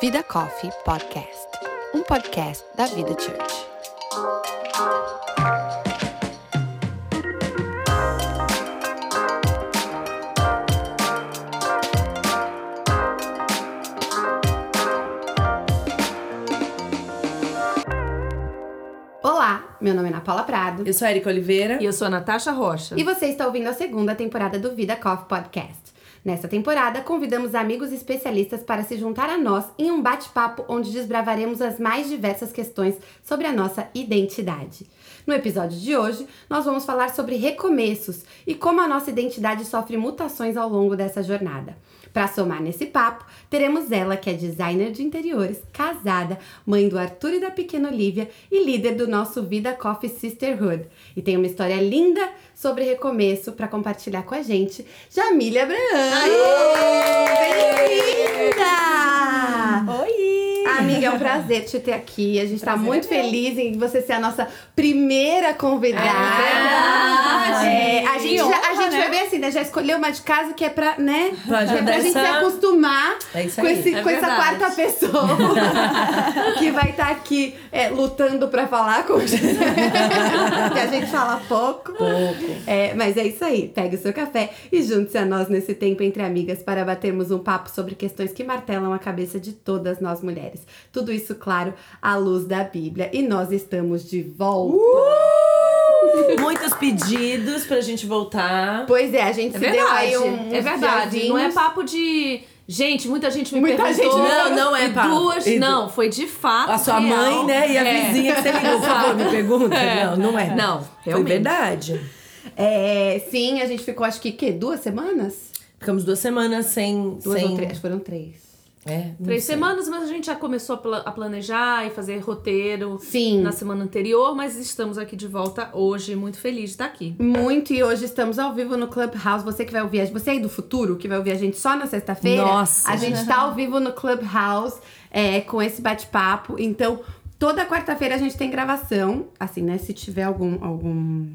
Vida Coffee Podcast, um podcast da Vida Church. Olá, meu nome é Ana Paula Prado. Eu sou a Erika Oliveira. E eu sou a Natasha Rocha. E você está ouvindo a segunda temporada do Vida Coffee Podcast. Nesta temporada, convidamos amigos especialistas para se juntar a nós em um bate-papo onde desbravaremos as mais diversas questões sobre a nossa identidade. No episódio de hoje, nós vamos falar sobre recomeços e como a nossa identidade sofre mutações ao longo dessa jornada. Para somar nesse papo, teremos ela, que é designer de interiores, casada, mãe do Arthur e da pequena Olivia e líder do nosso Vida Coffee Sisterhood. E tem uma história linda sobre recomeço para compartilhar com a gente, Jamília Abraham. Bem-vinda! Oi! Amiga, é um prazer te ter aqui. A gente está muito feliz em você ser a nossa primeira convidada. Verdade. É, a gente, Que já, a honra, gente né? vai ver assim, né? Já escolheu uma de casa que é pra, né? Pra que é pra gente se acostumar É com, esse, É com essa quarta pessoa que vai estar aqui é, lutando pra falar com você. que a gente fala pouco. Pouco. Mas é isso aí. Pegue o seu café e junte-se a nós nesse tempo entre amigas para batermos um papo sobre questões que martelam a cabeça de todas nós mulheres. Tudo isso, claro, à luz da Bíblia. E nós estamos de volta. Muitos pedidos pra gente voltar. Pois é, a gente É se deu verdade. aí um, é verdade. Não é papo de. Gente, muita gente me Muita perguntou. gente Não, não é papo. Duas, E- não, foi de fato. A sua real. mãe, né? E a É. vizinha que você ligou, por favor, me pergunta. É. Não, não é. Não, Foi realmente. verdade. É, sim, a gente ficou acho que, quê? Duas semanas? Ficamos duas semanas sem. Duas sem... ou três? Acho que foram três. É, Três sei. semanas, mas a gente já começou a pla- a planejar e fazer roteiro Sim. na semana anterior, mas estamos aqui de volta hoje, muito feliz de estar aqui. Muito, e hoje estamos ao vivo no Clubhouse. Você que vai ouvir, você aí do futuro, que vai ouvir a gente só na sexta-feira. Nossa. A gente tá ao vivo no Clubhouse é, com esse bate-papo. Então, toda quarta-feira a gente tem gravação. Assim, né? Se tiver algum. algum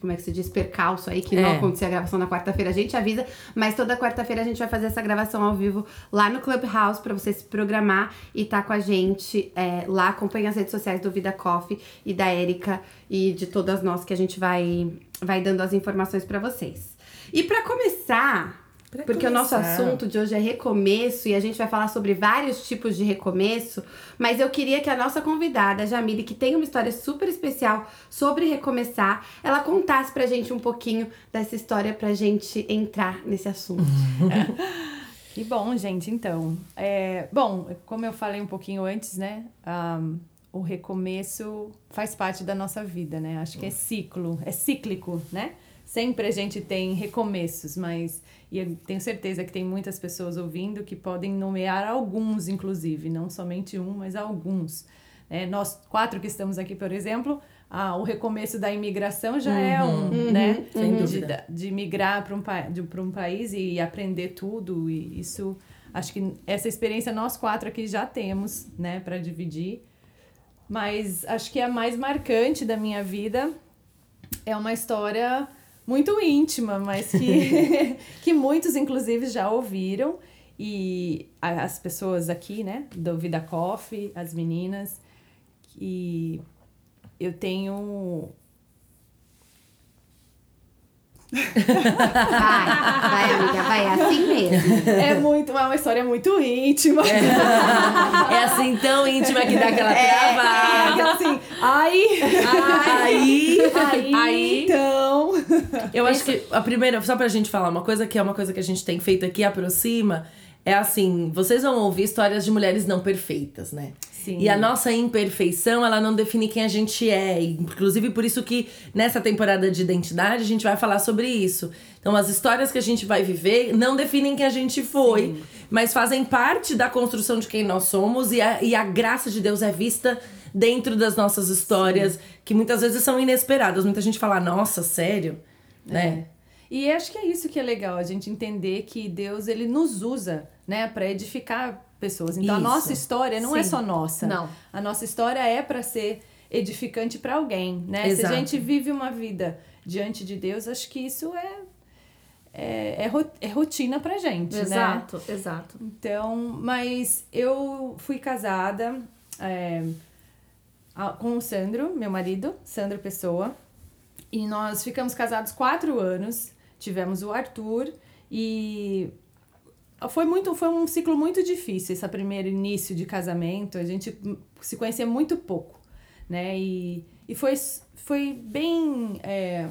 como é que se diz? Percalço aí, que não É. acontecer a gravação na quarta-feira, a gente avisa. Mas toda quarta-feira a gente vai fazer essa gravação ao vivo lá no Clubhouse pra você se programar e tá com a gente é, lá. Acompanhe as redes sociais do Vida Coffee e da Érica e de todas nós que a gente vai, vai dando as informações pra vocês. E pra começar, Pra porque o nosso começar. assunto de hoje é recomeço e a gente vai falar sobre vários tipos de recomeço, mas eu queria que a nossa convidada, a Jamile, que tem uma história super especial sobre recomeçar, ela contasse pra gente um pouquinho dessa história pra gente entrar nesse assunto. Que bom, gente, então. É, bom, como eu falei um pouquinho antes, né? ahm, o recomeço faz parte da nossa vida, né? Acho que é ciclo, é cíclico, né? Sempre a gente tem recomeços, mas e eu tenho certeza que tem muitas pessoas ouvindo que podem nomear alguns, inclusive, não somente um, mas alguns. né? nós quatro que estamos aqui, por exemplo, ah, o recomeço da imigração já é um, né? sem de, dúvida. de migrar para um, pa- de- um país e aprender tudo e isso acho que essa experiência nós quatro aqui já temos né para dividir mas acho que a mais marcante da minha vida é uma história muito íntima mas que que muitos inclusive já ouviram. E as pessoas aqui né do Vida Coffee as meninas e eu tenho Vai, vai, amiga, vai, é assim mesmo. é muito é uma história muito íntima É assim tão íntima que dá aquela É, travada. aquela assim, ai, Aí. aí, Aí- então. Eu acho que a primeira, só pra gente falar, uma coisa que é uma coisa que a gente tem feito aqui, aproxima, é assim: vocês vão ouvir histórias de mulheres não perfeitas, né? Sim. E a nossa imperfeição, ela não define quem a gente é. Inclusive, por isso que nessa temporada de identidade a gente vai falar sobre isso. Então, as histórias que a gente vai viver não definem quem a gente foi, mas fazem parte da construção de quem nós somos e a, e a graça de Deus é vista dentro das nossas histórias, que muitas vezes são inesperadas. Muita gente fala, nossa, sério? Né? E acho que é isso que é legal, a gente entender que Deus ele nos usa, né, para edificar pessoas. Então a Isso. nossa história não é Sim. só nossa. Não. A nossa história é para ser edificante para alguém, né? Se Exato. a gente vive uma vida diante de Deus, acho que isso é é, é, é rotina pra gente, né? Exato, exato. Então, mas eu fui casada é, a- com o Sandro, meu marido, Sandro Pessoa, e nós ficamos casados quatro anos. Tivemos o Arthur e foi muito, foi um ciclo muito difícil esse primeiro início de casamento. A gente se conhecia muito pouco, né? E, e foi, foi bem é,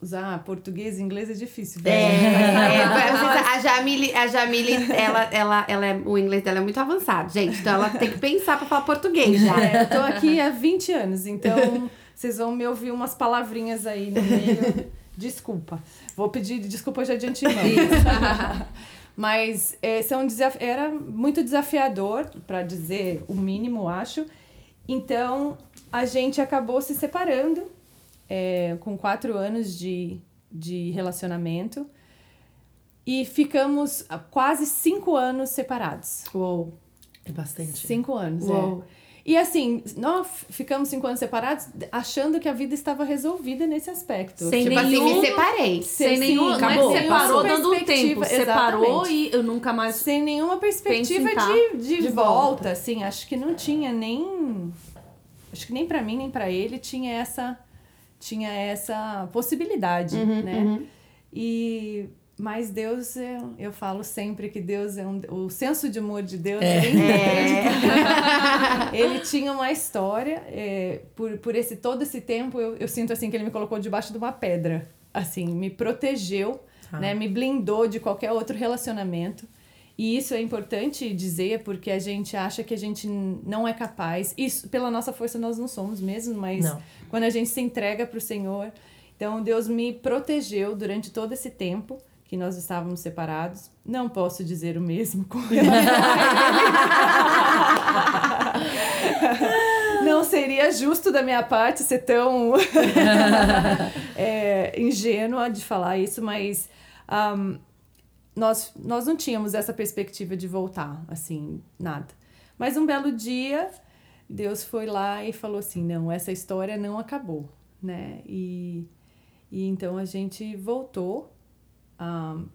usar português e inglês é difícil. É, né? é, vocês- a Jamile, a Jamile ela, ela, ela é, o inglês dela é muito avançado, gente. Então ela tem que pensar pra falar português já. É, eu tô aqui há 20 anos, então vocês vão me ouvir umas palavrinhas aí no meio. Desculpa. Vou pedir desculpa já de antemão. Mas é, são desaf- era muito desafiador, para dizer o mínimo, acho. Então a gente acabou se separando é, com quatro anos de, de relacionamento. E ficamos ah, quase cinco anos separados. Uou. É bastante. Cinco anos, Uou. é. E assim, nós ficamos cinco anos separados achando que a vida estava resolvida nesse aspecto. Sem Tipo assim, nenhum- me separei. Sem Sim, nenhum. É acabou. que separou Sem dando um tempo. perspectiva, Separou exatamente. e eu nunca mais. Sem nenhuma perspectiva em de, tá de, de volta, volta. assim. Acho que não tinha nem... Acho que nem pra mim, nem pra ele tinha essa, tinha essa possibilidade, né? E... Mas Deus, eu, eu falo sempre que Deus é um... O senso de humor de Deus é, bem grande. Ele tinha uma história, é, por, por esse todo esse tempo, eu, eu sinto assim que ele me colocou debaixo de uma pedra. Assim, me protegeu, né? Me blindou de qualquer outro relacionamento. E isso é importante dizer porque a gente acha que a gente não é capaz. Isso, pela nossa força, nós não somos mesmo, mas Não. quando a gente se entrega para o Senhor. Então, Deus me protegeu durante todo esse tempo que nós estávamos separados. Não posso dizer o mesmo com relação Não seria justo da minha parte ser tão é, ingênua de falar isso, mas ahm, nós, nós não tínhamos essa perspectiva de voltar, assim, nada. Mas um belo dia, Deus foi lá e falou assim: não, essa história não acabou, né? E, e então a gente voltou. Ahm,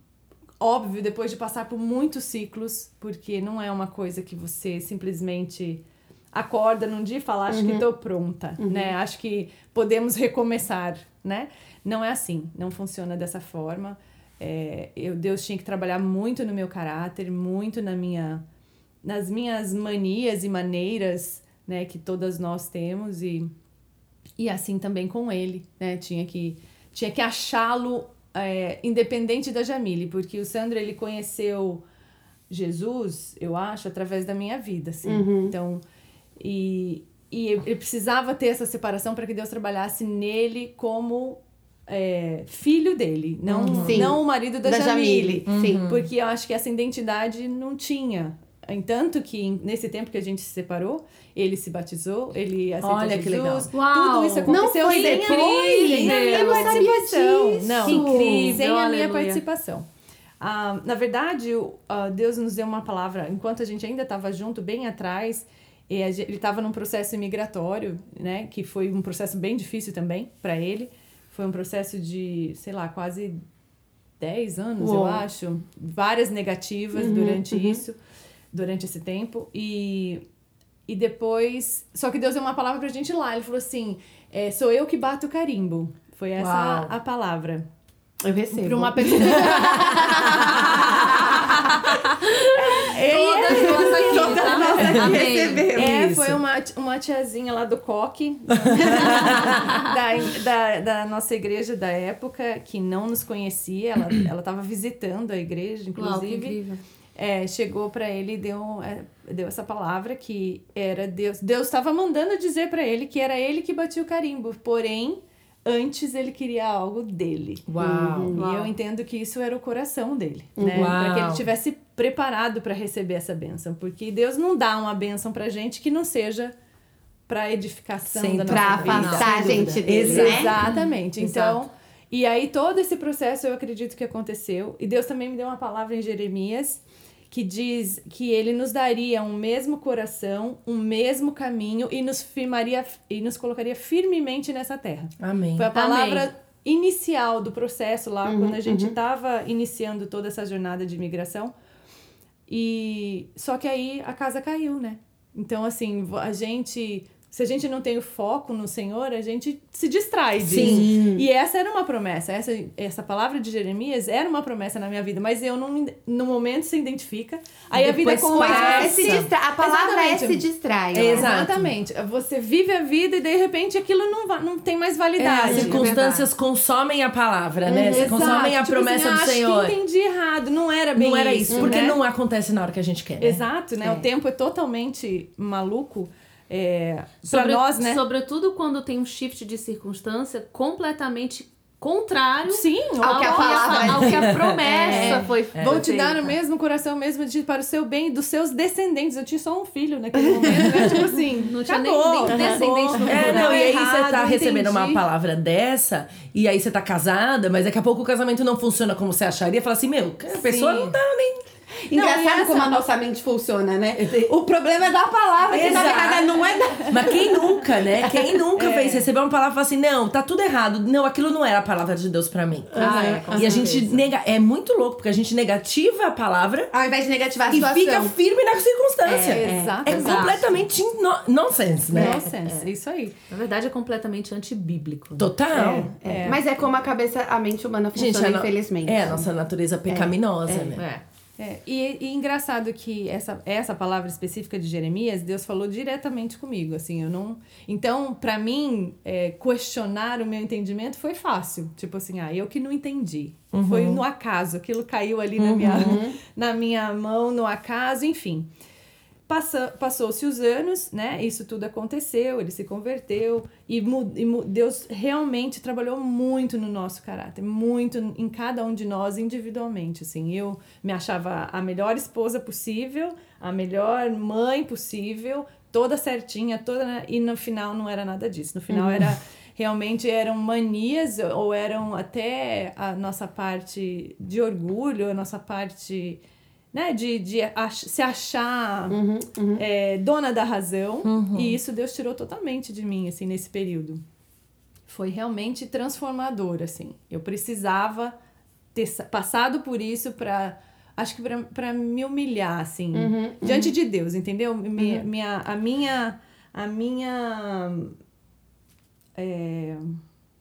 óbvio, depois de passar por muitos ciclos, porque não é uma coisa que você simplesmente acorda num dia e fala, acho que tô pronta, né? Acho que podemos recomeçar, né? Não é assim, não funciona dessa forma. É, eu, Deus tinha que trabalhar muito no meu caráter, muito na minha, nas minhas manias e maneiras, né? Que todas nós temos e, e assim também com ele, né? Tinha que, tinha que achá-lo é, independente da Jamile, porque o Sandro, ele conheceu Jesus, eu acho, através da minha vida, assim. Então, e, e ele precisava ter essa separação para que Deus trabalhasse nele como é, filho dele, não, Sim. não o marido da, Da Jamile. Jamile, sim. Porque eu acho que essa identidade não tinha. Tanto que nesse tempo que a gente se separou, ele se batizou, ele aceitou Olha que Jesus. legal. Tudo Uau! isso aconteceu Não foi sem, depois? a, sem a minha Eu não sabia participação. disso. Não, Incrível, sem a minha participação. Ah, na verdade, ah, Deus nos deu uma palavra, enquanto a gente ainda estava junto, bem atrás, e a gen- ele estava num processo imigratório, né? Que foi um processo bem difícil também para ele. Foi um processo de, sei lá, quase 10 anos, eu Uou. acho. Várias negativas durante isso, durante esse tempo. E, e depois. Só que Deus deu uma palavra pra gente lá. Ele falou assim: é, sou eu que bato o carimbo. Foi essa Uau. a palavra. Eu recebo. Pra uma pessoa. Todas nós aqui, tá? Amém. É, foi uma, uma tiazinha lá do coque, da, da, da nossa igreja da época, que não nos conhecia, ela, ela tava visitando a igreja, Uau, inclusive. incrível. É, chegou pra ele e deu, é, deu essa palavra que era Deus. Deus estava mandando dizer pra ele que era ele que batia o carimbo, porém, antes ele queria algo dele. Uau. E eu entendo que isso era o coração dele, né? Uau. Para que ele tivesse preparado para receber essa bênção, porque Deus não dá uma bênção pra gente que não seja para edificação Sem da nossa Pra vida. afastar a gente dele, né? Exatamente. Exato. Então, e aí todo esse processo eu acredito que aconteceu. E Deus também me deu uma palavra em Jeremias que diz que ele nos daria um mesmo coração, um mesmo caminho e nos firmaria e nos colocaria firmemente nessa terra. Amém. Foi a palavra inicial do processo lá, quando a gente estava iniciando toda essa jornada de imigração. E só que aí a casa caiu, né? Então, assim, a gente. Se a gente não tem o foco no Senhor, a gente se distrai disso. Sim. E essa era uma promessa. Essa, essa palavra de Jeremias era uma promessa na minha vida, mas eu não. No momento se identifica. Aí a vida Depois com se distra... A palavra é Exatamente. se distrai. Exato. Exatamente. Você vive a vida e de repente aquilo não, va- não tem mais É, validade. as circunstâncias consomem a palavra, né? Exato. consomem a Tipo promessa assim, do acho Senhor. que entendi errado, não era bem Não era isso, porque né? não acontece na hora que a gente quer. Né? Exato, né? O tempo é totalmente maluco. É, pra Sobre- nós, né? Sobretudo quando tem um shift de circunstância completamente contrário Sim, Ao que a ao palavra ao que a promessa foi Vou te dar o mesmo coração mesmo de, para o seu bem e dos seus descendentes. Eu tinha só um filho naquele momento, né? Tipo assim, Não tinha nem- acabou, nem descendente acabou. no É, não, e aí você tá recebendo uma palavra dessa, e aí você tá casada, mas daqui a pouco o casamento não funciona como você acharia. Fala assim, meu, a pessoa Sim. não tá nem. Engraçado Não, e essa- como a nossa mente funciona, né? O problema é da palavra, que na Exato. verdade não é da... Mas quem nunca, né? Quem nunca É. fez receber uma palavra e assim, não, tá tudo errado. Não, aquilo não era a palavra de Deus pra mim. Ah, é, com e a gente certeza. nega. É muito louco, porque a gente negativa a palavra Ao invés de negativar a e situação. fica firme na circunstância. É, exato, É exato. completamente no nonsense, né? Nonsense, isso aí. Na verdade, é completamente antibíblico. né? Total. É. Mas é como a cabeça, a mente humana funciona, Gente, infelizmente. É, a nossa natureza pecaminosa, né? É. É, e, e engraçado que essa, essa palavra específica de Jeremias, Deus falou diretamente comigo, assim, eu não... Então, pra mim, é, questionar o meu entendimento foi fácil. Tipo assim, ah, eu que não entendi. Foi no acaso, aquilo caiu ali na, minha, na minha mão, no acaso, enfim. Passa, Passou-se os anos, né? Isso tudo aconteceu, ele se converteu e, e Deus realmente trabalhou muito no nosso caráter, muito em cada um de nós individualmente. Assim, eu me achava a melhor esposa possível, a melhor mãe possível, toda certinha, toda e no final não era nada disso. No final era realmente eram manias ou eram até a nossa parte de orgulho, a nossa parte né, de, de ach- se achar é, dona da razão. E isso Deus tirou totalmente de mim, assim, nesse período. Foi realmente transformador, assim. Eu precisava ter sa- passado por isso para acho que para me humilhar, assim, diante de Deus, entendeu? Mi- Minha, a minha... A minha... é,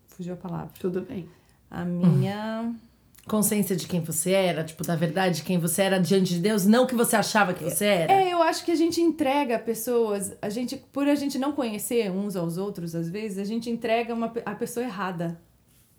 fugiu a palavra. Tudo bem. A minha... Consciência de quem você era, tipo, da verdade, quem você era diante de Deus, não que você achava que você era. É, eu acho que a gente entrega pessoas, a gente, por a gente não conhecer uns aos outros, às vezes, a gente entrega uma, a pessoa errada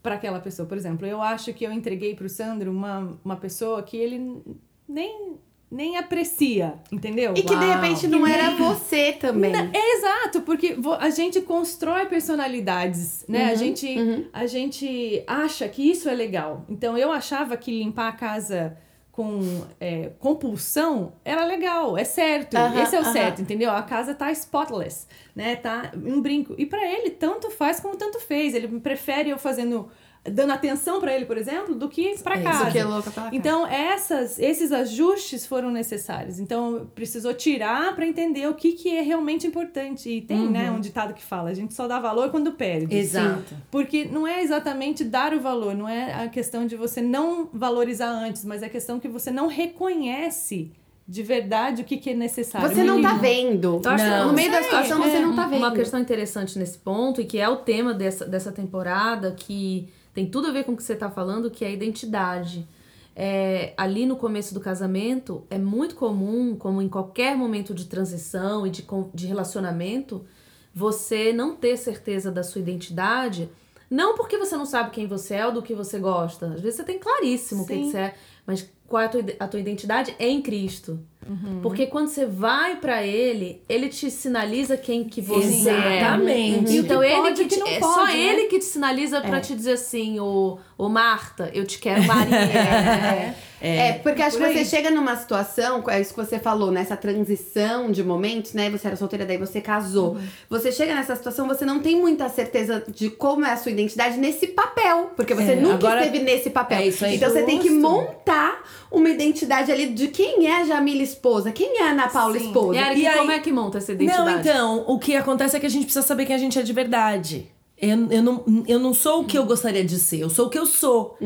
para aquela pessoa. Por exemplo, eu acho que eu entreguei pro Sandro uma, uma pessoa que ele nem, nem aprecia, entendeu? E que de Uau. repente não era você também. É exato, porque a gente constrói personalidades, né? a, gente, a gente acha que isso é legal. Então eu achava que limpar a casa com é, compulsão era legal, é certo. Esse é o certo, entendeu? A casa tá spotless, né? Tá um brinco. E pra ele tanto faz como tanto fez. Ele prefere eu fazendo dando atenção pra ele, por exemplo, do que pra É, isso casa. que é louca pela cara. Então, essas, esses ajustes foram necessários. Então, precisou tirar para entender o que, que é realmente importante. E tem, né, um ditado que fala, a gente só dá valor quando perde. Exato. Porque não é exatamente dar o valor, não é a questão de você não valorizar antes, mas é a questão que você não reconhece de verdade o que, que é necessário. Você não tá vendo. Que- no meio da situação você é, não tá vendo. Uma questão interessante nesse ponto, e que é o tema dessa, dessa temporada, que tem tudo a ver com o que você está falando, que é a identidade. É, ali no começo do casamento, é muito comum, como em qualquer momento de transição e de, de relacionamento, você não ter certeza da sua identidade, não porque você não sabe quem você é ou do que você gosta. Às vezes você tem claríssimo quem Sim. você é, mas qual é a tua, a tua identidade é em Cristo. Uhum. Porque quando você vai pra ele, ele te sinaliza quem que você é. Exatamente. E o que Então ele pode que, o que te- não é pode, só né? ele que te sinaliza pra te dizer assim, ô, ô Marta, eu te quero Maria. É. É, porque acho por que você chega numa situação, é isso que você falou, nessa transição de momentos, né? Você era solteira, daí você casou. Uhum. Você chega nessa situação, você não tem muita certeza de como é a sua identidade nesse papel. Porque você É, nunca agora- esteve nesse papel. É isso aí. Então você tem que Justo. montar uma identidade ali de quem é a Jamila esposa, quem é a Ana Paula Sim. esposa. E Eric, E aí- como é que monta essa identidade? Não, então, o que acontece é que a gente precisa saber quem a gente é de verdade. Eu, eu, não, eu não sou o que eu gostaria de ser, eu sou o que eu sou.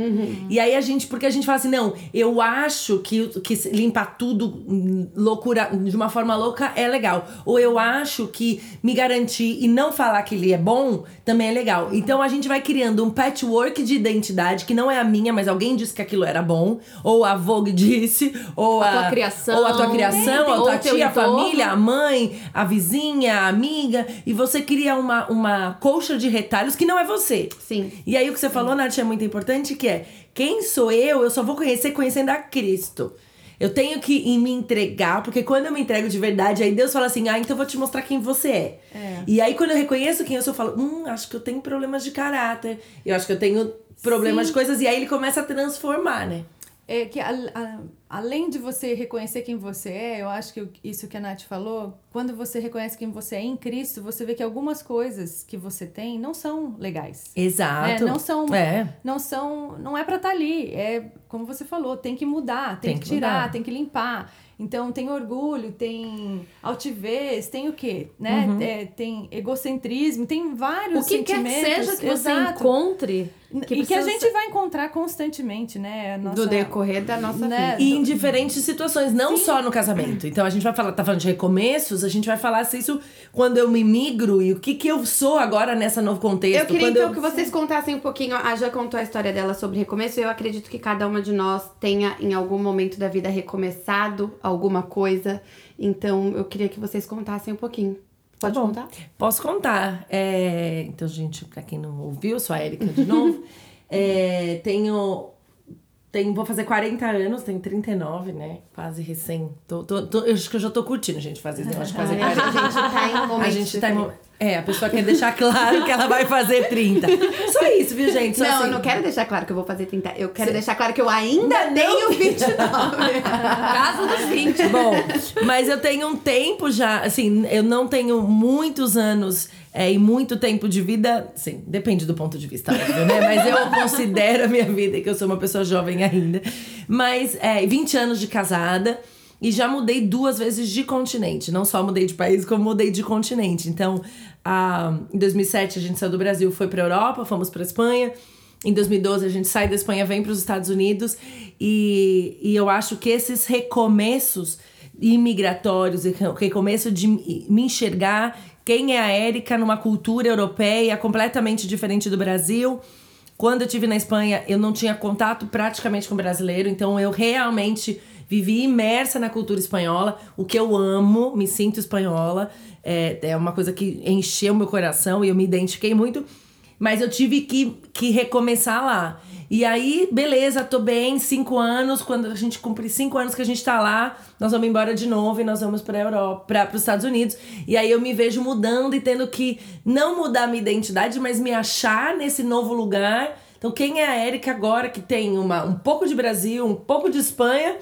E aí a gente, porque a gente fala assim, não, eu acho que, que limpar tudo hum, loucura, de uma forma louca é legal. Ou eu acho que me garantir e não falar que ele é bom também é legal. Então a gente vai criando um patchwork de identidade que não é a minha, mas alguém disse que aquilo era bom. Ou a Vogue disse, ou A a, tua criação. Ou a tua criação, ou a tua tia, a família, a mãe, a vizinha, a amiga. E você cria uma, uma colcha de retalhos que não é você. Sim. E aí o que você falou, Nath, é muito importante, que é quem sou eu, eu só vou conhecer conhecendo a Cristo. Eu tenho que ir me entregar, porque quando eu me entrego de verdade, aí Deus fala assim: ah, então eu vou te mostrar quem você é. E aí quando eu reconheço quem eu sou, eu falo: hum, acho que eu tenho problemas de caráter, eu acho que eu tenho problemas de coisas, e aí ele começa a transformar, né? É que a- a- além de você reconhecer quem você é, eu acho que isso que a Nath falou, quando você reconhece quem você é em Cristo, você vê que algumas coisas que você tem não são legais. Exato. É, não são, É. não são, não é pra estar ali. É como você falou, tem que mudar, tem, Tem que, que tirar, mudar. tem que limpar. Então tem orgulho, tem altivez, tem o quê, né? Uhum. É, tem egocentrismo, tem vários O que quer que sentimentos. seja que você Exato. Encontre. e que a gente ser- vai encontrar constantemente, né? Nossa, Do decorrer da nossa Né? vida. E em diferentes situações, não só no casamento. Então a gente vai falar, tá falando de recomeços, a gente vai falar se isso quando eu me migro e o que que eu sou agora nessa novo contexto. Eu queria quando então que vocês contassem um pouquinho. A Já contou a história dela sobre recomeço. Eu acredito que cada uma de nós tenha, em algum momento da vida, recomeçado alguma coisa. Então, eu queria que vocês contassem um pouquinho. Pode Tá bom. contar? Posso contar. É, Então, gente, pra quem não ouviu, eu sou a Erika de novo. É, tenho, tenho. Vou fazer 40 anos, tenho 39, né? Quase recém. Tô, tô, tô- eu acho que eu já tô curtindo, gente, fazer esse negócio de fazer A 40. gente tá em momentos A gente tá em. diferentes. É, a pessoa quer deixar claro que ela vai fazer 30. Só isso, viu, gente? Só Não, assim. eu não quero deixar claro que eu vou fazer 30. Eu quero deixar claro que eu ainda tenho 29. Casa dos 20. Bom, mas eu tenho um tempo já, assim, eu não tenho muitos anos é, e muito tempo de vida, sim, depende do ponto de vista, óbvio, né? Mas eu considero a minha vida que eu sou uma pessoa jovem ainda. Mas é, 20 anos de casada e já mudei duas vezes de continente. Não só mudei de país, como mudei de continente. Então, ah, em 2007 a gente saiu do Brasil, foi pra Europa, fomos pra Espanha. Em 2012 a gente sai da Espanha, vem para os Estados Unidos e, e eu acho que esses recomeços imigratórios re- recomeço de me enxergar quem é a Érica numa cultura europeia completamente diferente do Brasil. Quando eu estive na Espanha, eu não tinha contato praticamente com brasileiro, então eu realmente vivi imersa na cultura espanhola, o que eu amo, me sinto espanhola, é, é uma coisa que encheu meu coração e eu me identifiquei muito. Mas eu tive que, que recomeçar lá. E aí, beleza, tô bem, cinco anos. Quando a gente cumprir cinco anos que a gente tá lá, nós vamos embora de novo e nós vamos pra Europa, para os Estados Unidos. E aí eu me vejo mudando e tendo que não mudar minha identidade, mas me achar nesse novo lugar. Então, quem é a Érica agora que tem uma, um pouco de Brasil, um pouco de Espanha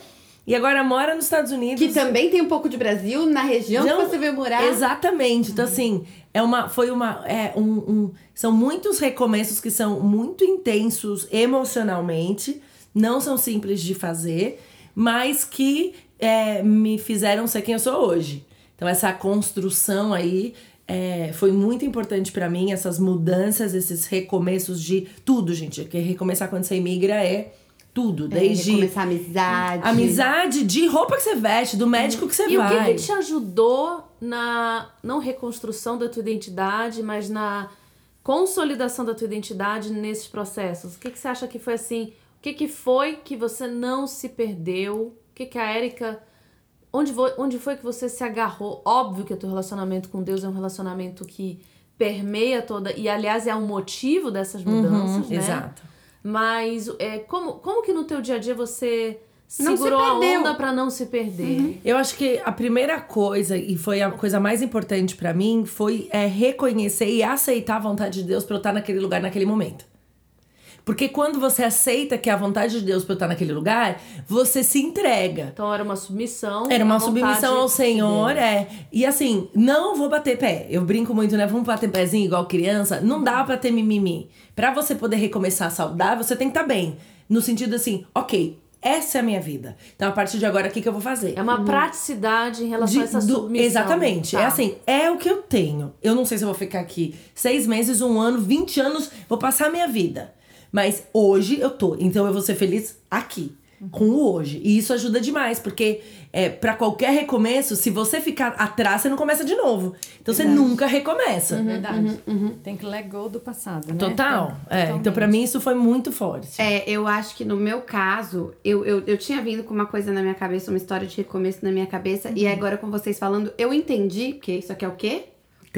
e agora mora nos Estados Unidos? que também tem um pouco de Brasil na região Não, que você veio morar. Exatamente. Então, assim, é uma, foi uma. É um, um- são muitos recomeços que são muito intensos emocionalmente, não são simples de fazer, mas que é, me fizeram ser quem eu sou hoje. Então, essa construção aí. é, foi muito importante pra mim, essas mudanças, esses recomeços de tudo, gente. Porque recomeçar quando você imigra é tudo, É, desde começar amizade. amizade, de roupa que você veste, do médico que você E o vai. que, que te ajudou na não reconstrução da tua identidade, mas na consolidação da tua identidade nesses processos? O que, que você acha que foi assim? O que, que foi que você não se perdeu? O que, que a Érica. Onde, vo- onde foi que você se agarrou? Óbvio que o teu relacionamento com Deus é um relacionamento que permeia toda. E, aliás, é um motivo dessas mudanças, né? Uhum, Exato. Mas é, como, como que no teu dia a dia você Não se segurou a onda pra não se perder? Eu acho que a primeira coisa, e foi a coisa mais importante pra mim, foi é, reconhecer e aceitar a vontade de Deus pra eu estar naquele lugar naquele momento. Porque quando você aceita que é a vontade de Deus pra eu estar naquele lugar, você se entrega. Então era uma submissão. Era uma submissão ao Senhor, dele. é. E assim, não vou bater pé. Eu brinco muito, né? Vamos bater pezinho igual criança. Não dá pra ter mimimi. Pra você poder recomeçar saudável, você tem que estar bem. No sentido assim, ok, essa é a minha vida. Então, a partir de agora, o que, que eu vou fazer? É uma praticidade em relação De- a essa do- submissão. Exatamente. Tá. É assim, é o que eu tenho. Eu não sei se eu vou ficar aqui seis meses, um ano, 20 anos, vou passar a minha vida. Mas hoje eu tô. Então eu vou ser feliz aqui. Com o hoje. E isso ajuda demais, porque é, para qualquer recomeço, se você ficar atrás, você não começa de novo. Então você nunca recomeça. Verdade. Tem que let go do passado, né? Total. É, então, pra mim, isso foi muito forte. É, eu acho que no meu caso, eu, eu, eu tinha vindo com uma coisa na minha cabeça, uma história de recomeço na minha cabeça, e agora com vocês falando, eu entendi, porque isso aqui é o quê?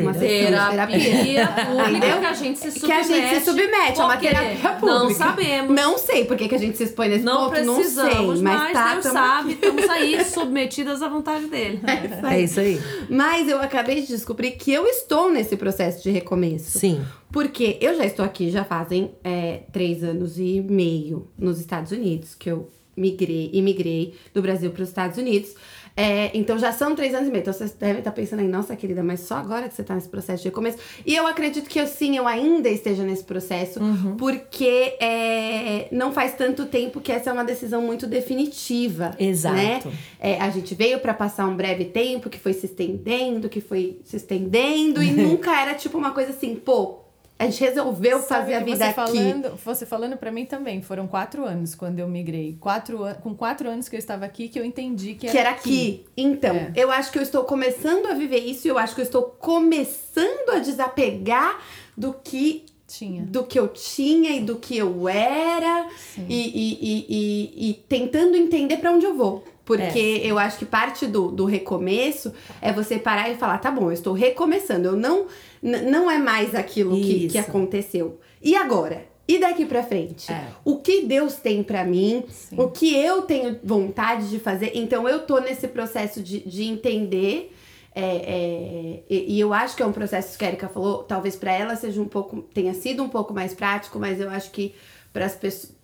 Uma de Terapia pública Entendeu? que a gente se submete. Que a gente se submete a uma terapia pública. Não sabemos. Não sei por que que a gente se expõe nesse Não ponto, não precisamos, sei. Mas, mas, tá, Deus tamo sabe, estamos aí submetidas à vontade dele. É isso aí. Mas eu acabei de descobrir que eu estou nesse processo de recomeço. Sim. Porque eu já estou aqui já fazem é, três anos e meio nos Estados Unidos, que eu migrei, imigrei do Brasil para os Estados Unidos. É, então já são três anos e meio. Então vocês devem estar pensando aí, nossa querida, mas só agora que você está nesse processo de recomeço. E eu acredito que eu, sim, eu ainda esteja nesse processo, porque é, não faz tanto tempo que essa é uma decisão muito definitiva. Exato. Né? É, a gente veio para passar um breve tempo que foi se estendendo, que foi se estendendo, e nunca era tipo uma coisa assim, pô, a gente resolveu Sabe fazer a vida você aqui. Falando, você falando pra mim também, foram quatro anos quando eu migrei. Quatro com quatro anos que eu estava aqui, que eu entendi que era, Que era aqui. Então, É. eu acho que eu estou começando a viver isso e eu acho que eu estou começando a desapegar do que Tinha. do que eu tinha e do que eu era e, e, e, e, e tentando entender pra onde eu vou. Porque eu acho que parte do, do recomeço é você parar e falar, tá bom, eu estou recomeçando. Eu não, não é mais aquilo que, que aconteceu. E agora? E daqui pra frente? É. O que Deus tem pra mim? Sim. O que eu tenho vontade de fazer? Então eu tô nesse processo de, de entender. é, é, e, e eu acho que é um processo que a Erika falou, talvez pra ela seja um pouco, tenha sido um pouco mais prático, mas eu acho que para as pessoas é,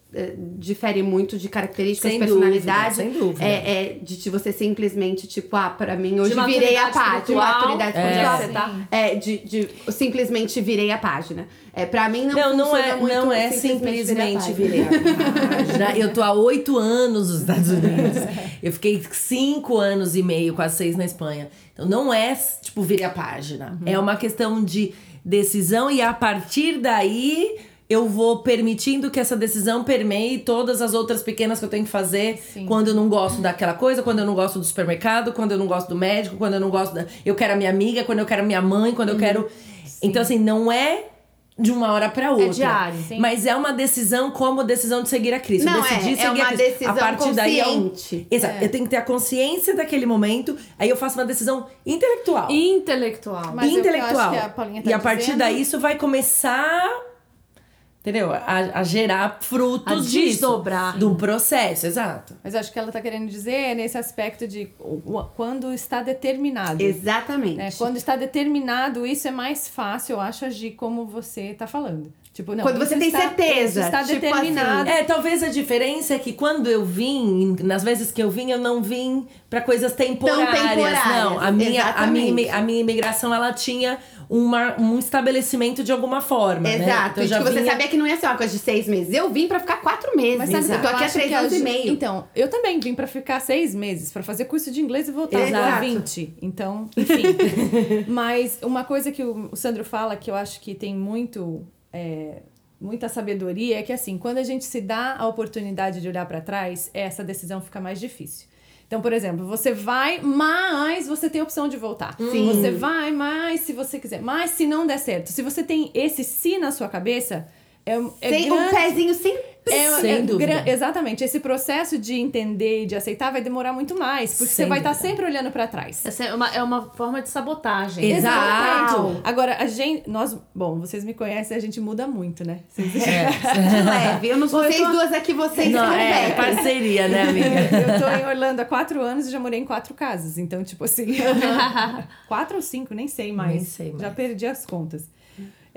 difere muito de características, Sem personalidade. dúvida, sem dúvida. É, é de, você simplesmente, tipo, ah, pra mim hoje virei a página. De maturidade onde espiritual. você tá? É, de, de simplesmente virei a página. É, pra mim não Não, não é, muito não é simplesmente simplesmente virei a página. Eu tô há oito anos nos Estados Unidos. Eu fiquei cinco anos e meio, quase seis na Espanha. Então não é, tipo, virei a página. É uma questão de decisão e a partir daí eu vou permitindo que essa decisão permeie todas as outras pequenas que eu tenho que fazer Sim. quando eu não gosto daquela coisa, quando eu não gosto do supermercado, quando eu não gosto do médico, quando eu não gosto da. Eu quero a minha amiga, quando eu quero a minha mãe, quando eu quero. Então, assim, não é de uma hora pra outra. diário, sim. Mas é uma decisão como a decisão de seguir a Cristo. Não, eu decidi é, é seguir uma a Cristo. decisão a partir daí é um- consciente. Exato. Eu tenho que ter a consciência daquele momento, aí eu faço uma decisão intelectual. Intelectual. Mas é o que eu intelectual. acho que a tá e a partir dizendo- daí isso vai começar. Entendeu? A, a gerar frutos A disso. desdobrar. Do processo, exato. Mas acho que ela tá querendo dizer é nesse aspecto de quando está determinado. Exatamente. né? Quando está determinado, isso é mais fácil, eu acho, agir como você tá falando. Tipo, não, Quando você tem está- certeza, está tipo determinado. É, talvez a diferença é que quando eu vim, nas vezes que eu vim, eu não vim pra coisas temporárias. temporárias, Não, a minha, a minha, a minha imigração, ela tinha uma, um estabelecimento de alguma forma, né? Exato. Então, eu e já que você vinha- sabia que não ia ser uma coisa de seis meses. Eu vim pra ficar quatro meses. Mas sabe, eu tô eu aqui há três a anos e meio. Então, eu também vim pra ficar seis meses, pra fazer curso de inglês e voltar Exato. a 20. Então, enfim. Mas uma coisa que o Sandro fala que eu acho que tem muito. é, muita sabedoria é que assim, quando a gente se dá a oportunidade de olhar pra trás, essa decisão fica mais difícil. Então, por exemplo, você vai, mas você tem a opção de voltar. Sim. Você vai, mas se você quiser. Mas se não der certo. Se você tem esse se na sua cabeça, é, é Sem um grande- pezinho sempre. é, Sem é dúvida. gran- exatamente. Esse processo de entender e de aceitar vai demorar muito mais. Porque Sem você vai estar dúvida. sempre olhando pra trás. Essa é uma, é uma forma de sabotagem. Exato. Agora, a gente. Nós. Bom, vocês me conhecem, a gente muda muito, né? Vocês- De leve. Eu não sou vocês duas aqui, vocês Não, é parceria, né, amiga? Eu tô em Orlando há quatro anos e já morei em quatro casas. Então, tipo assim. quatro ou cinco, nem sei mais. Nem sei mais. Já perdi as contas.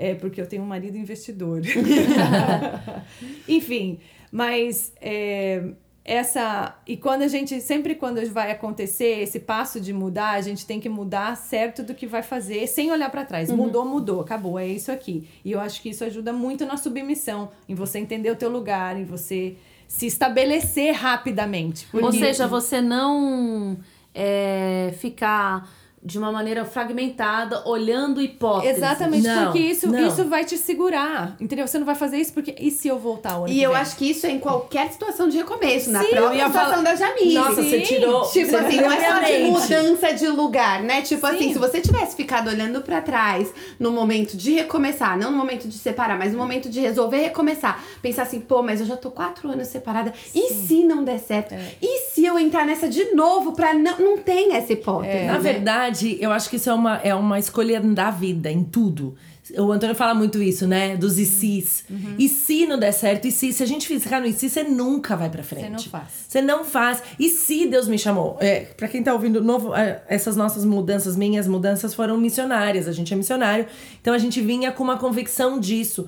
É porque eu tenho um marido investidor. Enfim, mas é, essa. E quando a gente. Sempre quando vai acontecer esse passo de mudar, a gente tem que mudar certo do que vai fazer, sem olhar pra trás. Mudou, mudou, acabou, é isso aqui. E eu acho que isso ajuda muito na submissão, em você entender o teu lugar, em você se estabelecer rapidamente. Ou seja, você não é, ficar de uma maneira fragmentada, olhando hipóteses. Exatamente, Não, porque isso, não. isso vai te segurar. Entendeu? Você não vai fazer isso porque. E se eu voltar o ano E que eu vem? acho que isso é em qualquer situação de recomeço, na Sim, própria eu ia situação falar- da Jamile. Nossa, você tirou. Tipo você assim, não é só de mudança de lugar, né? Tipo Sim. assim, se você tivesse ficado olhando pra trás no momento de recomeçar, não no momento de separar, mas no momento de resolver recomeçar, pensar assim, pô, mas eu já tô quatro anos separada, e se não der certo? E se eu entrar nessa de novo pra não. Não tem essa hipótese. Na né? verdade, eu acho que isso é uma, é uma escolha da vida, em tudo. O Antônio fala muito isso, né? Dos e sis. E se não der certo, e se? Se a gente ficar no e se, você nunca vai pra frente. Você não faz. Você não faz. E se Deus me chamou? É, pra quem tá ouvindo novo, é, essas nossas mudanças, minhas mudanças foram missionárias. A gente é missionário. Então a gente vinha com uma convicção disso.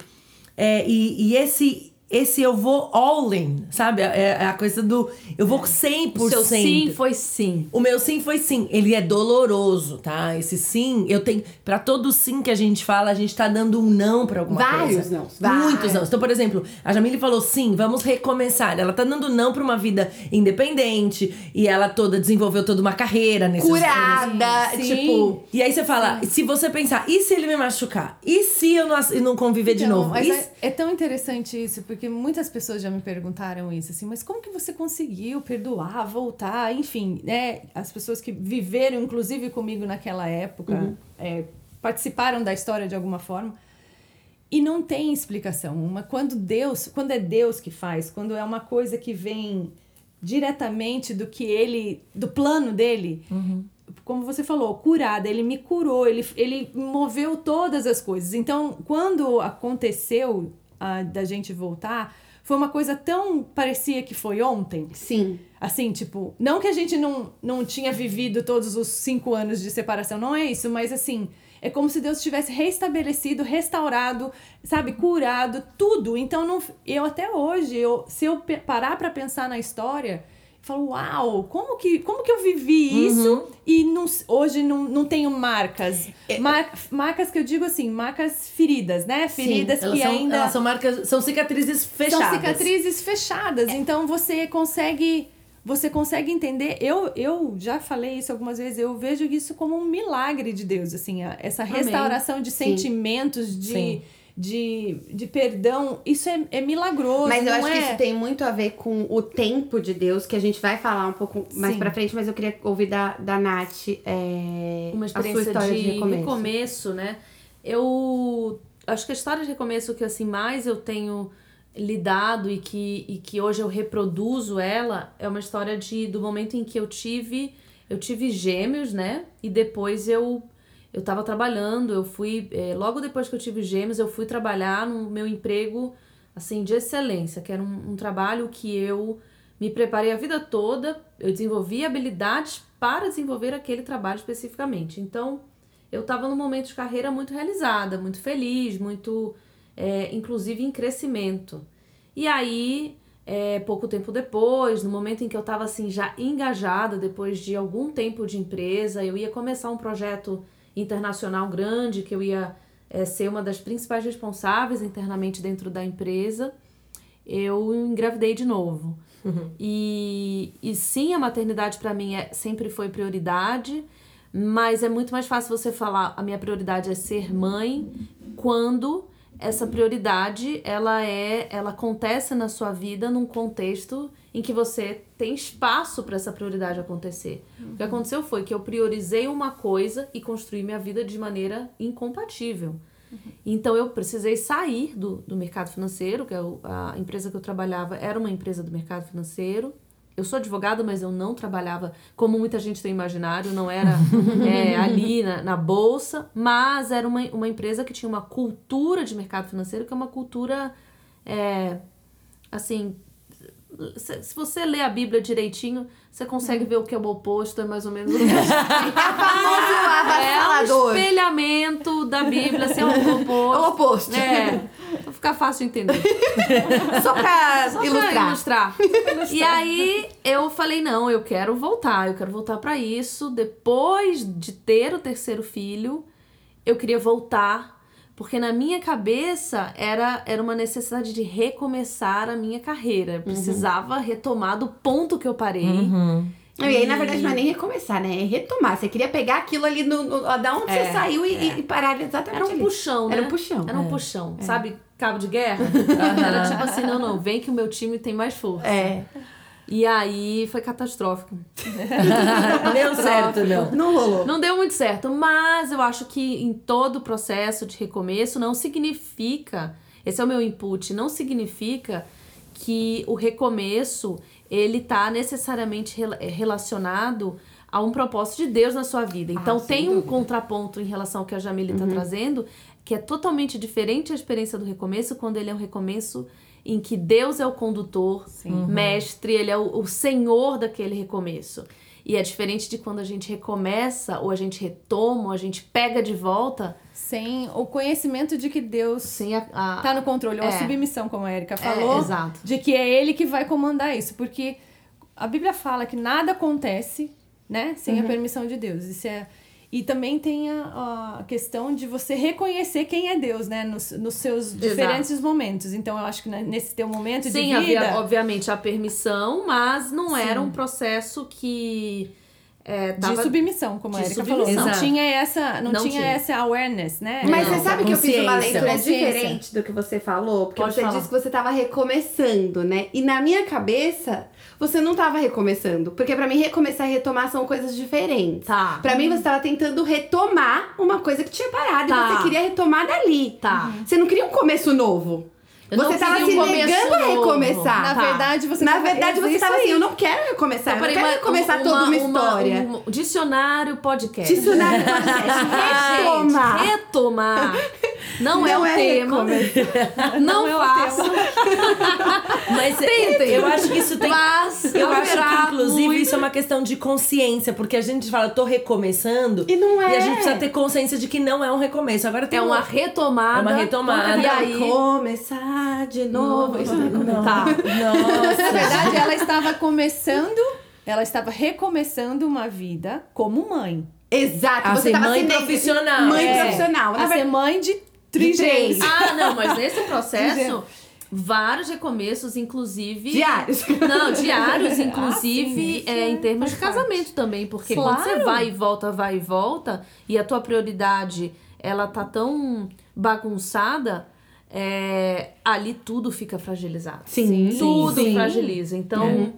É, e, e esse. Esse eu vou all in, sabe? É, é a coisa do. Eu vou 100%. O seu sim foi sim. O meu sim foi sim. Ele é doloroso, tá? Esse sim, eu tenho. Pra todo sim que a gente fala, a gente tá dando um não pra alguma Vários coisa. vários. Muitos não. Então, por exemplo, a Jamile falou sim, vamos recomeçar. Ela tá dando não pra uma vida independente. E ela toda desenvolveu toda uma carreira nesse Curada, Sim. tipo. E aí você fala, se você pensar, e se ele me machucar? E se eu não, não conviver de Então, novo? Mas E é, é tão interessante isso, porque muitas pessoas já me perguntaram isso, assim, mas como que você conseguiu perdoar, voltar, enfim, né? As pessoas que viveram, inclusive, comigo naquela época, é, participaram da história de alguma forma. E não tem explicação. Uma, quando Deus, quando é Deus que faz, quando é uma coisa que vem diretamente do que ele, do plano dele, como você falou, curada, ele me curou, ele, ele moveu todas as coisas. Então, quando aconteceu ah, da gente voltar, foi uma coisa tão parecia que foi ontem. Sim. Assim, tipo, não que a gente não, não tinha vivido todos os cinco anos de separação, não é isso, mas assim, é como se Deus tivesse restabelecido, restaurado, sabe, curado, tudo. Então, não, eu até hoje, eu, se eu parar pra pensar na história, falo, uau, como que, como que eu vivi isso e não, hoje não, não tenho marcas? Mar- marcas que eu digo assim, marcas feridas, né? Feridas elas que são, ainda. são marcas, são cicatrizes fechadas. São cicatrizes fechadas. Então você consegue. Você consegue entender. Eu, eu já falei isso algumas vezes, eu vejo isso como um milagre de Deus, assim, essa restauração de Sim. sentimentos, de, Sim. De, de perdão. Isso é, é milagroso. Mas eu não acho é... que isso tem muito a ver com o tempo de Deus, que a gente vai falar um pouco mais Sim. pra frente, mas eu queria ouvir da, da Nath é, uma experiência história de, de recomeço. recomeço, né? Eu acho que a história de recomeço que assim mais eu tenho lidado e que, e que hoje eu reproduzo ela é uma história de do momento em que eu tive eu tive gêmeos, né? E depois eu eu tava trabalhando, eu fui eh, logo depois que eu tive gêmeos eu fui trabalhar no meu emprego assim de excelência, que era um, um trabalho que eu me preparei a vida toda, eu desenvolvi habilidades para desenvolver aquele trabalho especificamente. Então, eu estava num momento de carreira muito realizada, muito feliz, muito, é, inclusive em crescimento. E aí, é, pouco tempo depois, no momento em que eu estava assim já engajada, depois de algum tempo de empresa, eu ia começar um projeto internacional grande, que eu ia é, ser uma das principais responsáveis internamente dentro da empresa, eu engravidei de novo. E, e sim, a maternidade para mim é, sempre foi prioridade, mas é muito mais fácil você falar a minha prioridade é ser mãe quando essa prioridade ela é ela acontece na sua vida num contexto em que você tem espaço para essa prioridade acontecer. O que aconteceu foi que eu priorizei uma coisa e construí minha vida de maneira incompatível. Então eu precisei sair do, do mercado financeiro, que é a empresa que eu trabalhava era uma empresa do mercado financeiro. Eu sou advogada, mas eu não trabalhava como muita gente tem imaginário, não era é, ali na, na bolsa, mas era uma, uma empresa que tinha uma cultura de mercado financeiro, que é uma cultura é, assim. Se, se você lê a Bíblia direitinho, você consegue ver o que é o oposto, é mais ou menos o que famoso é um espelhamento da Bíblia, assim, é o É o oposto. oposto. É, ficar fácil de entender. Só pra Só pra ilustrar. ilustrar. E aí eu falei, não, eu quero voltar, eu quero voltar pra isso. Depois de ter o terceiro filho, eu queria voltar Porque na minha cabeça era, era uma necessidade de recomeçar a minha carreira. Eu precisava retomar do ponto que eu parei. Uhum. Não, E aí, na verdade, não é nem recomeçar, né? É retomar. Você queria pegar aquilo ali no, no- da onde É, você saiu e, e parar exatamente Era um ali. puxão, né? Era um puxão. Era um puxão, sabe? Cabo de guerra. Era tipo assim, não, não, vem que o meu time tem mais força. É. E aí foi catastrófico. Deu certo, não. Não rolou. Não deu muito certo, mas eu acho que em todo o processo de recomeço não significa, esse é o meu input, não significa que o recomeço ele tá necessariamente eh, relacionado a um propósito de Deus na sua vida. Então sem tem um dúvida. contraponto em relação ao que a Jamile está trazendo, que é totalmente diferente a experiência do recomeço quando ele é um recomeço em que Deus é o condutor, mestre, ele é o, o senhor daquele recomeço. E é diferente de quando a gente recomeça, ou a gente retoma, ou a gente pega de volta Sem o conhecimento de que Deus sem a. a- tá no controle, ou a É. submissão, como a Erika É, falou, exato. de que é ele que vai comandar isso, porque a Bíblia fala que nada acontece, né, sem Uhum. a permissão de Deus. Isso é e também tem a, a questão de você reconhecer quem é Deus, né, nos, nos seus diferentes momentos. Então eu acho que né, nesse teu momento Sim, de vida, havia, obviamente, a permissão, mas não era um processo que. É, de tava- submissão, como a de Erika falou. Não tinha essa, não, Não tinha, tinha. essa awareness, né? Mas Não, você sabe que eu fiz uma leitura diferente do que você falou? Porque Pode você falar. disse que você tava recomeçando, né? E na minha cabeça, você não tava recomeçando. Porque pra mim, recomeçar e retomar são coisas diferentes. Tá. Pra mim, você tava tentando retomar uma coisa que tinha parado. Tá. E você queria retomar dali. Tá. Você não queria um começo novo. Eu não você tava se um começo negando a recomeçar. Na Tá. verdade, você Na tava- verdade, você tava aí. assim, eu não quero recomeçar. eu não quero recomeçar toda uma história. um dicionário podcast. Dicionário podcast. Retomar. Gente, retomar. Não, é Não o é tema. Não, é o façam. Mas Tentem. eu acho que isso tem. Mas Eu acho que, inclusive, muito- isso é uma questão de consciência, porque a gente fala, tô recomeçando. E não é. E a gente precisa ter consciência de que não é um recomeço. Agora tem É uma uma. retomada. É uma retomada. E aí... Começar de novo. Isso não é começar. Tá. Nossa. Na verdade, ela estava começando, ela estava recomeçando uma vida como mãe. Exato. A você ser mãe se neg- profissional. Mãe É. profissional. Na A ser mãe de De trigêmeos. três. Ah, não, mas nesse processo, vários recomeços, inclusive. Diários. Não, diários, inclusive, sim, isso é, em é- termos de parte. casamento também. Porque quando você Claro. vai e volta, vai e volta, e a tua prioridade ela tá tão bagunçada, é, ali tudo fica fragilizado. Sim, Tudo sim. fragiliza. Então. é,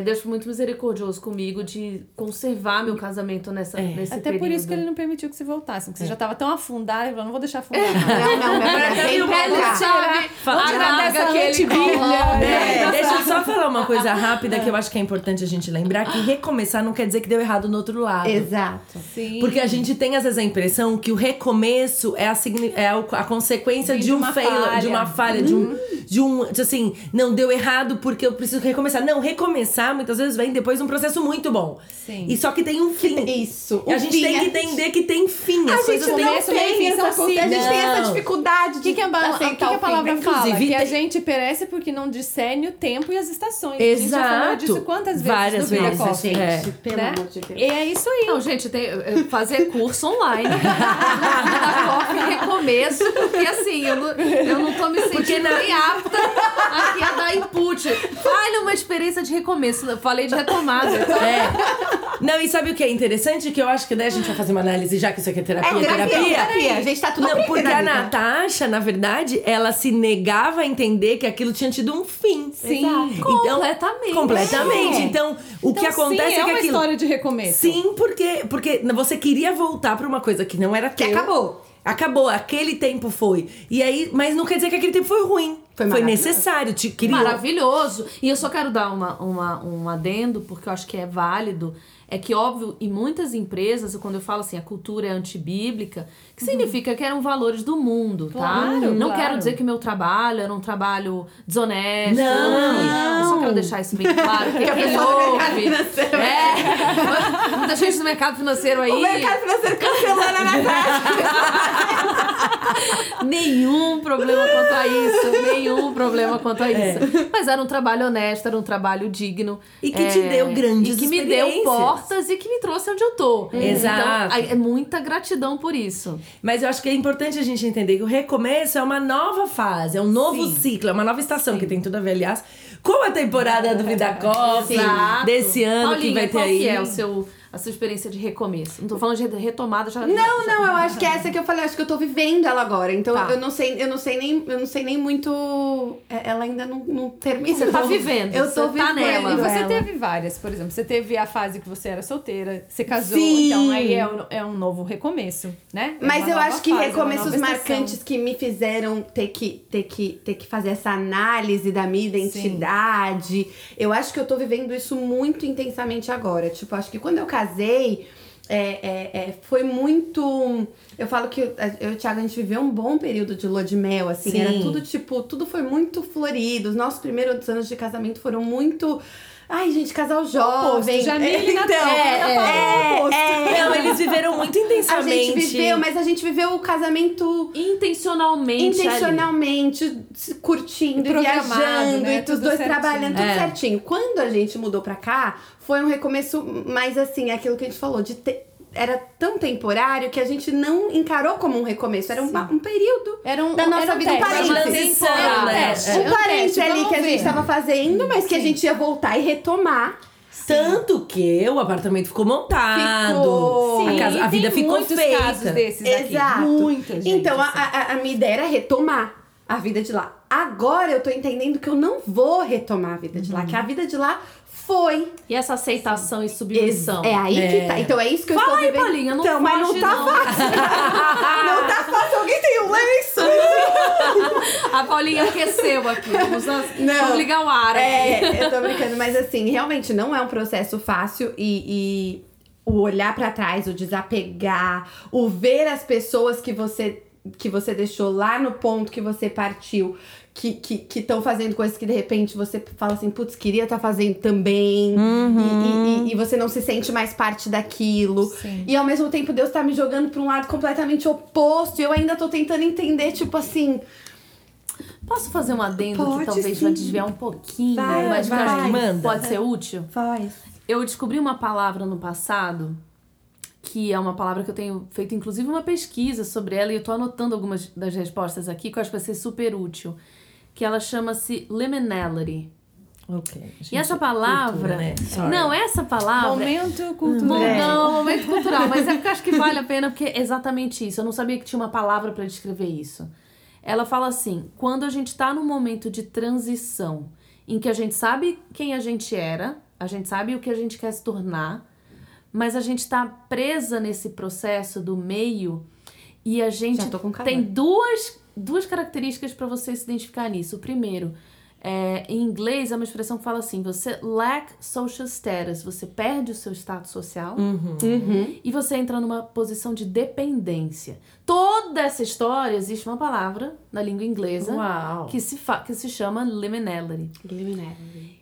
Deus foi muito misericordioso comigo de conservar meu casamento nessa, nesse Até por período. isso que ele não permitiu que você voltasse, porque você já estava tão afundada, ele falou, não vou deixar afundar. Não, não, minha Agora filha, tem vem um pra pouco cá. Sabe? Vamos A tirar dessa que ele né? É, deixa eu só falar uma coisa rápida que eu acho que é importante a gente lembrar: que recomeçar não quer dizer que deu errado no outro lado. Exato. Sim. Porque a gente tem às vezes a impressão que o recomeço é a, é o- a consequência de de um fail, de uma falha, de um, de um. de assim, não deu errado porque eu preciso recomeçar. Não, recomeçar muitas vezes vem depois de um processo muito bom. Sim. E só que tem um fim. Isso. E a gente fim tem é- que entender que tem fim. A As gente coisas não tem essa, a gente tem essa dificuldade O que, que, a, ba- o que, que aceitar a o fim. palavra fala? Que a gente perece porque não discerne o tempo e as estações. A gente já falou Exato. disso quantas vezes Várias no vezes, gente. Gente, pelo né? amor de Deus. E é isso aí. Não, gente, tem, fazer curso online. da coffee recomeço, porque assim, eu não, eu não tô me sentindo na- nem apta aqui a dar input. Fale uma experiência de recomeço. Eu falei de retomada. É. Não, e sabe o que é interessante? Que eu acho que daí a gente vai fazer uma análise, já que isso aqui é terapia, É terapia, terapia. terapia. A gente tá tudo Não, porque a vida. Natasha, na verdade, ela se negava a entender que aquilo tinha tido um fim. Sim. Então, Completamente. Completamente. É. Então, o que Então, acontece sim, é é que uma aquilo. história de recomeço. Sim, porque, porque você queria voltar pra uma coisa que não era Que teu. acabou. Acabou, aquele tempo foi. E aí, mas não quer dizer que aquele tempo foi ruim. Foi Foi, necessário, te criou. Maravilhoso. E eu só quero dar uma, uma, um adendo, porque eu acho que é válido. É que, óbvio, em muitas empresas, quando eu falo assim, a cultura é antibíblica, que significa que eram valores do mundo, tá? Claro, não claro. quero dizer que meu trabalho era um trabalho desonesto. Não. Eu só quero deixar isso bem claro, porque quem ouve. É, muita gente do mercado financeiro aí. O mercado financeiro cancelando a Natasha. nenhum problema quanto a isso. Nenhum problema quanto a isso. Mas era um trabalho honesto, era um trabalho digno. E que te deu grandes E que me deu portas e que me trouxe onde eu tô. Exato. Então, é muita gratidão por isso. Mas eu acho que é importante a gente entender que o recomeço é uma nova fase, é um novo Sim. ciclo, é uma nova estação que tem tudo a ver, aliás, com a temporada do Vida Exato. desse ano que Paulinha, vai ter aí. que é o seu, a sua experiência de recomeço? Não tô falando de retomada, já Não, já- não, eu acho que é essa que eu falei, acho que eu tô vivendo ela agora. Então Tá. eu não sei, eu não sei nem, eu não sei nem muito. é, Ela ainda não, não termina. Você tá vivendo, Eu tô você tá vivendo nela. E você ela. teve várias, por exemplo, você teve a fase que você era solteira, você casou, Sim. então aí é um, é um novo recomeço, né? É Mas eu acho que fase, é recomeços marcantes que me fizeram ter que, ter, que, ter que fazer essa análise da minha identidade. Eu acho que eu tô vivendo isso muito intensamente agora. Tipo, acho que quando eu casei. É, é, é, foi muito. Eu falo que eu eu e o Thiago, a gente viveu um bom período de lua de mel, assim. Sim. Era tudo, tipo, tudo foi muito florido. Os nossos primeiros anos de casamento foram muito. Ai, gente, casal jovem. Jamile e então, Natália, é, é, oposto. é. Não, eles viveram muito A intensamente. gente viveu, mas a gente viveu o casamento Intencionalmente. ali. intencionalmente, se curtindo, e Programado, viajando, né? e os dois certinho. trabalhando, tudo É. certinho. Quando a gente mudou pra cá, foi um recomeço mais assim, aquilo que a gente falou, de ter. Era tão temporário que a gente não encarou como um recomeço. Era um, um período Era um, da nossa era um vida, um teste, parênteses. transição, Era um né? teste, É. Um era parênteses teste, ali que a gente tava fazendo, mas que a gente ia voltar e retomar. Tanto que o apartamento ficou montado. Ficou. A, casa- a vida tem ficou muitos feita. casos desses aqui. Exato. Muita gente, então, a, assim. a, a minha ideia era retomar a vida de lá. Agora eu tô entendendo que eu não vou retomar a vida de lá, que a vida de lá foi. E essa aceitação e submissão. É aí É. que tá. Então é isso que eu Fala estou aí, vivendo. Paulinha, não então, mas não tá não. fácil. não tá fácil. Alguém tem um lenço? A Paulinha aqueceu aqui. Vamos, Não. vamos ligar o ar aqui. É, eu tô brincando, mas assim, realmente não é um processo fácil e. e o olhar pra trás, o desapegar, o ver as pessoas que você que você deixou lá no ponto que você partiu, que estão que, estão fazendo coisas que de repente você fala assim, putz, queria estar fazendo também, e, e, e- e você não se sente mais parte daquilo. Sim. E ao mesmo tempo Deus tá me jogando pra um lado completamente oposto, e eu ainda tô tentando entender, tipo assim, Posso fazer um adendo Pode, que talvez sim. vai desviar um pouquinho, Vai, mas vai. Manda. pode ser útil? faz. Eu descobri uma palavra no passado, que é uma palavra que eu tenho feito inclusive uma pesquisa sobre ela, e eu tô anotando algumas das respostas aqui, que eu acho que vai ser super útil. Que ela chama-se liminality. Ok. E essa palavra. cultura, né? Não, essa palavra. Momento cultural. Bom, É. não, momento cultural, mas é porque acho que vale a pena, porque é exatamente isso. Eu não sabia que tinha uma palavra pra descrever isso. Ela fala assim: quando a gente tá num momento de transição, em que a gente sabe quem a gente era, a gente sabe o que a gente quer se tornar, mas a gente tá presa nesse processo do meio e a gente Já tô com calor. tem duas, duas características pra você se identificar nisso. O primeiro, é, em inglês é uma expressão que fala assim: você lack social status, você perde o seu status social Uhum. e você entra numa posição de dependência. Toda essa história existe uma palavra na língua inglesa Uau. que se, que se chama liminality.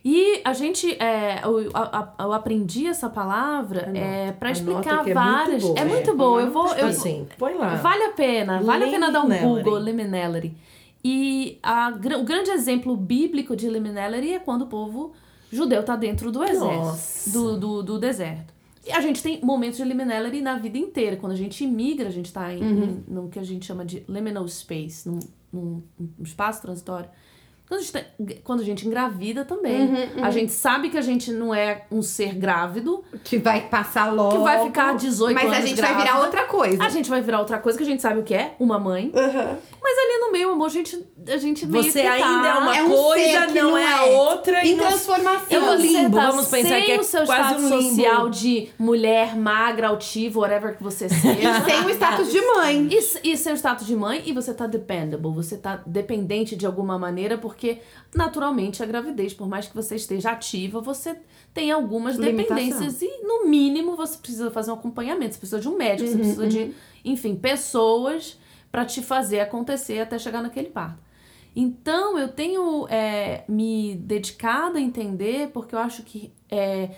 E a gente, é, eu, a- eu aprendi essa palavra é, para explicar que é muito várias. boa. é É, muito boa. Eu vou, Tipo eu, assim, põe lá. Vale a pena, vale a pena dar um Liminality. Google liminality. E a, o grande exemplo bíblico de liminality é quando o povo judeu tá dentro do exército, do, do, do deserto. E a gente tem momentos de liminality na vida inteira. Quando a gente imigra, a gente tá em, em no que a gente chama de liminal space, num, num, num espaço transitório. Quando a, gente tá- quando a gente engravida também. A gente sabe que a gente não é um ser grávido, Que vai passar logo. Que vai ficar 18 Mas a anos gente vai virar grávida. outra coisa. a gente vai virar outra coisa que a gente sabe o que é, uma mãe. Uhum. Mas ali no meio, amor, a gente, a gente meio Você que tá... ainda é uma É um coisa, não, não é a é. outra. Em e não- transformação. É um limbo, tá vamos pensar sem que é o seu quase status um limbo. social de mulher, magra, altivo, whatever que você seja. Sem o status de mãe. E, e seu status de mãe, e você tá dependable, você tá dependente de alguma maneira, porque naturalmente a gravidez, por mais que você esteja ativa, você tem algumas Limitação. dependências e, no mínimo, você precisa fazer um acompanhamento, você precisa de um médico, Uhum, você precisa de, enfim, pessoas pra te fazer acontecer até chegar naquele parto. Então, eu tenho é, me dedicado a entender, porque eu acho que é,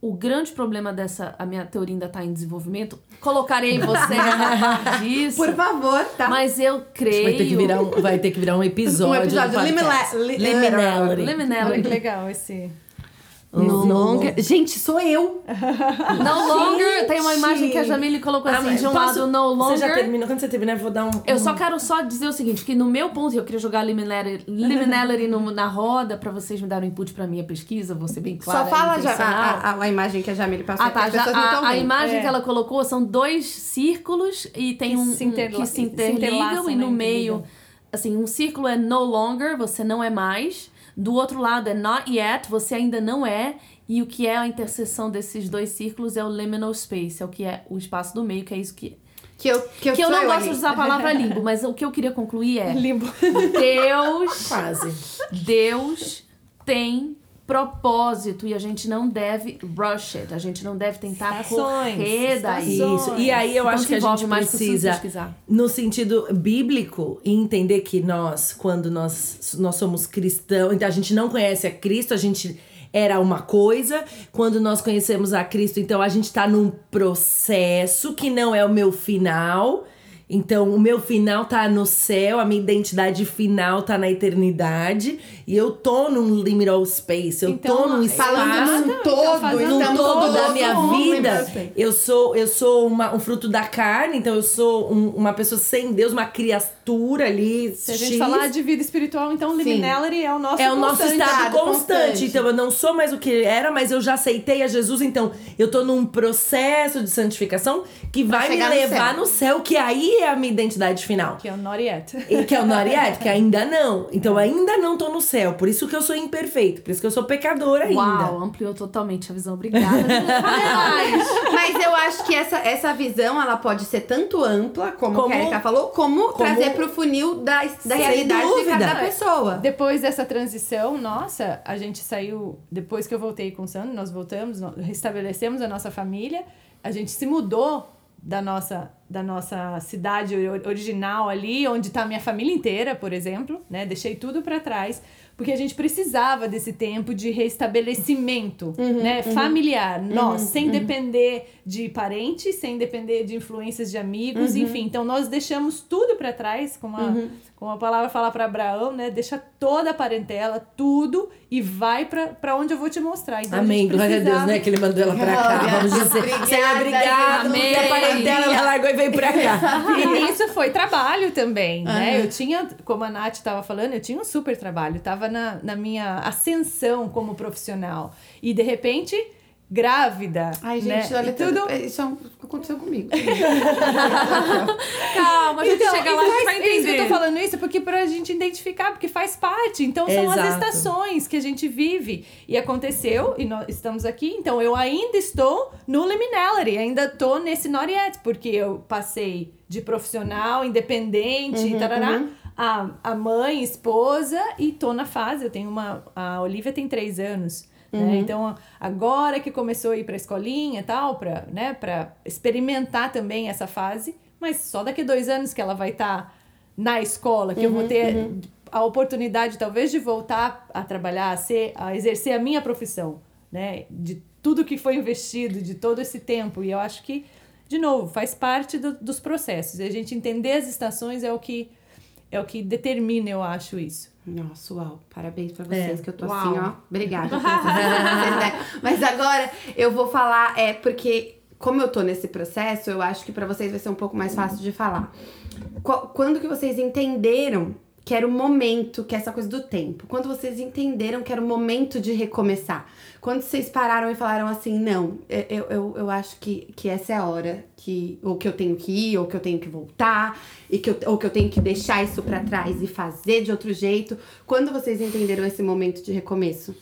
o grande problema dessa. A minha teoria ainda está em desenvolvimento. Colocarei você disso. Por favor, tá? Mas eu creio. Vai ter que virar um, vai ter que virar um episódio. Um episódio Liminality. Olha Liminality. que legal esse. No longer. Gente, sou eu. No longer. Tem uma imagem que a Jamile colocou assim, de um posso- lado, no longer. Você já terminou? Quando você terminar, eu vou dar um. Eu só quero só dizer o seguinte, que no meu ponto, eu queria jogar Liminality, liminality no- na roda pra vocês me darem um input pra minha pesquisa, vou ser bem clara. Só fala já intencional. a, a, a imagem que a Jamile passou. Ah, tá. as Já, pessoas não tão a, a vendo. imagem É. que ela colocou são dois círculos e tem Que um, se um- interla- que se se interligam interlaçam, e né, no meio, interligam. assim, um círculo é no longer, você não é mais. Do outro lado é not yet, você ainda não é. E o que é a interseção desses dois círculos é o liminal space, é o que é o espaço do meio, que é isso que Que eu, que eu, que eu não gosto de usar a palavra limbo, mas o que eu queria concluir é Limbo. Deus Quase. Deus tem propósito e a gente não deve rush it, a gente não deve tentar Estações, correr daí. Isso. E aí eu Então acho que a gente mais precisa, no sentido bíblico, e entender que nós, quando nós, nós somos cristãos, então a gente não conhece a Cristo, a gente era uma coisa. Quando nós conhecemos a Cristo, então a gente tá num processo que não é o meu final. Então, o meu final tá no céu, a minha identidade final tá na eternidade. E eu tô num liminal space, eu Então, tô num Falando espaço num todo, estamos todo da minha vida, eu sou eu sou uma, um fruto da carne, então eu sou um- uma pessoa sem Deus, uma criatura ali. Se a gente X. falar de vida espiritual, então liminality é o nosso é o nosso estado constante. constante. Então eu não sou mais o que era, mas eu já aceitei a Jesus. Então eu tô num processo de santificação que vai me chegar no levar céu. no céu, que aí é a minha identidade final. Que é o not yet. E que é o not yet, que ainda não. Então ainda não tô no céu. Por isso que eu sou imperfeito. Por isso que eu sou pecador ainda. Uau, ampliou totalmente a visão. Obrigada. Mas, Mas eu acho que essa, essa visão, ela pode ser tanto ampla, como, Como- a Erika falou, como, trazer pro funil da, da realidade de dúvida. cada pessoa. Depois dessa transição, nossa, a gente saiu. Depois que eu voltei com o Sandro, nós voltamos, nós restabelecemos a nossa família, a gente se mudou da nossa, da nossa cidade or- original ali, onde está a minha família inteira, por exemplo, né? Deixei tudo para trás, porque a gente precisava desse tempo de restabelecimento, né? Familiar, nós, sem depender de parentes, sem depender de influências de amigos, enfim. Então nós deixamos tudo para trás, como a, como a palavra fala para Abraão, né? Deixa toda a parentela, tudo e vai para onde eu vou te mostrar. Então, a Amém. gente Glória a Deus, né? Que ele mandou ela pra cá. Vamos dizer. Obrigada, Senhor, obrigado. Amém. A parentela ela largou e veio pra cá. E isso foi trabalho também, né? Eu tinha, como a Nath estava falando, eu tinha um super trabalho. Estava na, na minha ascensão como profissional. E, de repente, grávida. Ai, né? gente, olha E tudo... tudo. Isso aconteceu comigo. calma, a gente Então, chega lá e então vai é isso que eu entender. tô falando isso porque pra gente identificar, porque faz parte. Então são as Exato. estações que a gente vive. E aconteceu, e nós estamos aqui, então eu ainda estou no liminality, ainda tô nesse not yet, porque eu passei de profissional, independente, Uhum, tarará, a, a mãe, esposa, e tô na fase. Eu tenho uma. A Olivia tem três anos. Uhum. Né? Então, agora que começou a ir pra escolinha e tal, pra, né, pra experimentar também essa fase, mas só daqui a dois anos que ela vai estar na escola, que eu Uhum, vou ter a oportunidade, talvez, de voltar a trabalhar, a, ser, a exercer a minha profissão, né? De tudo que foi investido, de todo esse tempo. E eu acho que, de novo, faz parte do- dos processos. E a gente entender as estações é o que é o que determina, eu acho, isso. Nossa, uau. Parabéns pra vocês, É. que eu tô Uau. assim, ó. Obrigada. né? Mas agora eu vou falar, é porque, como eu tô nesse processo, eu acho que pra vocês vai ser um pouco mais fácil de falar. Qu- Quando que vocês entenderam que era o momento, que é essa coisa do tempo? Quando vocês entenderam que era o momento de recomeçar? Quando vocês pararam e falaram assim, não, eu, eu, eu acho que, que essa é a hora, que, ou que eu tenho que ir, ou que eu tenho que voltar, e que eu, ou que eu tenho que deixar isso pra trás e fazer de outro jeito. Quando vocês entenderam esse momento de recomeço?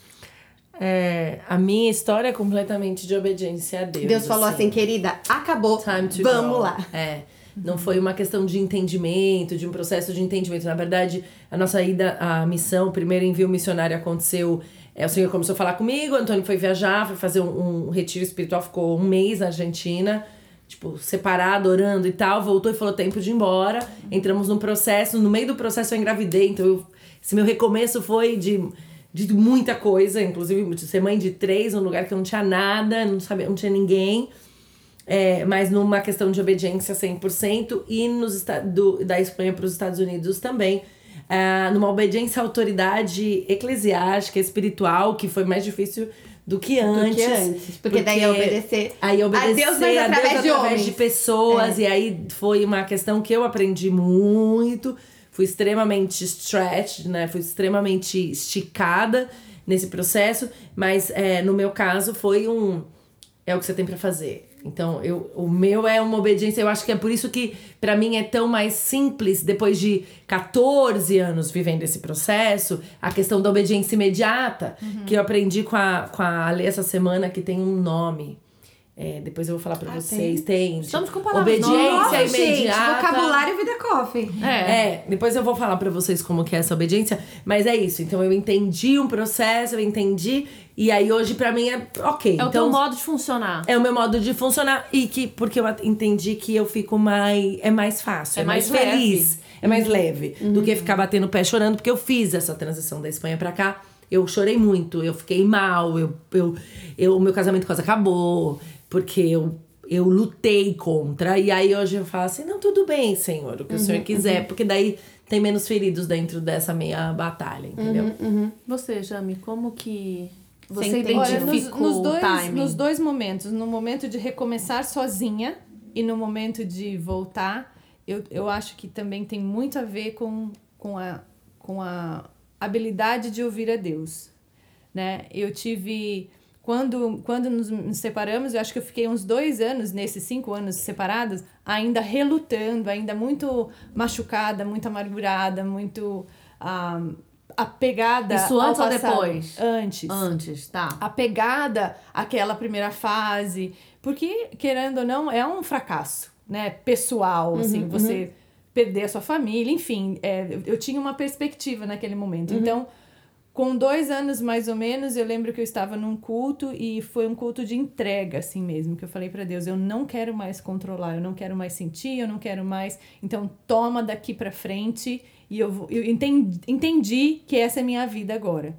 É, a minha história é completamente de obediência a Deus. Deus falou assim, querida, acabou, Time to vamos go. lá. É. Não foi uma questão de entendimento, de um processo de entendimento. Na verdade, a nossa ida à missão, o primeiro envio missionário aconteceu. É, o Senhor começou a falar comigo, o Antônio foi viajar, foi fazer um, um retiro espiritual, ficou um mês na Argentina, tipo, separado, orando e tal, voltou e falou: tempo de ir embora. Entramos no processo, no meio do processo eu engravidei, então eu, esse meu recomeço foi de, de muita coisa, inclusive de ser mãe de três, num lugar que eu não tinha nada, não sabia, não tinha ninguém. É, mas numa questão de obediência 100% e nos do, da Espanha para os Estados Unidos também. ah, numa obediência à autoridade eclesiástica, espiritual, que foi mais difícil do que antes. Do que antes. Porque, daí é obedecer. Aí obedecer a Deus, mas através de homens. É. pessoas. E aí foi uma questão que eu aprendi muito. Fui extremamente stretched, né? Fui extremamente esticada nesse processo. Mas é, no meu caso foi um. É o que você tem pra fazer. Então, eu, o meu é uma obediência. Eu acho que é por isso que, pra mim, é tão mais simples, depois de 14 anos vivendo esse processo, a questão da obediência imediata, que eu aprendi com a, com a Ale essa semana, que tem um nome. É, depois eu vou falar pra vocês. Tem. Estamos com palavras Obediência Nossa, imediata. gente, vocabulário Vida Coffee. É, depois eu vou falar pra vocês como que é essa obediência, mas é isso. Então eu entendi um processo, eu entendi e aí hoje pra mim é OK. É então o teu modo de funcionar. é o meu modo de funcionar e que porque eu entendi que eu fico mais é mais fácil, É é, mais, mais feliz, é mais leve do que ficar batendo o pé chorando, porque eu fiz essa transição da Espanha pra cá. Eu chorei muito, eu fiquei mal, eu eu, eu o meu casamento quase acabou, porque eu eu lutei contra. E aí hoje eu falo assim: não, tudo bem, Senhor, o que o Senhor quiser, porque daí tem menos feridos dentro dessa minha batalha, entendeu? Você, Jami, como que você Você identificou Olha, nos, nos dois, timing? nos dois momentos, no momento de recomeçar sozinha e no momento de voltar, eu, eu acho que também tem muito a ver com, com, a, com a habilidade de ouvir a Deus. Né? Eu tive. Quando, quando nos, nos separamos, eu acho que eu fiquei uns dois anos, nesses cinco anos separados, ainda relutando, ainda muito machucada, muito amargurada, muito ah, apegada. Isso antes ou depois? Antes Antes, tá. apegada àquela primeira fase, porque querendo ou não é um fracasso, né, pessoal, assim, você perder a sua família, enfim, é, eu- eu tinha uma perspectiva naquele momento. Então, com dois anos mais ou menos, eu lembro que eu estava num culto e foi um culto de entrega, assim mesmo, que eu falei para Deus, eu não quero mais controlar, eu não quero mais sentir, eu não quero mais, então toma daqui para frente e eu, eu entendi, entendi que essa é a minha vida agora.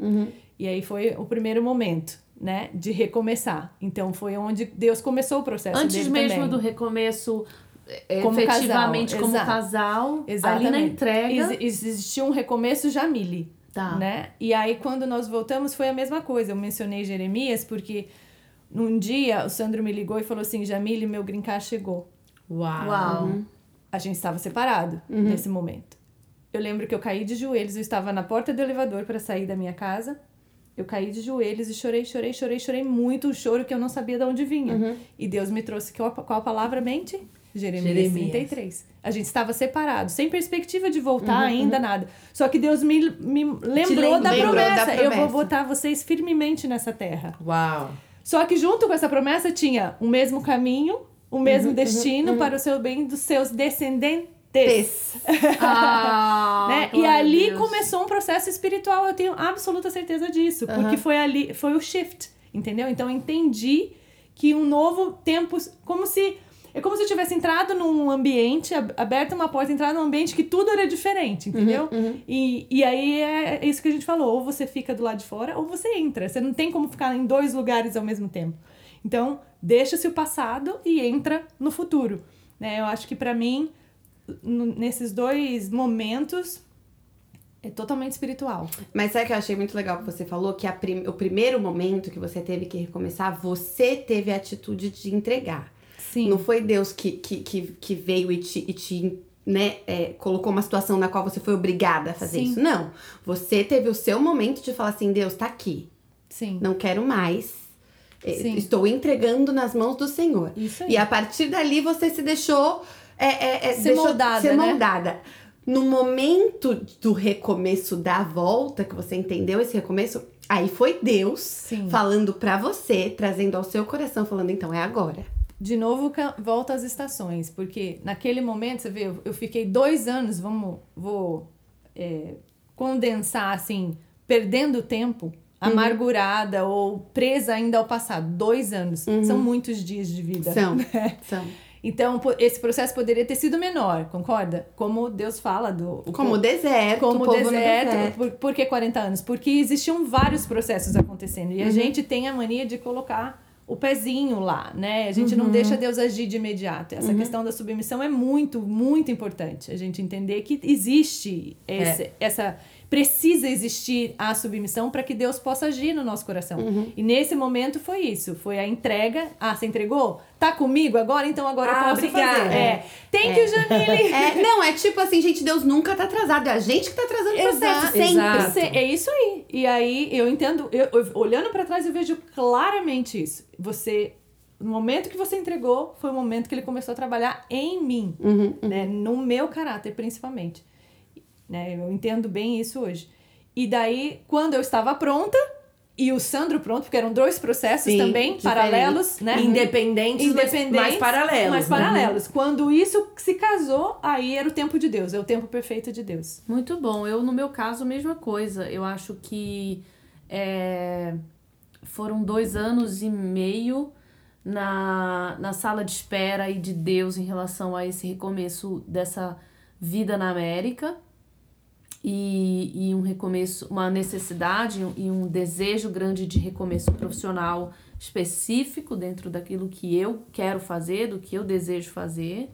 E aí foi o primeiro momento, né, de recomeçar. Então foi onde Deus começou o processo Antes mesmo também. do recomeço, é, Como efetivamente casal, como exato. casal, Exatamente. ali na entrega. Ex- existia um recomeço Jamile. Tá. Né? E aí, quando nós voltamos, foi a mesma coisa. Eu mencionei Jeremias porque num dia o Sandro me ligou e falou assim: Jamile, meu green chegou. Uau. Uau. A gente estava separado nesse momento. Eu lembro que eu caí de joelhos, eu estava na porta do elevador para sair da minha casa. Eu caí de joelhos e chorei, chorei, chorei, chorei muito, um choro que eu não sabia de onde vinha. E Deus me trouxe qual, qual a palavra mente? Jeremias, Jeremias. 33. A gente estava separado, sem perspectiva de voltar ainda, nada. Só que Deus me, me lembrou, da, lembrou promessa. da Eu vou promessa. botar vocês firmemente nessa terra. Uau. Só que junto com essa promessa tinha o mesmo caminho, o mesmo destino para o seu bem dos seus descendentes. Ah, né? E ali Deus. começou um processo espiritual, eu tenho absoluta certeza disso, porque foi ali, foi o shift, entendeu? Então eu entendi que um novo tempo, como se é como se eu tivesse entrado num ambiente, ab- aberto uma porta, entrado num ambiente que tudo era diferente, entendeu? E, e aí é isso que a gente falou, ou você fica do lado de fora, ou você entra. Você não tem como ficar em dois lugares ao mesmo tempo. Então, deixa-se o passado e entra no futuro. Né? Eu acho que pra mim, nesses dois momentos, é totalmente espiritual. Mas sabe o que eu achei muito legal que você falou? Que prim- o primeiro momento que você teve que recomeçar, você teve a atitude de entregar. Sim. Não foi Deus que, que, que, que veio e te, e te né, é, colocou uma situação na qual você foi obrigada a fazer Sim. isso. Não. Você teve o seu momento de falar assim: Deus, tá aqui. Sim. Não quero mais. É, Sim. Estou entregando nas mãos do Senhor. Isso aí. E a partir dali você se deixou. É, é, é, Ser deixou moldada, ser né? moldada. No momento do recomeço da volta, que você entendeu esse recomeço, aí foi Deus Sim. falando pra você, trazendo ao seu coração, falando: então é agora. De novo, volta às estações, porque naquele momento, você vê, eu, eu fiquei dois anos, vamos, vou é, condensar assim, perdendo tempo, amargurada ou presa ainda ao passado. Dois anos. São muitos dias de vida. São. São. Então, esse processo poderia ter sido menor, concorda? Como Deus fala do. o Como o deserto, como o deserto. deserto. Por, por que 40 anos? Porque existiam vários processos acontecendo. Uhum. E a gente tem a mania de colocar o pezinho lá, né? A gente Uhum. não deixa Deus agir de imediato. Essa questão da submissão é muito, muito importante. A gente entender que existe esse- essa. Precisa existir a submissão para que Deus possa agir no nosso coração. Uhum. E nesse momento foi isso. Foi a entrega. Ah, você entregou? Tá comigo agora? Então agora Ah, eu posso obrigada. fazer. É. Thank you, Jamile. É, não, é tipo assim, gente, Deus nunca tá atrasado. É a gente que tá atrasando o processo. Exato. Sempre. Exato. Você- É isso aí. E aí eu entendo, eu, eu- olhando pra trás, eu vejo claramente isso. Você, no momento que você entregou, foi o momento que ele começou a trabalhar em mim, Uhum, né? No meu caráter, principalmente. Né? Eu entendo bem isso hoje. E daí, quando eu estava pronta, e o Sandro pronto, porque eram dois processos Sim, também, paralelos, né? Independentes, mas Independentes, mais paralelos. mais né? paralelos. Quando isso se casou, aí era o tempo de Deus, é o tempo perfeito de Deus. Muito bom. Eu, no meu caso, a mesma coisa. Eu acho que é, foram dois anos e meio na, na sala de espera e de Deus em relação a esse recomeço dessa vida na América. E, e um recomeço, uma necessidade e um desejo grande de recomeço profissional específico dentro daquilo que eu quero fazer, do que eu desejo fazer.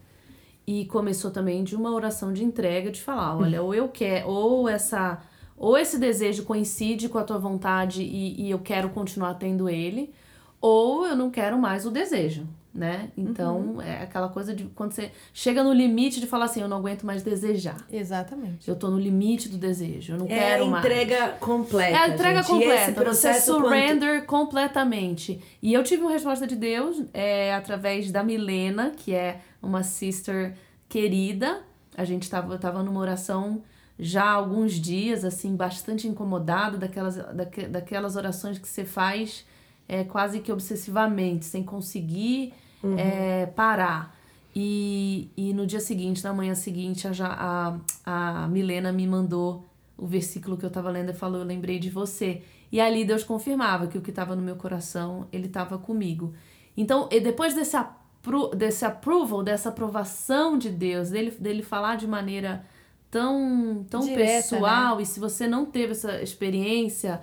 E começou também de uma oração de entrega, de falar, olha, ou eu quero, ou essa, ou esse desejo coincide com a tua vontade e, e eu quero continuar tendo ele, ou eu não quero mais o desejo, né? Então, é aquela coisa de quando você chega no limite de falar assim, eu não aguento mais desejar. Exatamente. Eu tô no limite do desejo, eu não É quero a mais. entrega completa. É a entrega gente. Completa, você processo quanto- surrender completamente. E eu tive uma resposta de Deus é, através da Milena, que é uma sister querida. A gente tava, eu tava numa oração já há alguns dias, assim, bastante incomodada daquelas, daque, daquelas orações que você faz é, quase que obsessivamente, sem conseguir é, parar. E, e no dia seguinte, na manhã seguinte, a, a, a Milena me mandou o versículo que eu tava lendo e falou: Eu lembrei de você. E ali Deus confirmava que o que estava no meu coração, ele estava comigo. Então, e depois desse, apro desse approval, dessa aprovação de Deus, dele, dele falar de maneira tão, tão Direta, pessoal, e se você não teve essa experiência,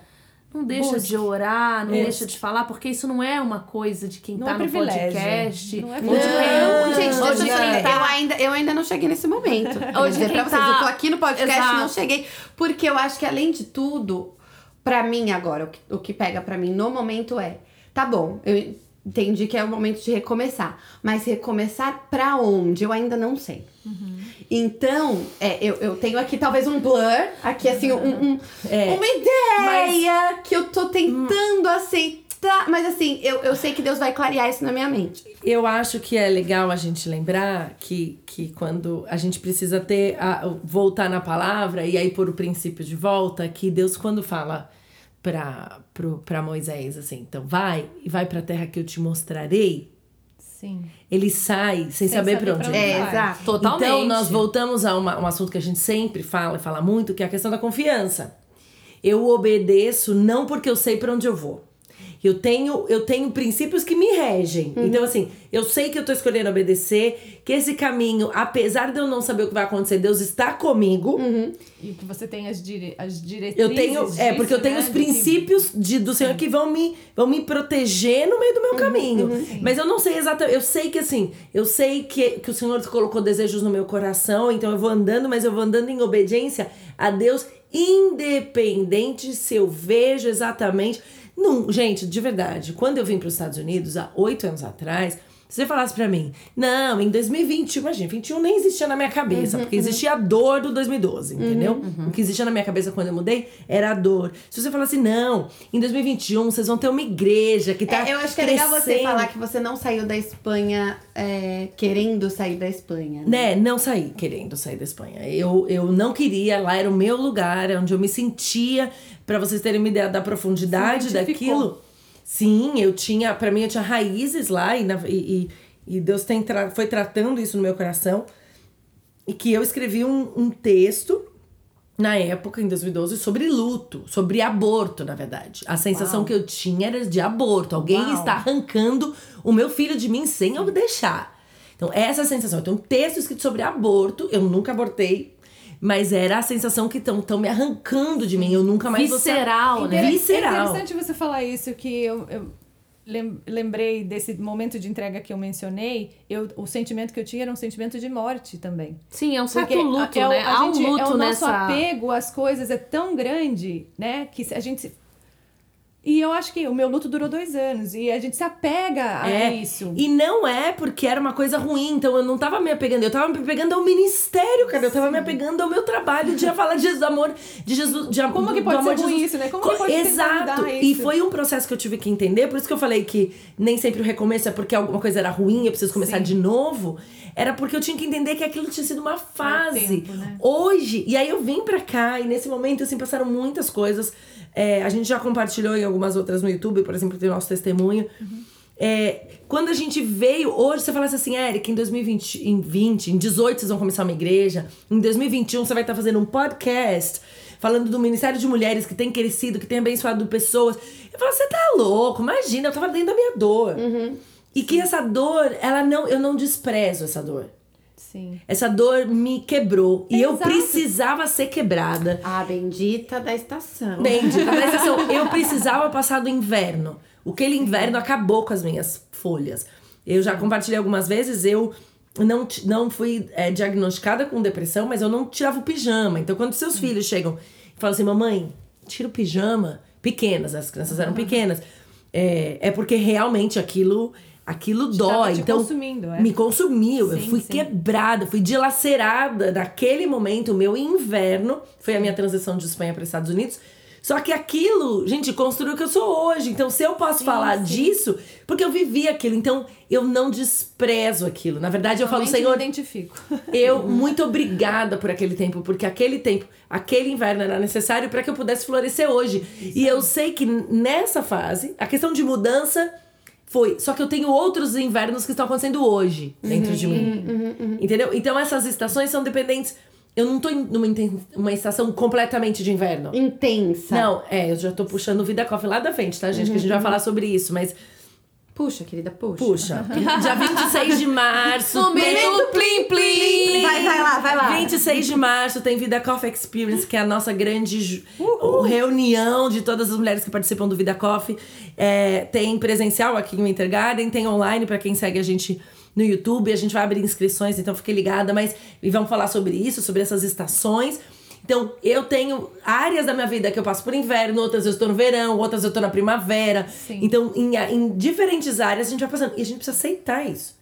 não deixa Busque. de orar, não deixa de falar, porque isso não é uma coisa de quem Não tá é no privilégio. podcast. Não é privilégio. quem- Gente, deixa de eu, quem eu, ainda, eu ainda não cheguei nesse momento. De dizer pra vocês, tá- eu tô aqui no podcast Exato. não cheguei. Porque eu acho que, além de tudo, pra mim agora, o que, o que pega pra mim no momento é: tá bom, eu entendi que é o momento de recomeçar. Mas recomeçar pra onde? Eu ainda não sei. Então, é, eu, eu tenho aqui talvez um blur, aqui assim, um, um- É. uma ideia que eu tô tentando aceitar. Mas assim, eu, eu sei que Deus vai clarear isso na minha mente. Eu acho que é legal a gente lembrar que, que quando a gente precisa ter a, voltar na palavra e aí pôr o princípio de volta, que Deus quando fala pra Moisés assim, então vai e vai pra terra que eu te mostrarei, Sim. ele sai sem, Sem saber saber pra onde pra onde É, vai. exato. Totalmente. Então, nós voltamos a uma- um assunto que a gente sempre fala e fala muito, que é a questão da confiança. Eu obedeço não porque eu sei pra onde eu vou. Eu tenho, eu tenho princípios que me regem. Então, assim, eu sei que eu tô escolhendo obedecer, que esse caminho, apesar de eu não saber o que vai acontecer, Deus está comigo. E que você tem as, dire... as diretrizes. Eu tenho, é, disso, porque eu tenho né, os princípios de, do Senhor que vão me, vão me proteger no meio do meu caminho. Mas eu não sei exatamente, eu sei que assim, eu sei que, que o Senhor colocou desejos no meu coração, então eu vou andando, mas eu vou andando em obediência a Deus, independente se eu vejo exatamente. Não, gente, de verdade, quando eu vim para os Estados Unidos há oito anos atrás, se você falasse pra mim, não, em 2021, imagina, 21 nem existia na minha cabeça, porque existia a dor do 2012, entendeu? O que existia na minha cabeça quando eu mudei era a dor. Se você falasse, não, em 2021 vocês vão ter uma igreja que tá. É, eu acho que é legal você falar que você não saiu da Espanha é, querendo sair da Espanha. Né, não saí querendo sair da Espanha. Eu, eu não queria, lá era o meu lugar, é onde eu me sentia, pra vocês terem uma ideia da profundidade daquilo. Sim, eu tinha, pra mim eu tinha raízes lá e, na- e, e, Deus tem tra- foi tratando isso no meu coração. E que eu escrevi um, um texto na época, em 2012, sobre luto, sobre aborto, na verdade. A sensação que eu tinha era de aborto. Alguém Uau. está arrancando o meu filho de mim sem eu deixar. Então, essa sensação. Eu tenho um texto escrito sobre aborto, eu nunca abortei. Mas era a sensação que estão me arrancando de mim. Eu nunca mais vou ser- Visceral, né? É Visceral. interessante você falar isso, que eu, eu lem- lembrei desse momento de entrega que eu mencionei. Eu, o sentimento que eu tinha era um sentimento de morte também. Sim, é um certo Porque luto, é o- né? a Há um gente- luto é o nosso nessa... apego às coisas é tão grande, né? Que a gente. E eu acho que o meu luto durou dois anos. E a gente se apega a É, isso. E não é porque era uma coisa ruim, então eu não tava me apegando, eu tava me apegando ao ministério, cara. Eu tava me apegando ao meu trabalho de falar de Jesus, amor de Jesus. De, Como do- que pode ser ruim isso, né? Como Co- que pode Exato. E foi um processo que eu tive que entender, por isso que eu falei que nem sempre o recomeço é porque alguma coisa era ruim, eu preciso começar Sim. de novo. Era porque eu tinha que entender que aquilo tinha sido uma fase. tempo, né? Hoje, e aí eu vim pra cá, e nesse momento, assim, passaram muitas coisas. É, a gente já compartilhou em algumas outras no YouTube, por exemplo, tem o nosso testemunho. É, quando a gente veio, hoje você falasse assim, Eric, em 2020, em 20, em 18 vocês vão começar uma igreja, em 2021 você vai estar fazendo um podcast falando do Ministério de Mulheres que tem crescido, que tem abençoado pessoas. Eu falo, você tá louco, imagina, eu tava dentro da minha dor. E que essa dor, ela não, eu não desprezo essa dor. Sim. Essa dor me quebrou. E eu precisava ser quebrada. A bendita da estação. Bendita da estação. Eu precisava passar do inverno. Aquele inverno acabou com as minhas folhas. Eu já compartilhei algumas vezes, eu não, não fui é, diagnosticada com depressão, mas eu não tirava o pijama. Então, quando seus filhos chegam e falam assim, mamãe, tira o pijama. Pequenas, as crianças eram pequenas. É, é porque realmente aquilo, aquilo tava dói. te então, consumindo, é. me consumiu. eu Sim, fui sim. quebrada, fui dilacerada naquele momento. O meu inverno foi a minha transição de Espanha para Estados Unidos. Só que aquilo, gente, construiu o que eu sou hoje. Então, se eu posso falar disso, porque eu vivi aquilo. Então, eu não desprezo aquilo. Na verdade, eu falo, Senhor, me identifico. eu muito obrigada por aquele tempo, porque aquele tempo, aquele inverno era necessário para que eu pudesse florescer hoje. E eu sei que nessa fase, a questão de mudança foi. Só que eu tenho outros invernos que estão acontecendo hoje dentro de mim. Entendeu? Então essas estações são dependentes. Eu não tô em numa uma estação completamente de inverno. Intensa. Não, é, eu já tô puxando o Vida Coffee lá da frente, tá, gente? Que a gente vai falar sobre isso, mas Puxa, querida, puxa. puxa. Dia 26 de março. Momento plim plim! Vai, vai lá, vai lá. 26 de março tem Vida Coffee Experience, que é a nossa grande ju- reunião de todas as mulheres que participam do Vida Coffee. É, tem presencial aqui no Intergarden, tem online para quem segue a gente no YouTube. A gente vai abrir inscrições, então fique ligada. Mas e vamos falar sobre isso, sobre essas estações. Então, eu tenho áreas da minha vida que eu passo por inverno, outras eu estou no verão, outras eu estou na primavera. Sim. Então, em, em diferentes áreas a gente vai passando. E a gente precisa aceitar isso.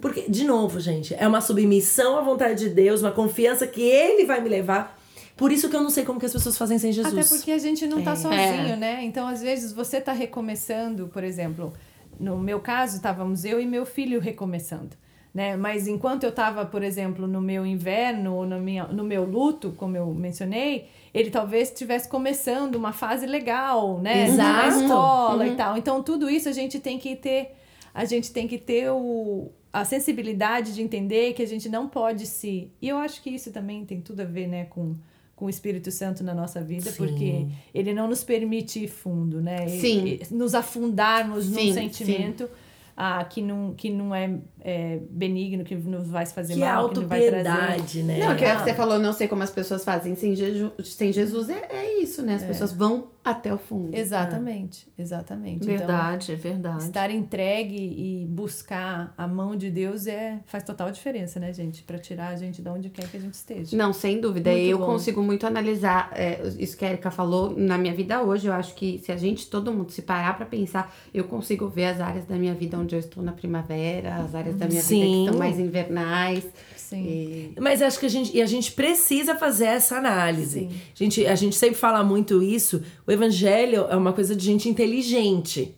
Porque, de novo, gente, é uma submissão à vontade de Deus, uma confiança que Ele vai me levar. Por isso que eu não sei como que as pessoas fazem sem Jesus. Até porque a gente não tá É. sozinho, né? Então, às vezes, você tá recomeçando, por exemplo, no meu caso, estávamos eu e meu filho recomeçando. Né? Mas enquanto eu estava, por exemplo, no meu inverno ou no, minha, no meu luto, como eu mencionei, ele talvez estivesse começando uma fase legal, né? Na Exato. escola e tal. Então, tudo isso a gente tem que ter, a gente tem que ter o, a sensibilidade de entender que a gente não pode se. E eu acho que isso também tem tudo a ver, né, com com o Espírito Santo na nossa vida, Sim. porque ele não nos permite ir fundo, né? E- Sim. e nos afundarmos Sim, num sentimento ah, que, não, que não é, é benigno, que nos vai fazer que é mal, que não vai trazer. né? Não, que Ah. você falou, não sei como as pessoas fazem sem, Jeju- sem Jesus, é, é isso, né? As pessoas vão até o fundo. Exatamente, exatamente. Então, Verdade, é verdade. estar entregue e buscar a mão de Deus é faz total diferença, né, gente? Pra tirar a gente de onde quer que a gente esteja. Não, sem dúvida. Muito eu bom. consigo muito analisar é, isso que a Erika falou na minha vida hoje. Eu acho que se a gente, todo mundo, se parar pra pensar, eu consigo ver as áreas da minha vida onde eu estou na primavera, as áreas da minha vida Sim. que estão mais invernais. Sim. E- Mas acho que a gente, e a gente precisa fazer essa análise. Sim. A gente, a gente sempre fala muito isso. O evangelho é uma coisa de gente inteligente.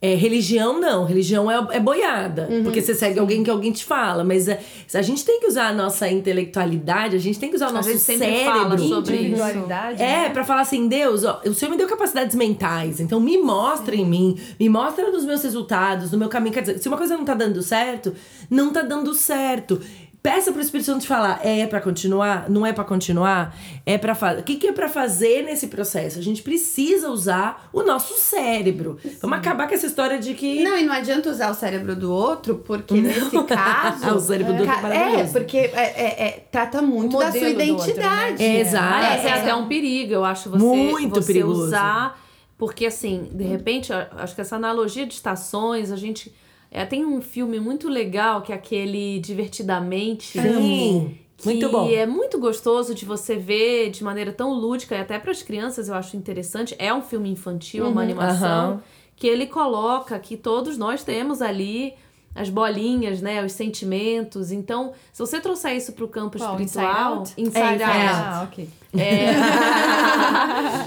É, religião não, religião é, é boiada. porque você segue alguém que alguém te fala. Mas é, a gente tem que usar a nossa intelectualidade, a gente tem que usar o A nosso gente cérebro. fala sobre isso. Individualidade. É, né? pra falar assim, Deus, ó, o Senhor me deu capacidades mentais, então me mostra em mim, me mostra nos meus resultados, no meu caminho. Quer dizer, se uma coisa não tá dando certo, não tá dando certo. Peça pro Espírito Santo te falar, é pra continuar? Não é pra continuar? É para fazer. O que, que é pra fazer nesse processo? A gente precisa usar o nosso cérebro. Vamos acabar com essa história de que. Não, e não adianta usar o cérebro do outro, porque nesse caso. o cérebro do outro é maravilhoso. É, porque é, é- é- trata muito da sua do outro, identidade. né? Exato. É, é até um perigo, eu acho, você, Muito você perigoso. usar. Porque, assim, de repente, acho que essa analogia de estações, a gente. É, tem um filme muito legal que é aquele Divertidamente. Sim. Que Muito bom. é muito gostoso de você ver de maneira tão lúdica e até para as crianças eu acho interessante. É um filme infantil, é uma animação aham. que ele coloca que todos nós temos ali as bolinhas, né, os sentimentos. Então, se você trouxer isso para o campo Qual, espiritual, Inside Out? Inside É, Inside Out, Ah, ok.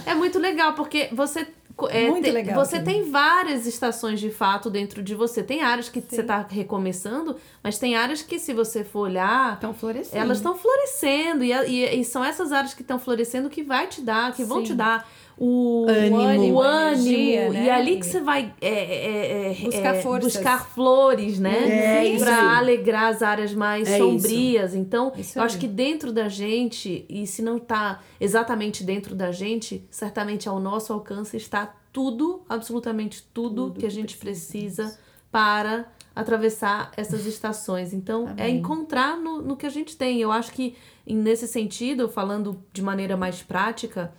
é, é muito legal, porque você. É, Muito te- legal Você também. tem várias estações de fato dentro de você. Tem áreas que você tá recomeçando, mas tem áreas que, se você for olhar, Estão florescendo. elas estão florescendo. E, e- e são essas áreas que estão florescendo que vai te dar, que vão Sim. te dar o Ânimo. o ânimo. energia, né? E é ali que você vai é, é, é, Buscar é, buscar flores, né? É, isso pra aí. alegrar as áreas mais É sombrias. Então, Isso eu acho que dentro da gente, e se não tá exatamente dentro da gente, certamente ao nosso alcance está tudo, absolutamente tudo, Tudo que a gente precisa para atravessar essas estações. Então, é Amém. encontrar no, no que a gente tem. Eu acho que, nesse sentido, falando de maneira mais prática,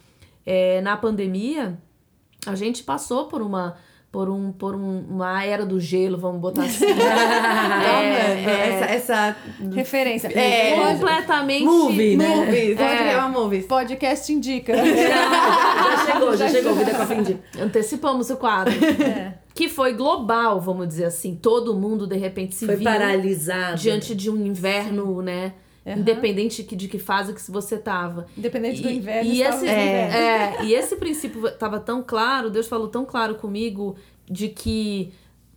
é, na pandemia, a gente passou por uma. Por, um, por um, uma era do gelo, vamos botar assim. É, é, essa, essa Referência. É. completamente. Movie, né? vamos É. criar uma movies. Podcast indica. Já chegou, já chegou, vida com a fim de. Antecipamos o quadro. É. Que foi global, vamos dizer assim. Todo mundo, de repente, se Foi viu paralisado. diante de um inverno, né? Aham. Independente de que fase que você tava. Independente do E- inverno, e esse, no inverno. é, e esse princípio estava tão claro, Deus falou tão claro comigo de que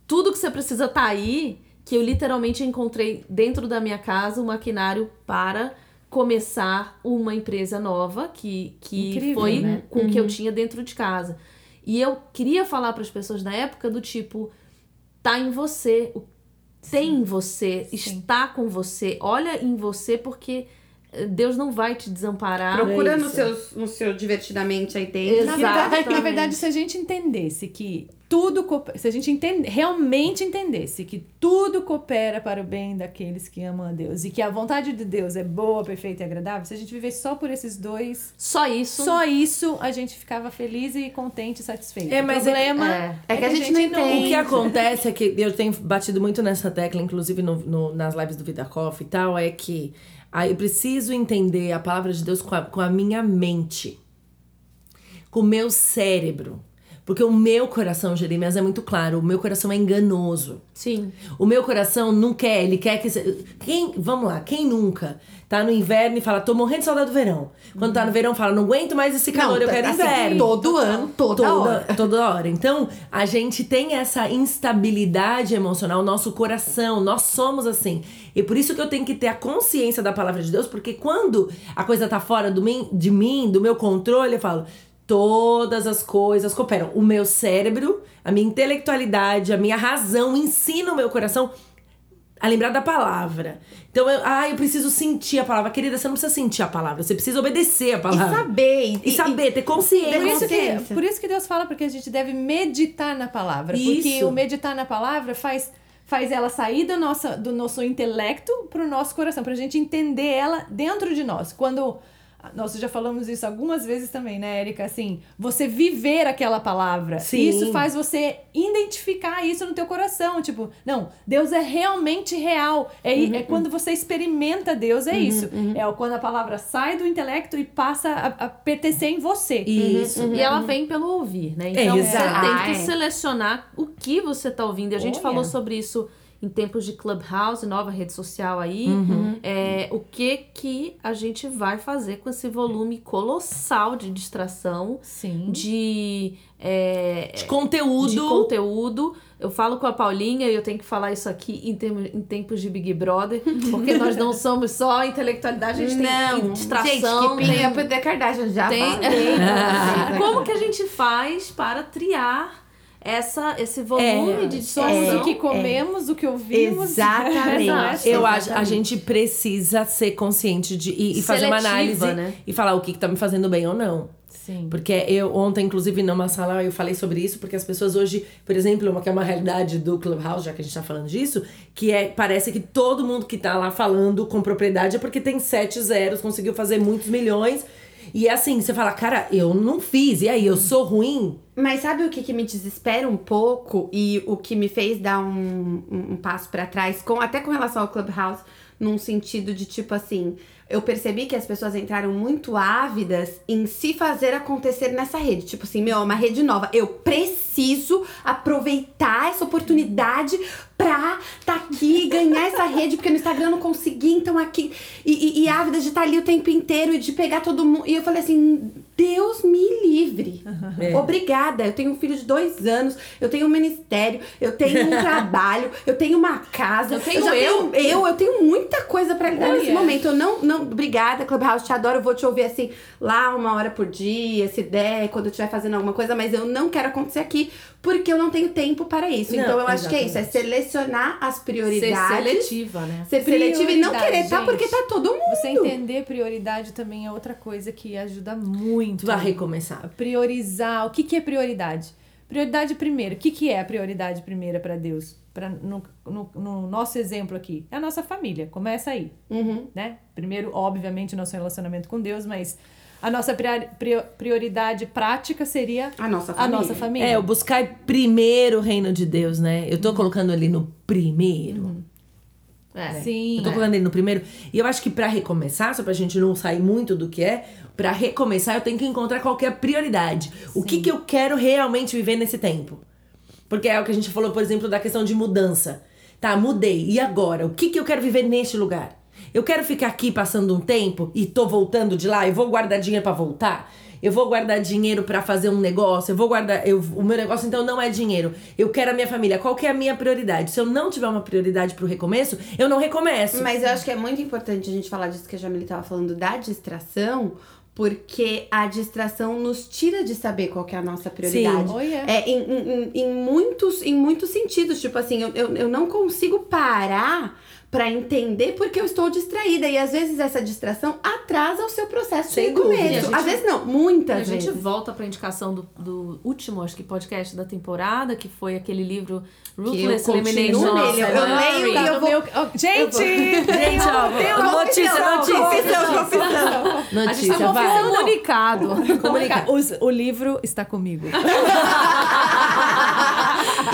tudo que você precisa tá aí, que eu literalmente encontrei dentro da minha casa um maquinário para começar uma empresa nova que, que Incrível, foi né? com o que eu tinha dentro de casa. E eu queria falar para as pessoas na época do tipo, tá em você, o- tem em você, está com você, olha em você porque eh, Deus não vai te desamparar. Procura é no, seus, no seu divertidamente aí dentro. Verdade, na verdade, se a gente entendesse que tudo coopera, se a gente entende, realmente entendesse que tudo coopera para o bem daqueles que amam a Deus e que a vontade de Deus é boa, perfeita e agradável, se a gente vivesse só por esses dois, Só isso. só isso a gente ficava feliz e contente e satisfeito. É, mas o problema é- é que a gente não entende. O que acontece é que eu tenho batido muito nessa tecla, inclusive no, no- nas lives do Vida Coffee e tal, é que aí eu preciso entender a palavra de Deus com a, com a minha mente, com o meu cérebro. Porque o meu coração, Jeremias, é muito claro, o meu coração é enganoso. Sim. O meu coração não quer, ele quer que. Quem, vamos lá, quem nunca tá no inverno e fala, tô morrendo de saudade do verão? Quando tá no verão, fala, não aguento mais esse calor, eu quero assim, inverno. Todo ano, toda, hora. Toda, toda hora. Então, a gente tem essa instabilidade emocional, nosso coração, nós somos assim. E por isso que eu tenho que ter a consciência da palavra de Deus, porque quando a coisa tá fora do mim, de mim, do meu controle, eu falo. Todas as coisas cooperam. O meu cérebro, a minha intelectualidade, a minha razão ensina o meu coração a lembrar da palavra. Então, eu, ah, eu preciso sentir a palavra. Querida, você não precisa sentir a palavra, você precisa obedecer a E palavra. saber. E saber, ter consciência. Por isso, que, por isso que Deus fala porque a gente deve meditar na palavra. Porque Isso. o meditar na palavra faz, faz ela sair do nosso, do nosso intelecto para o nosso coração, para a gente entender ela dentro de nós. Quando. Nós já falamos isso algumas vezes também, né, Érica? Assim, você viver aquela palavra. Sim. Isso faz você identificar isso no teu coração. Tipo, não, Deus é realmente real. É, Uhum, é quando você experimenta Deus, é isso. É quando a palavra sai do intelecto e passa a, a pertencer em você. Isso. E ela vem pelo ouvir, né? Então você Exato. tem que é. selecionar o que você tá ouvindo. E a gente Olha. falou sobre isso em tempos de Clubhouse, nova rede social aí. É, o que que a gente vai fazer com esse volume colossal de distração, Sim. de, é, De conteúdo. de conteúdo. Eu falo com a Paulinha e eu tenho que falar isso aqui em, termos- em tempos de Big Brother, porque nós não somos só intelectualidade, a gente Não, tem distração. Gente, tem- que up the Kardashian já tem- vocês aqui. Como que a gente faz para triar essa, esse volume É, de Somos discussão. o que comemos, o que ouvimos. Exatamente. Exato. Eu acho, a gente precisa ser consciente de e, e fazer uma análise né? e falar o que, que tá me fazendo bem ou não. Sim. Porque eu ontem, inclusive, numa sala, eu falei sobre isso, porque as pessoas hoje, por exemplo, uma que é uma realidade do Clubhouse, já que a gente tá falando disso, que é parece que todo mundo que tá lá falando com propriedade é porque tem sete zeros, conseguiu fazer muitos milhões. E é assim, você fala, cara, eu não fiz, e aí, eu sou ruim? Mas sabe o que, que me desespera um pouco e o que me fez dar um, um, um passo pra trás, com, até com relação ao Clubhouse, num sentido de tipo assim, eu percebi que as pessoas entraram muito ávidas em se fazer acontecer nessa rede. Tipo assim, meu, é uma rede nova. Eu preciso aproveitar essa oportunidade pra tá aqui ganhar essa rede, porque no Instagram eu não consegui, então aqui. E, e, e ávidas de estar ali o tempo inteiro e de pegar todo mundo. E eu falei assim, Deus me livre. É. Obrigada. Eu tenho um filho de dois anos, eu tenho um ministério, eu tenho um trabalho, eu tenho uma casa. Eu tenho já eu. tenho eu, eu tenho muita coisa pra lidar Oh, nesse momento. Eu não, não, obrigada, Clubhouse, te adoro. Eu vou te ouvir assim lá uma hora por dia, se der, quando eu estiver fazendo alguma coisa, mas eu não quero acontecer aqui porque eu não tenho tempo para isso. Não, então eu acho que é isso, é exatamente. Selecionar as Ser prioridades. seletiva, né? Ser seletiva e não querer estar porque gente. tá todo mundo. Você entender prioridade também é outra coisa que ajuda muito. Vai recomeçar. Priorizar. O que, que é prioridade? Prioridade primeiro. O que, que é a prioridade primeira para Deus? Pra, no, no, no nosso exemplo aqui. É a nossa família. Começa aí. Uhum. né? Primeiro, obviamente, o nosso relacionamento com Deus, mas a nossa priori- prior- prioridade prática seria A nossa a família. nossa família. É, o buscar primeiro o reino de Deus, né? Eu tô colocando ali no primeiro. É. Sim. Eu tô colocando ele no primeiro. E eu acho que pra recomeçar, só pra gente não sair muito do que é, pra recomeçar eu tenho que encontrar qual que é a prioridade. O que que eu quero realmente viver nesse tempo? Porque é o que a gente falou, por exemplo, da questão de mudança. Tá, mudei. E agora? O que que eu quero viver neste lugar? Eu quero ficar aqui passando um tempo e tô voltando de lá, eu vou guardar dinheiro pra voltar? Eu vou guardar dinheiro pra fazer um negócio, eu vou guardar. Eu, o meu negócio então não é dinheiro. Eu quero a minha família. Qual que é a minha prioridade? Se eu não tiver uma prioridade pro recomeço, eu não recomeço. Mas eu acho que é muito importante a gente falar disso que a Jamile tava falando da distração, porque a distração nos tira de saber qual que é a nossa prioridade. Sim. Oh, yeah. É, em, em, em- em muitos, em muitos sentidos. Tipo assim, eu, eu, eu não consigo parar pra entender porque eu estou distraída. E às vezes essa distração atrasa o seu processo Sem de gente- Às vezes não, E muitas a gente vezes. volta pra indicação do, do último, acho que, podcast da temporada, que foi aquele livro eu Ruthless Elimination of Eu- eu leio e eu vou- meu- gente! Gente, ó, notícia, notícia. confissão. A gente Notícia, tá vai. comunicado. Comunicar. Os- o livro está comigo.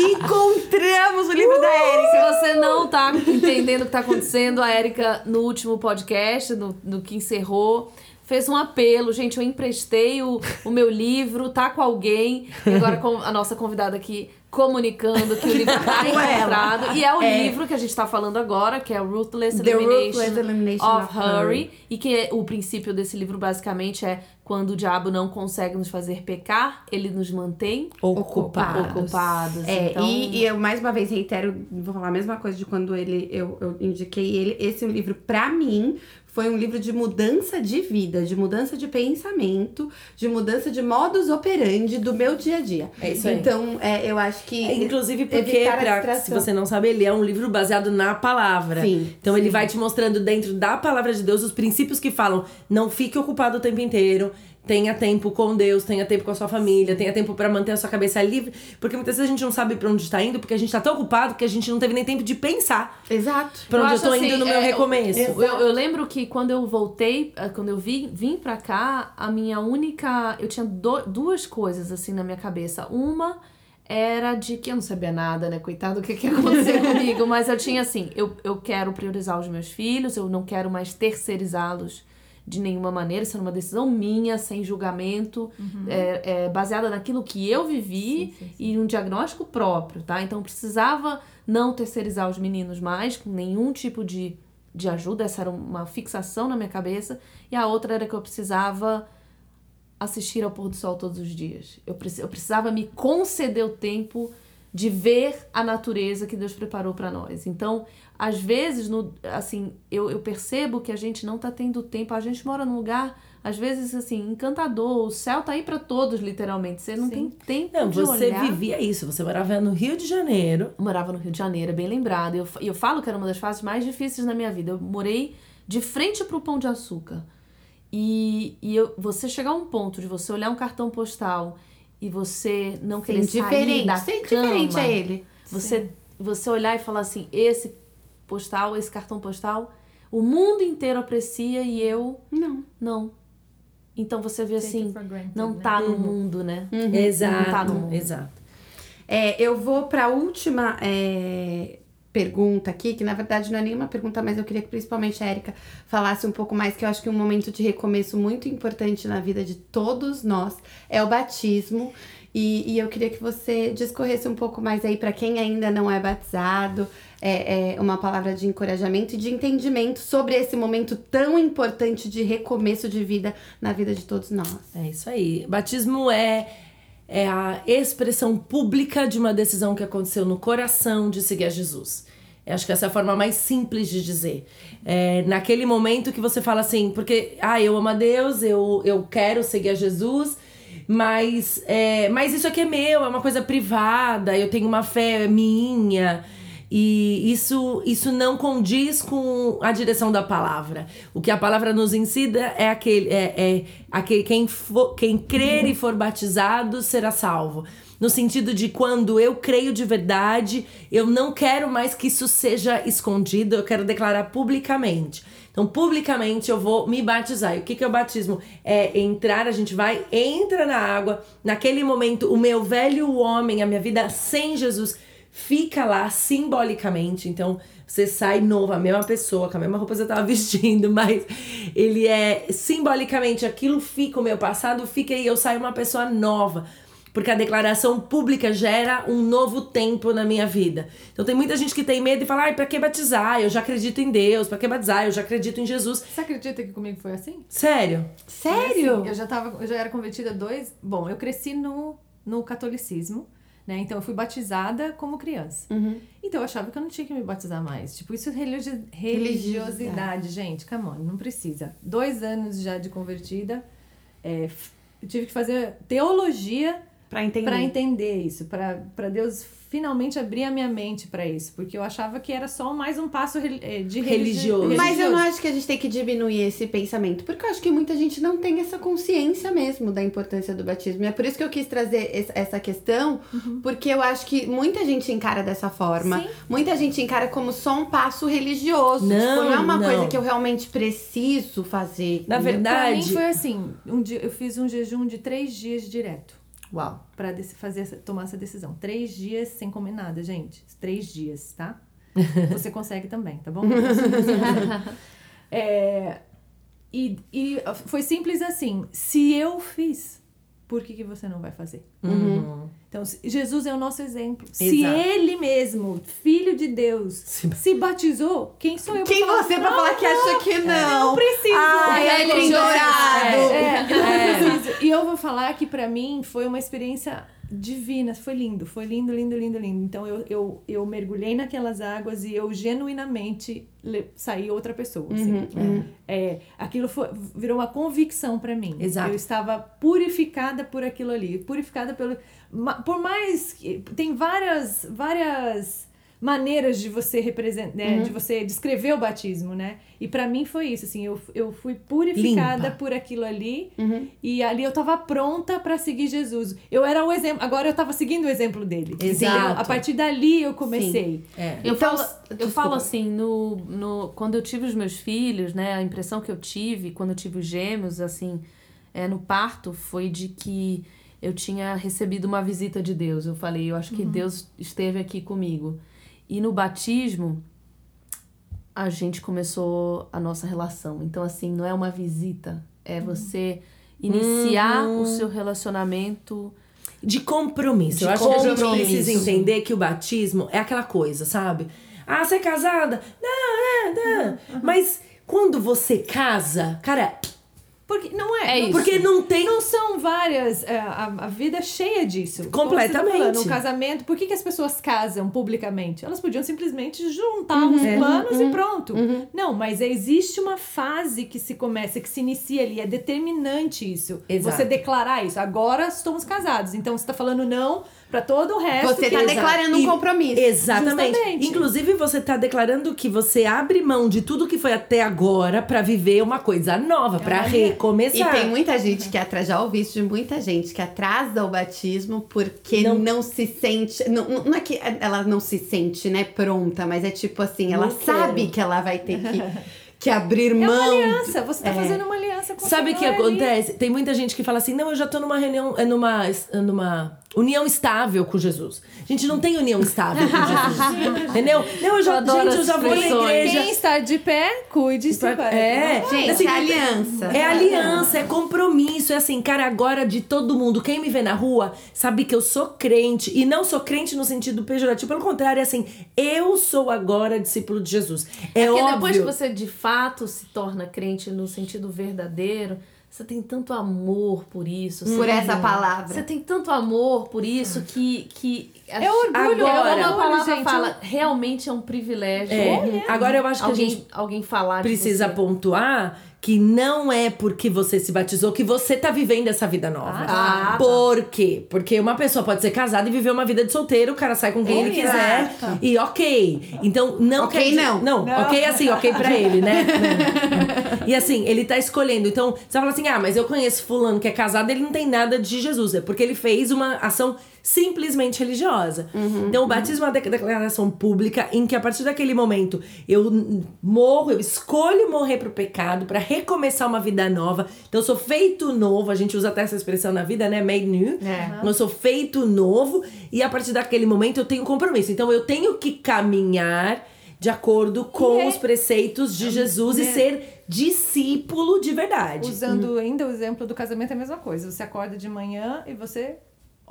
Encontramos o livro da Erika. Se você não tá entendendo o que tá acontecendo, a Erika, no último podcast, no, no que encerrou, fez um apelo. Gente, eu emprestei o, o meu livro, tá com alguém. E agora com a nossa convidada aqui comunicando que o livro tá encontrado. E é o É. livro que a gente tá falando agora, que é Ruthless The Elimination, Ruthless Elimination of, of Hurry. E que é- o princípio desse livro basicamente é quando o diabo não consegue nos fazer pecar, ele nos mantém Ocupado. ocupados. É, então, e, e eu mais uma vez reitero, vou falar a mesma coisa de quando ele eu, eu indiquei ele. Esse livro, pra mim, foi um livro de mudança de vida, de mudança de pensamento, de mudança de modus operandi do meu dia a dia. É isso aí. Então, é, eu acho que. É, Inclusive porque, pra- se você não sabe, ele é um livro baseado na palavra. Sim, Então ele vai te mostrando dentro da palavra de Deus os princípios que falam: não fique ocupado o tempo inteiro. Tenha tempo com Deus, tenha tempo com a sua família, tenha tempo pra manter a sua cabeça livre. Porque muitas vezes a gente não sabe pra onde tá indo, porque a gente tá tão ocupado que a gente não teve nem tempo de pensar Exato. pra onde eu, acho tô assim, indo no meu é, recomeço. Eu, eu- eu lembro que quando eu voltei, eh, quando eu vim, vim pra cá, a minha única. Eu tinha do- duas coisas assim na minha cabeça. Uma era de que eu não sabia nada, né? Coitado, o que, que ia acontecer comigo. Mas eu tinha assim: eu, eu quero priorizar os meus filhos, eu não quero mais terceirizá-los de nenhuma maneira. Isso era uma decisão minha, sem julgamento, é, é, baseada naquilo que eu vivi e um diagnóstico próprio, tá? Então eu precisava não terceirizar os meninos mais, com nenhum tipo de, de ajuda. Essa era uma fixação na minha cabeça. E a outra era que eu precisava assistir ao pôr do sol todos os dias. Eu, preci- eu precisava me conceder o tempo de ver a natureza que Deus preparou para nós. Então, às vezes, no, assim, eu, eu percebo que a gente não tá tendo tempo. A gente mora num lugar, às vezes, assim, encantador. O céu tá aí para todos, literalmente. Você não Sim. tem tempo Não, de você olhar. vivia isso. Você morava no Rio de Janeiro. Eu morava no Rio de Janeiro, é bem lembrado. E eu, eu falo que era uma das fases mais difíceis da minha vida. Eu morei de frente pro Pão de Açúcar. E, e eu, você chegar a um ponto de você olhar um cartão postal e você não querer Sim, sair diferente. da Sim, cama. diferente a ele. Você, você olhar e falar assim, esse postal, esse cartão postal, o mundo inteiro aprecia e eu Não. não. Então você vê Take assim, granted, não né? tá no mundo, né? Exato. Não tá no mundo. exato. É, eu vou para a última é, pergunta aqui, que na verdade não é nenhuma pergunta, mas eu queria que principalmente a Erika falasse um pouco mais, que eu acho que um momento de recomeço muito importante na vida de todos nós é o batismo. E, e eu queria que você discorresse um pouco mais aí para quem ainda não é batizado, é, é uma palavra de encorajamento e de entendimento sobre esse momento tão importante de recomeço de vida na vida de todos nós. É isso aí. Batismo é, é a expressão pública de uma decisão que aconteceu no coração de seguir a Jesus. Eu acho que essa é a forma mais simples de dizer. É, naquele momento que você fala assim, porque, ah, eu amo a Deus, eu, eu quero seguir a Jesus, mas, é, mas isso aqui é meu, é uma coisa privada, eu tenho uma fé minha. E isso, isso não condiz com a direção da palavra. O que a palavra nos ensina é aquele, é, é aquele quem, for, quem crer e for batizado será salvo. No sentido de quando eu creio de verdade, eu não quero mais que isso seja escondido, eu quero declarar publicamente. Então, publicamente eu vou me batizar. E o que, que é o batismo? É entrar, a gente vai, entra na água. Naquele momento, o meu velho homem, a minha vida sem Jesus, fica lá simbolicamente. Então, você sai novo, a mesma pessoa, com a mesma roupa que você tava vestindo, mas ele é simbolicamente aquilo fica, o meu passado fica e eu saio uma pessoa nova. Porque a declaração pública gera um novo tempo na minha vida. Então tem muita gente que tem medo e fala: ai, pra que batizar? Eu já acredito em Deus, pra que batizar? Eu já acredito em Jesus. Você acredita que comigo foi assim? Sério? Sério? Assim, eu já tava, eu já era convertida dois. Bom, eu cresci no, no catolicismo, né? Então eu fui batizada como criança. Uhum. Então eu achava que eu não tinha que me batizar mais. Tipo, isso é religi- religiosidade, gente. Come on, não precisa. Dois anos já de convertida. é, eu tive que fazer teologia Pra entender. Pra entender isso, pra Deus finalmente abrir a minha mente pra isso, porque eu achava que era só mais um passo eh, de religi- Religioso. Mas eu não acho que a gente tem que diminuir esse pensamento, porque eu acho que muita gente não tem essa consciência mesmo da importância do batismo. E é por isso que eu quis trazer es- essa questão, porque eu acho que muita gente encara dessa forma. Sim. Muita gente encara como só um passo religioso. Não, tipo, não é uma não. coisa que eu realmente preciso fazer. Na entendeu? Pra mim verdade. foi assim, um dia eu fiz um jejum de três dias direto Uau. pra fazer tomar essa decisão. Três dias sem comer nada, gente. Três dias, tá? Você consegue também, tá bom? É, e, e foi simples assim. Se eu fiz, por que, que você não vai fazer? Uhum. Então, se- Jesus é o nosso exemplo. Se Exato. ele mesmo, filho de Deus, Se- se, batizou, quem sou eu pra Quem falar, você pra "Não, falar que acha que não? Não precisa. Ai, É, ele é, dourado. é, eu não preciso. E eu vou falar que pra mim foi uma experiência divina, foi lindo, foi lindo, lindo, lindo, lindo. Então eu, eu, eu mergulhei naquelas águas e eu genuinamente saí outra pessoa. assim. É, aquilo foi, virou uma convicção pra mim. Exato. Eu estava purificada por aquilo ali, purificada pelo. Por mais que tem várias, várias maneiras de você representar, né, Uhum. de você descrever o batismo, né? E pra mim foi isso, assim, eu, eu fui purificada Limpa. por aquilo ali Uhum. e ali eu tava pronta pra seguir Jesus. Eu era o exemplo, agora eu tava seguindo o exemplo dele. Exato. entendeu? A partir dali eu comecei. É. Eu, Então, falo, eu falo assim, no, no, quando eu tive os meus filhos, né, a impressão que eu tive quando eu tive os gêmeos, assim, é, no parto, foi de que eu tinha recebido uma visita de Deus. Eu falei, eu acho que Deus esteve aqui comigo. E no batismo, a gente começou a nossa relação. Então, assim, não é uma visita, é você iniciar o seu relacionamento De compromisso. De eu acho que a gente compromisso. precisa entender que o batismo é aquela coisa, sabe? Ah, você é casada? Não, é, não. Mas quando você casa, cara, Porque não é. É não-. Porque não tem. Não são várias. é, a, a vida é cheia disso. Completamente. Tá falando, um casamento. Por que, que as pessoas casam publicamente? Elas podiam simplesmente juntar Uhum. uns É. planos e pronto. Não, mas existe uma fase que se começa, que se inicia ali. É determinante isso. Exato. Você declarar isso. Agora estamos casados. Então você tá falando não pra todo o resto. Você tá que- declarando um E- compromisso. Exatamente. Justamente. Inclusive, você tá declarando que você abre mão de tudo que foi até agora pra viver uma coisa nova, pra uma- E recomeçar. tem muita gente que atrasa, já ouvi isso de muita gente que atrasa o batismo porque Não- não, se sente. Não, não não é que ela não se sente, né, pronta, mas é tipo assim, ela Não sabe quero. que ela vai ter que, que abrir É uma mão. aliança. Você tá É. fazendo uma aliança com o Sabe o que Senhor ali. acontece? Tem muita gente que fala assim: não, eu já tô numa reunião, é numa, é numa união estável com Jesus. Gente, não tem união estável com Jesus. entendeu? Não, eu já, Eu adoro gente, eu já as vou na igreja. Quem está de pé, cuide-se. É, Gente, assim, é aliança. É aliança, é compromisso. É assim, cara, agora de todo mundo, quem me vê na rua sabe que eu sou crente. E não sou crente no sentido pejorativo, pelo contrário, é assim, eu sou agora discípulo de Jesus. É Porque óbvio. depois que você de fato se torna crente no sentido verdadeiro, você tem tanto amor por isso. Por sabe? essa palavra. Você tem tanto amor por isso que. que É orgulho, Agora, é a orgulho, palavra gente. fala, realmente é um privilégio. É. Agora eu acho que a alguém, gente alguém falar de precisa você. pontuar que não é porque você se batizou que você tá vivendo essa vida nova. Ah, tá. Por quê? Porque uma pessoa pode ser casada e viver uma vida de solteiro, o cara sai com quem ele quiser. E ok. Então, não Ok, quer dizer- não. Não, Não. ok assim, ok pra ele, né? e assim, ele tá escolhendo. Então, você fala assim: ah, mas eu conheço fulano que é casado, ele não tem nada de Jesus. É porque ele fez uma ação simplesmente religiosa. Então, o batismo é uma de- declaração pública em que, a partir daquele momento, eu morro, eu escolho morrer pro pecado para recomeçar uma vida nova. Então, eu sou feito novo. A gente usa até essa expressão na vida, né? Made new. É. Eu sou feito novo. E a partir daquele momento, eu tenho um compromisso. Então, eu tenho que caminhar de acordo com E é- os preceitos de Jesus e né? ser discípulo de verdade. Usando ainda o exemplo do casamento é a mesma coisa. Você acorda de manhã e você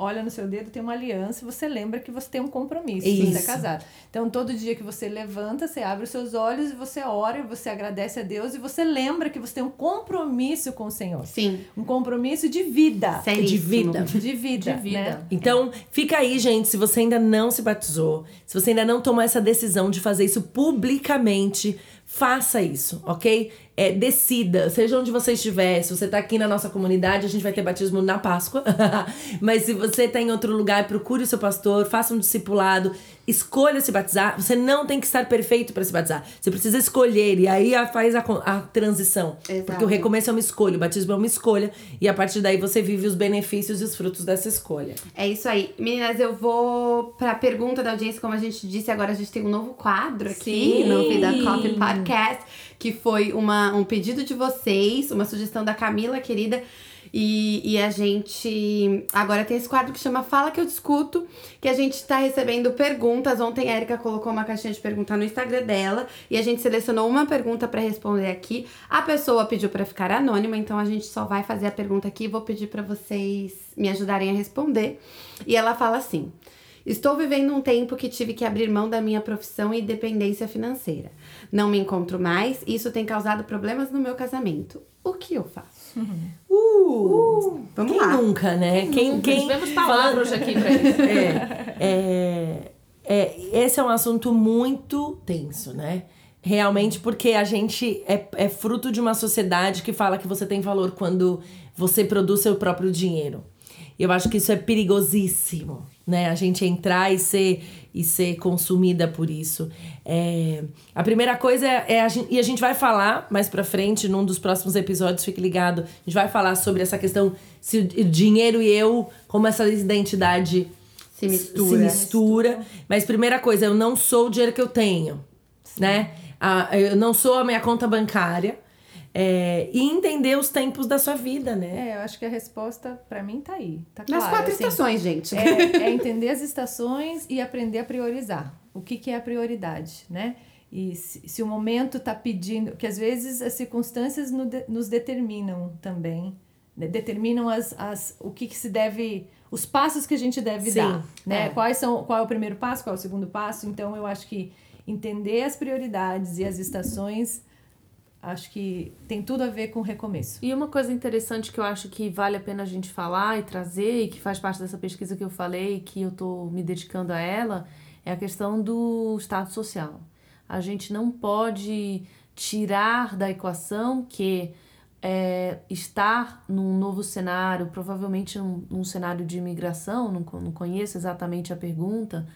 olha no seu dedo, tem uma aliança e você lembra que você tem um compromisso, que você é Isso. casado. Então, todo dia que você levanta, você abre os seus olhos e você ora e você agradece a Deus e você lembra que você tem um compromisso com o Senhor. Sim. Um compromisso de vida. Seríssimo. De vida. De vida. De vida. né? Então, fica aí, gente, se você ainda não se batizou, se você ainda não tomou essa decisão de fazer isso publicamente, faça isso, ok? É, decida, seja onde você estiver, se você tá aqui na nossa comunidade, a gente vai ter batismo na Páscoa. Mas se você tá em outro lugar, procure o seu pastor, faça um discipulado, escolha se batizar. Você não tem que estar perfeito para se batizar. Você precisa escolher e aí a- faz a, a transição. Exato. Porque o recomeço é uma escolha, o batismo é uma escolha e a partir daí você vive os benefícios e os frutos dessa escolha. É isso aí. Meninas, eu vou pra pergunta da audiência, como a gente disse, agora a gente tem um novo quadro aqui Sim. no Vida Coffee Podcast, que foi uma, um pedido de vocês, uma sugestão da Camila, querida. E, e a gente agora tem esse quadro que chama Fala que eu discuto, que a gente tá recebendo perguntas. Ontem a Erika colocou uma caixinha de pergunta no Instagram dela e a gente selecionou uma pergunta pra responder aqui. A pessoa pediu pra ficar anônima, então a gente só vai fazer a pergunta aqui vou pedir pra vocês me ajudarem a responder. E ela fala assim: Estou vivendo um tempo que tive que abrir mão da minha profissão e dependência financeira. Não me encontro mais e isso tem causado problemas no meu casamento. O que eu faço? Uh, Vamos quem lá. nunca, né? Quem, quem Tivemos palavras hoje aqui pra isso. é, é, é, esse é um assunto muito tenso, né? Realmente, porque a gente é, é fruto de uma sociedade que fala que você tem valor quando você produz seu próprio dinheiro. Eu acho que isso é perigosíssimo, né? A gente entrar e ser, e ser consumida por isso. É, a primeira coisa é, é a gente, e a gente vai falar mais pra frente, num dos próximos episódios, fique ligado. A gente vai falar sobre essa questão se o dinheiro e eu, como essa identidade Se mistura. se mistura. Mas primeira coisa, eu não sou o dinheiro que eu tenho, né? Ah, eu não sou a minha conta bancária. É, e entender os tempos da sua vida, né? É, eu acho que a resposta pra mim tá aí. Tá Nas claro, quatro assim. estações, gente. É, é entender as estações e aprender a priorizar. O que, que é a prioridade, né? E se, se o momento está pedindo, que às vezes as circunstâncias no nos determinam também, né? determinam as, as, o que, que se deve, os passos que a gente deve Sim, dar, né? é. Quais são, qual é o primeiro passo, qual é o segundo passo? Então eu acho que entender as prioridades e as estações acho que tem tudo a ver com recomeço. E uma coisa interessante que eu acho que vale a pena a gente falar e trazer, e que faz parte dessa pesquisa que eu falei, que eu tô me dedicando a ela, é a questão do status social. A gente não pode tirar da equação que é, estar num novo cenário, provavelmente num, num cenário de imigração, não, não conheço exatamente a pergunta,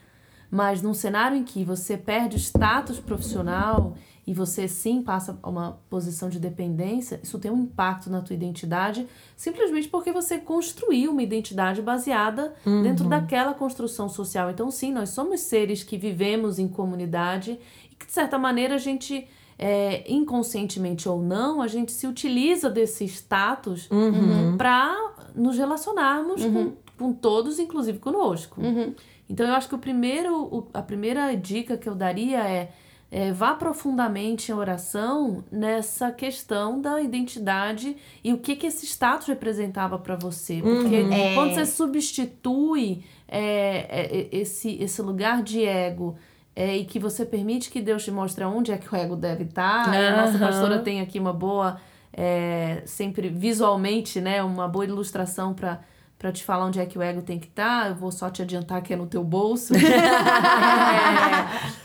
mas num cenário em que você perde o status profissional e você sim passa a uma posição de dependência, isso tem um impacto na tua identidade, simplesmente porque você construiu uma identidade baseada uhum. dentro daquela construção social. Então, sim, nós somos seres que vivemos em comunidade e que, de certa maneira, a gente é, inconscientemente ou não, a gente se utiliza desse status uhum. para nos relacionarmos uhum. com, com todos, inclusive conosco. Uhum. Então eu acho que o primeiro, a primeira dica que eu daria é, é vá profundamente em oração nessa questão da identidade e o que, que esse status representava para você. Porque uhum. é. quando você substitui é, é, esse, esse lugar de ego é, e que você permite que Deus te mostre onde é que o ego deve estar. Uhum. A nossa pastora tem aqui uma boa, é, sempre visualmente, né, uma boa ilustração para para te falar onde é que o ego tem que estar, tá. eu vou só te adiantar que é no teu bolso. é,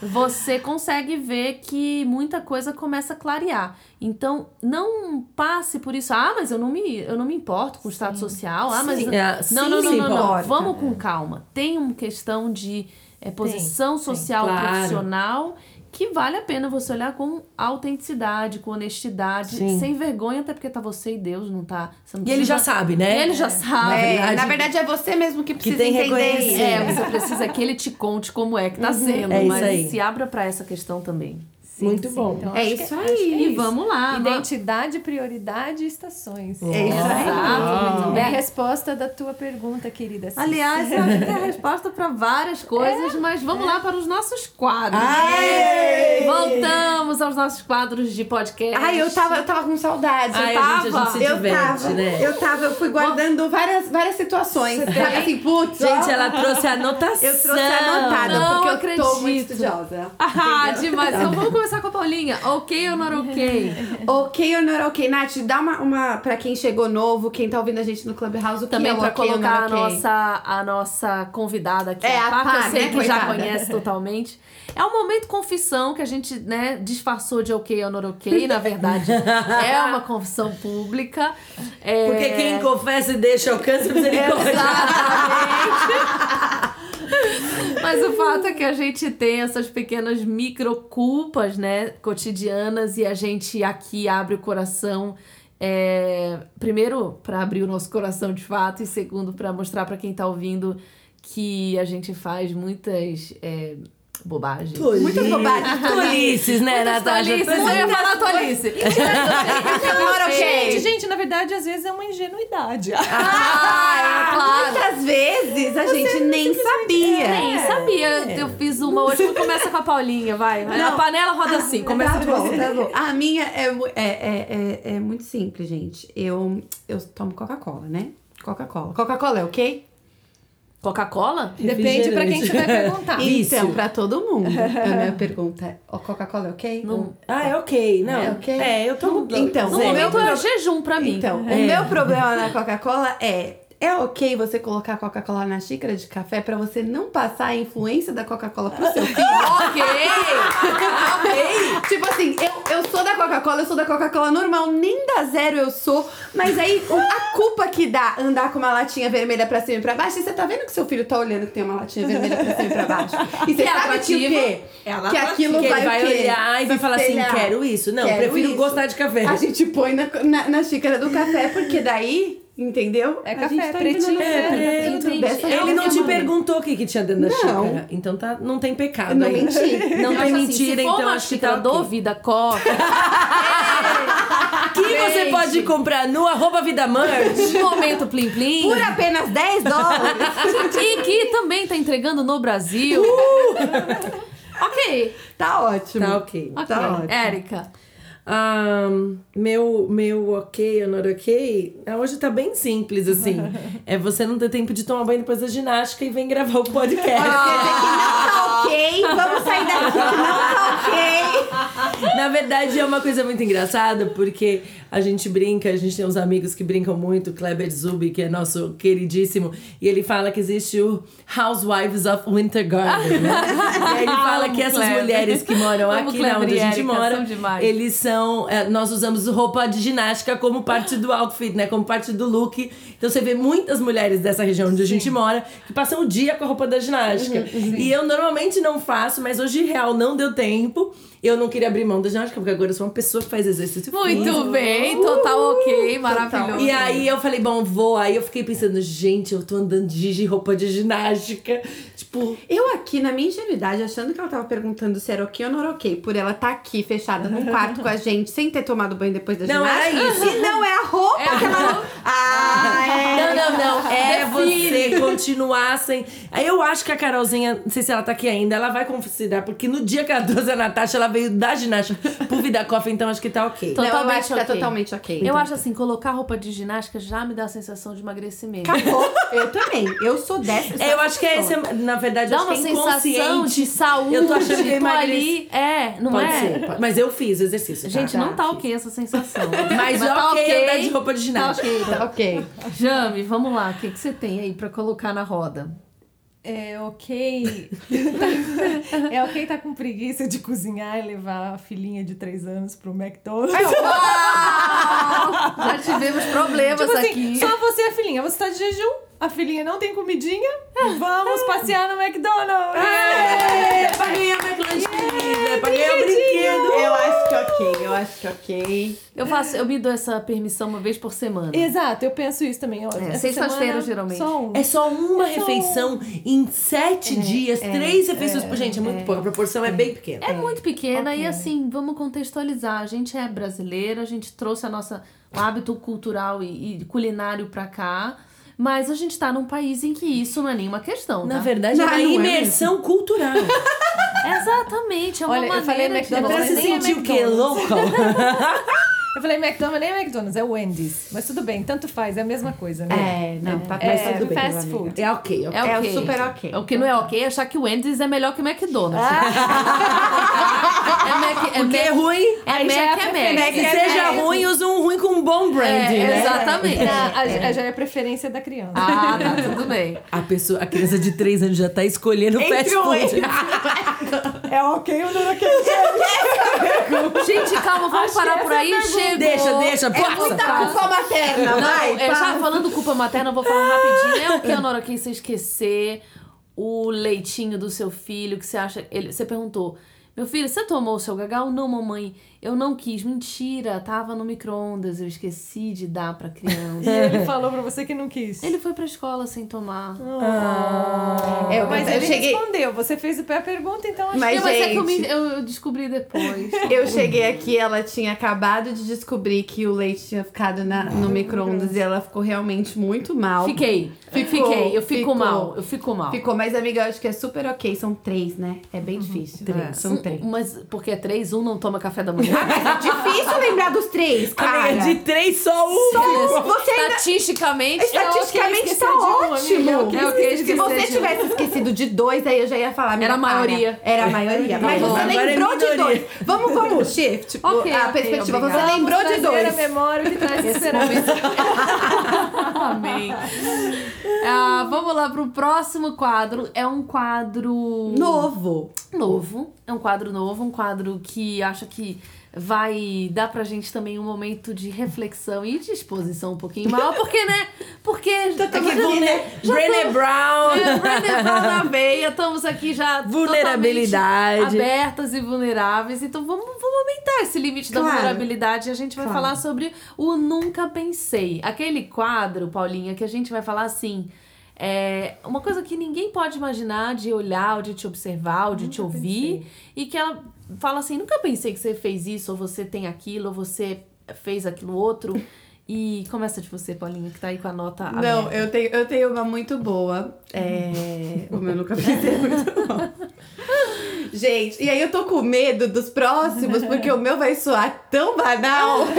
você consegue ver que muita coisa começa a clarear. Então, não passe por isso. Ah, mas eu não me, eu não me importo com o status social. Ah, mas. Sim. É, não, não, não, não, não. Vamos com calma. Tem uma questão de é, posição social profissional que vale a pena você olhar com autenticidade, com honestidade, Sim. sem vergonha, até porque tá você e Deus, não tá. Não e ele já sabe, né? E ele já sabe. É, verdade, na verdade, é você mesmo que precisa que tem entender. É, você precisa que ele te conte como é que tá uhum. sendo. É mas se abra para essa questão também. Sim, Muito sim. bom. Então, é isso que, aí. É isso. Vamos lá. Identidade, prioridade e estações. É isso aí. Exato. É a resposta da tua pergunta, querida. Aliás, eu acho que é a resposta para várias coisas, é, mas vamos é. lá para os nossos quadros. Aê! Voltamos aos nossos quadros de podcast. Ai, eu tava, eu tava com saudade. Ai, eu tava. Gente, a gente se eu diverte, tava, né? Eu tava, eu fui guardando várias, várias situações. Sabe assim, putz. Gente, ela trouxe anotação. Eu trouxe anotada, Não porque acredito. eu tô muito estudiosa. Ah, demais. Então vamos começar com a Paulinha. Ok ou not ok? ok ou not ok? Nath, dá uma, uma pra quem chegou novo, quem tá ouvindo a gente no Clubhouse, o que Também é o pra okay colocar a, okay? nossa, a nossa convidada aqui, É, a a Pá, que eu sei né, que coitada? já conhece totalmente. É um momento confissão que a gente, né, disfarçou de ok ou not ok. Na verdade, é uma confissão pública. É... Porque quem confessa e deixa alcança misericórdia. Exatamente. Mas o fato é que a gente tem essas pequenas microculpas, né, cotidianas, e a gente aqui abre o coração. É, primeiro, para abrir o nosso coração de fato, e segundo, para mostrar para quem tá ouvindo que a gente faz muitas. É, bobagens. Tolice. Muitas bobagens. Tolices, né, Natasha? tolices. Não ia falar tolice. Not ok. Gente, gente, na verdade, às vezes é uma ingenuidade. Ah, é claro. Muitas vezes a gente nem sabia. Nem sabia. Eu fiz uma hoje que começa com a Paulinha, vai. a Não. panela roda assim, começa tá bom, tá bom. A minha é, é, é, é, é muito simples, gente. Eu, eu tomo Coca-Cola, né? Coca-Cola. Coca-Cola é ok? Coca-Cola? Depende pra quem que você vai perguntar. Então, pra todo mundo. A minha pergunta é: Coca-Cola é ok? Não. Ah, é ok. Não. É ok? É, eu tô... Então, No momento é jejum pra mim. Então, É. o meu problema na Coca-Cola é. É ok você colocar Coca-Cola na xícara de café pra você não passar a influência da Coca-Cola pro seu filho? ok! ok! tipo assim, eu, eu sou da Coca-Cola, eu sou da Coca-Cola normal, nem da zero eu sou. Mas aí, a culpa que dá andar com uma latinha vermelha pra cima e pra baixo, e você tá vendo que seu filho tá olhando que tem uma latinha vermelha pra cima e pra baixo. E você é sabe que o quê? É que aquilo Que vai, vai olhar e vai falar assim, quero isso. Não, Quero prefiro isso. gostar de café. A gente põe na, na, na xícara do café, porque daí, entendeu? É A café, gente tá pretinho, É, dessa Ele não te forma. perguntou o que, que tinha dentro da xícara. Então tá, não tem pecado Não aí. menti. Não tem assim, mentira, se for então acho que tá do. Vida Coca, Que você pode comprar no arroba Vida Merch. momento plim plim, Por apenas 10 dólares. e que também tá entregando no Brasil. ok, tá ótimo. Tá ok. ok. Tá ótimo. Érica, Ahn, meu, meu ok ou not ok, ah, hoje tá bem simples, assim. é você não ter tempo de tomar banho depois da ginástica e vem gravar o podcast. Que não tá ok, vamos sair daqui não tá ok. Na verdade, é uma coisa muito engraçada, porque a gente brinca, a gente tem uns amigos que brincam muito, Kleber Zubi, que é nosso queridíssimo, e ele fala que existe o Housewives of Winter Garden, né? e aí ele fala que essas Kleber. mulheres que moram Amo aqui Kleber na onde a gente mora, são eles são. é, nós usamos roupa de ginástica como parte do outfit, né? Como parte do look. Então você vê muitas mulheres dessa região onde a gente mora que passam o dia com a roupa da ginástica. E eu normalmente não faço, mas hoje real não deu tempo. Eu não queria abrir mão da ginástica, porque agora eu sou uma pessoa que faz exercício Muito físico. bem, total ok, maravilhoso. E aí eu falei, bom, vou. Aí eu fiquei pensando, gente, eu tô andando de roupa de ginástica. Tipo, Eu aqui, na minha ingenuidade, achando que ela tava perguntando se era ok ou não era ok, por ela estar aqui fechada num quarto com a gente, sem ter tomado banho depois da Não, era ginástica. isso. E não é a roupa que ela... Ah, é. Não, não, não. É Define. você continuar sem. Aí eu acho que a Carolzinha, não sei se ela tá aqui ainda, ela vai considerar, porque no dia que ela trouxe a Natasha, ela veio da ginástica pro Vida Coffee, então acho que tá ok. Não, eu acho que tá ok. totalmente ok. Eu acho assim, colocar roupa de ginástica já me dá a sensação de emagrecimento. Acabou. Eu também. Eu sou dessa. É, eu acho que é esse, na verdade, eu Dá acho uma que é sensação inconsciente. de saúde. Eu tô achando que eu tô ali. É, não Pode é? ser, pode- mas eu fiz exercício. tá? Gente, não tá ok essa sensação. Mas, ok, andar de roupa de ginástica. Tá ok. Jame, vamos lá. O que, que você tem aí pra colocar na roda? É ok. é ok tá com preguiça de cozinhar e levar a filhinha de 3 anos pro McDonald's. Já tivemos problemas Tipo assim, aqui. só você e a filhinha. Você tá de jejum, a filhinha não tem comidinha, vamos passear no McDonald's. É, pra ganhar pra ganhar o brinquedo. Eu acho que ok. Eu acho que ok. Eu faço, eu me dou essa permissão uma vez por semana. Exato, eu penso isso também. essa sextas-feiras, geralmente. Só um. É só uma É só refeição em sete dias, três refeições por gente. É muito pouco, a proporção é bem pequena. É muito pequena Ok. e assim, vamos contextualizar. A gente é brasileira, a gente trouxe a nossa o hábito cultural e, e culinário pra cá, mas a gente tá num país em que isso não é nenhuma questão, tá? Na verdade, Não, é uma não é imersão cultural. Exatamente, é uma Olha, eu maneira falei de... É McDonald's, pra mas se sentir o quê? McDonald's. Eu falei McDonald's, nem McDonald's, é Wendy's. Mas tudo bem, tanto faz, é a mesma coisa, né? É, não, tá É, tudo bem. fast food. É ok, ok. É, É o ok. super ok. O que não é ok é achar que o Wendy's é melhor que o McDonald's. é Mac, é Porque é Mac, ruim. é Mac, já é é Mac. Que É, seja é. ruim, usa um ruim com um bom branding, É, né? exatamente. A, a- já é a preferência da criança. Ah, tá, tudo bem. A pessoa, a criança de 3 anos já tá escolhendo o fast food. É ok ou não é ok? Gente, calma, vamos Acho parar que por aí. é pergunta. Chegou. Deixa, deixa, É passa. muita culpa materna, Não, vai. é, já passa. falando culpa materna, eu vou falar rapidinho. É o que, Honora, que você esquecer o leitinho do seu filho, que você acha. Ele, você perguntou. Meu filho, você tomou o seu gagal? Não, mamãe. Eu não quis. Mentira, tava no micro-ondas. Eu esqueci de dar pra E criança. ele falou pra você que não quis. Ele foi pra escola sem tomar. É, Mas eu ele cheguei, respondeu. Você fez o pé pergunta, então acho Mas, Não, mas é que eu, gente- me- eu- eu descobri depois. eu cheguei aqui, ela tinha acabado de descobrir que o leite tinha ficado na- no micro-ondas e ela ficou realmente muito mal. Fiquei. Ficou, Fiquei. Eu fico ficou. mal. Eu fico mal. Ficou, mas amiga, eu acho que é super ok. São três, né? É bem difícil. É. São três. Mas porque é três, um não toma café da manhã. É difícil lembrar dos três, cara. Amiga, de 3 só um. Você ainda... Estatisticamente, Estatisticamente esquecer tá de um, amiga, ótimo. é É Se você um. tivesse esquecido de dois, aí eu já ia falar. Era a maioria. Era a maioria. Mas bom. você é lembrou de dois. Vamos, vamos, shift. Tipo, Ok, a perspectiva. obrigada. Você lembrou de dois. a memória que traz. Amém. Ah, vamos lá pro próximo quadro. É um quadro Novo. novo. É um quadro novo, um quadro que acho que vai dar pra gente também um momento de reflexão e de exposição um pouquinho maior, porque, né? Porque. Aqui, vulner... Brené Brown. É, Brené Brown na veia, estamos aqui já Vulnerabilidade. abertas e vulneráveis. Então vamos, vamos aumentar esse limite da Claro. vulnerabilidade e a gente vai Claro. falar sobre o Nunca Pensei. Aquele quadro, Paulinha, que a gente vai falar assim. É uma coisa que ninguém pode imaginar de olhar, ou de te observar, ou de te ouvir, e que ela fala assim: nunca pensei que você fez isso, ou você tem aquilo, ou você fez aquilo outro. E começa de você, Paulinha, que tá aí com a nota Não, aberta. eu tenho, eu tenho uma muito boa. É... o meu nunca pensei muito bom. Gente, e aí eu tô com medo dos próximos, porque o meu vai soar tão banal.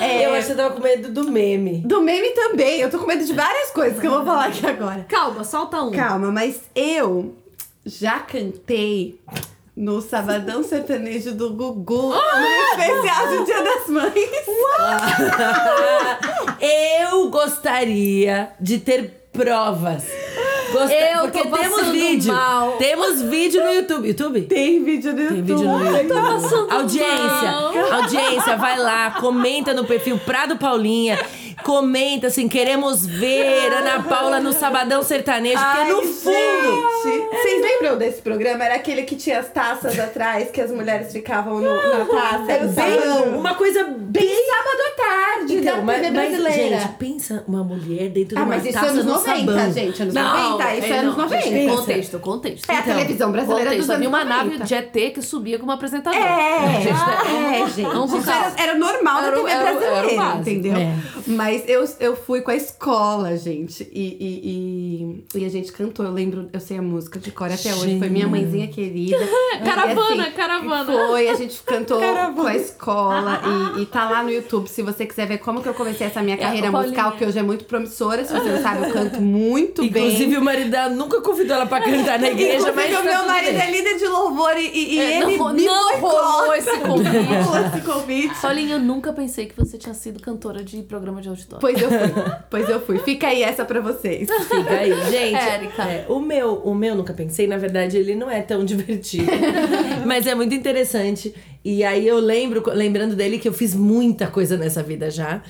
É, Eu acho que você tava com medo do meme. Do meme também. Eu tô com medo de várias coisas que eu vou falar aqui agora. Calma, solta um. Calma, mas eu já cantei no Sabadão Sertanejo do Gugu, no especial do Dia das Mães. Eu gostaria de ter provas. Gosta- Eu Porque temos vídeo. mal. Temos vídeo no YouTube. YouTube? Tem vídeo no Tem YouTube. vídeo no YouTube. Audiência, mal. audiência, vai lá, comenta no perfil Prado Paulinha. Comenta assim, queremos ver Ana Paula no Sabadão Sertanejo, porque no Ai, fundo. gente, Vocês lembram desse programa? Era aquele que tinha as taças atrás, que as mulheres ficavam no- na taça. Era Bem, uma coisa bem bem. sábado à tarde Então, da mas, TV mas, brasileira. gente, pensa uma mulher dentro de ah, uma mas isso é taça anos no 90, sabão. gente. Anos Não, 90, isso é, é, anos não, 90. gente, Contexto, contexto. É a Então, televisão brasileira Contexto. dos Havia anos uma nave 90. de ET que subia como apresentador. É, Gente, é, gente. Vamos com Isso era, era normal Era da TV brasileira, entendeu? É. Mas eu, eu fui com a escola, gente. E, e, e, e a gente cantou. Eu lembro, eu sei a música de cor até hoje. Foi minha mãezinha querida. Caravana, E, assim, caravana. Foi, a gente cantou com a escola. E, e tá lá no YouTube, se você quiser ver como que eu comecei essa minha carreira É, musical, que hoje é muito promissora. Se você não sabe, eu canto muito bem. Inclusive, o marido dela nunca convidou ela pra cantar na igreja, mas. Inclusive, o tá meu tudo marido bem. é líder de louvor e, e- É, ele não, me não rolou esse convite. Rolou esse convite. Paulinha, eu nunca pensei que você tinha sido cantora de programa de auditório. Pois eu fui. Pois eu fui. Fica aí essa pra vocês. Fica aí, gente. Érica. é, o meu, o meu nunca pensei, na verdade, ele não é tão divertido. mas é muito interessante. E aí eu lembro, lembrando dele que eu fiz muita coisa nessa vida já.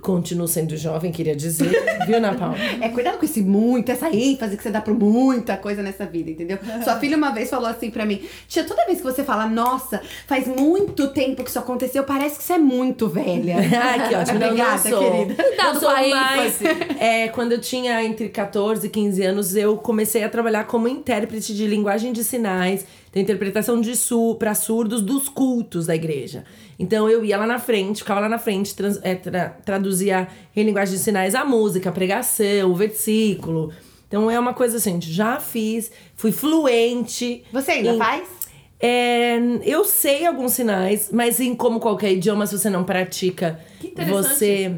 Continuo sendo jovem, queria dizer. Viu, Ana Paula? É, cuidado com esse muito, essa ênfase que você dá pra muita coisa nessa vida, entendeu? Sua filha uma vez falou assim pra mim: Tia, toda vez que você fala, nossa, faz muito tempo que isso aconteceu, parece que você é muito velha. Ai, que ótimo. Não, não Obrigada, sou. querida. Cuidado eu sou com a mais. É, quando eu tinha entre 14 e 15 anos, eu comecei a trabalhar como intérprete de linguagem de sinais, da interpretação de su para surdos dos cultos da igreja. Então eu ia lá na frente, ficava lá na frente, trans- é, tra- traduzia em linguagem de sinais a música, a pregação, o versículo. Então é uma coisa assim, já fiz, fui fluente. Você ainda em- faz? é, eu sei alguns sinais, mas em como qualquer idioma, se você não pratica, Que interessante. você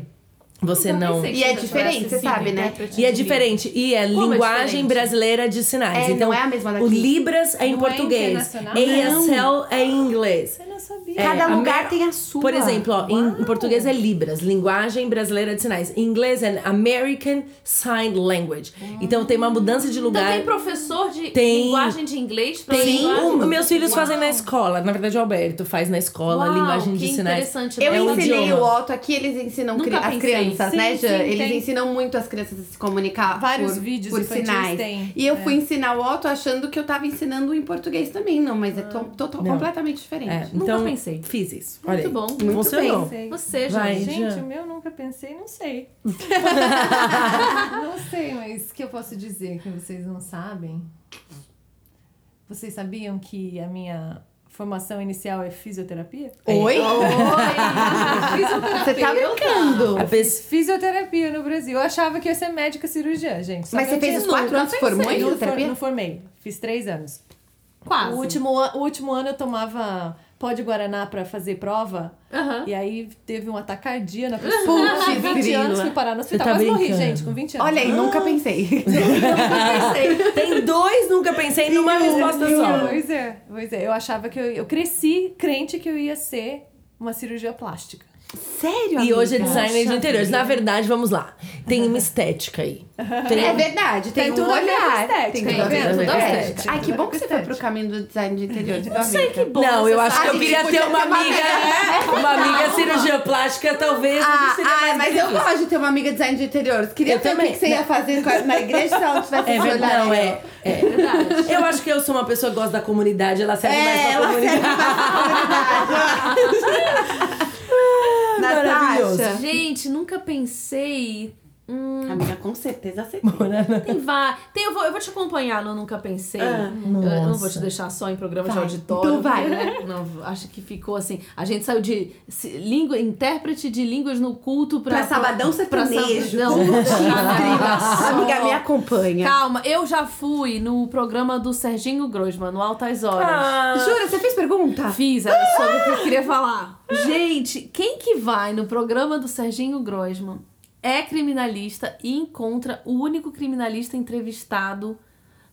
você Nunca não. que E é diferente, você sabe, né? intérprete E é diferente. E é Como é linguagem diferente? brasileira de sinais. É, então, não é a mesma daqui. o Libras é em Não é português. internacional? ESL é em inglês. Eu não sabia. Cada a lugar tem a sua. Por exemplo, ó, em, em português é Libras, linguagem brasileira de sinais. Em inglês é American Sign Language. Então tem uma mudança de Então lugar. tem professor de Tem. linguagem de inglês pra Tem, linguagem? meus filhos Uau. fazem na escola. Na verdade, o Alberto faz na escola, Uau, linguagem de sinais. interessante. Eu É um ensinei idioma. o Otto aqui, eles ensinam cri- as pensei. Crianças, Sim, né, Jan? sim, eles tem. ensinam muito as crianças a se comunicar Vários por, vídeos por sinais. tem. E eu É. fui ensinar o Otto achando que eu tava ensinando em português também. Não, mas é to, to- to- Não. completamente diferente. É, Nunca então, pensei. fiz isso. Muito Olha aí. bom. Muito Funcionou. Sei. Você, Vai. gente. Já. o meu nunca pensei, não sei. não sei, mas o que eu posso dizer que vocês não sabem? Vocês sabiam que a minha formação inicial é fisioterapia? Oi? Oi! Você tá brincando? A Fiz fisioterapia no Brasil. Eu achava que ia ser médica cirurgiã, gente. Só Mas você eu fez os quatro anos, formou em fisioterapia? não formei. Fiz três anos. Quase. O último, o último ano eu tomava pó de Guaraná pra fazer prova. Aham. E aí teve um ataque cardíaco na pessoa. Putz, Com 20 grila. anos fui parar no hospital. tá Quase morri, gente, com 20 anos. Olha aí, nunca pensei. Tem dois, nunca pensei numa resposta só. Pois é, pois é. Eu achava que eu, eu cresci crente que eu ia ser uma cirurgia plástica. Sério, E hoje é amiga? designer de interiores. Na verdade, vamos lá. Tem uma estética aí. Tem- É verdade, tem, Tem um tudo olhar. estética, Tem tudo a ver vendo? com Tudo a ver. estética. Ai, que bom que você foi pro caminho do design de interiores. Não sei que bom. Não, eu acho que eu queria ter uma amiga. Uma amiga cirurgia plástica, talvez. Ah, ah, mais mas eu gosto de ter uma amiga design de interiores. Queria Eu ter o também. que que você ia fazer na igreja se ela tivesse É verdade, olhar não, é. ó. é. Verdade. Eu acho que eu sou uma pessoa que gosta da comunidade, ela serve mais É, pra ela comunidade. serve mais pra comunidade. Maravilhoso. Natasha. Gente, nunca pensei. Hum, Amiga, com certeza aceitei. tem vá. Tem, eu, vou, eu vou te acompanhar no Nunca Pensei. Ah. eu, eu não vou te deixar só em programa de Vai. auditório. Então vai. né? Não, acho que ficou assim. A gente saiu de se- língua, intérprete de línguas no culto pra. Pra sabadão pra sertanejo. Não, na Nossa, amiga, me acompanha. Calma, eu já fui no programa do Serginho Grossman, no Altas Horas. Ah, Jura, você fez pergunta? Fiz, era sobre o que eu queria falar. Gente, quem que vai no programa do Serginho Grossman é criminalista e encontra o único criminalista entrevistado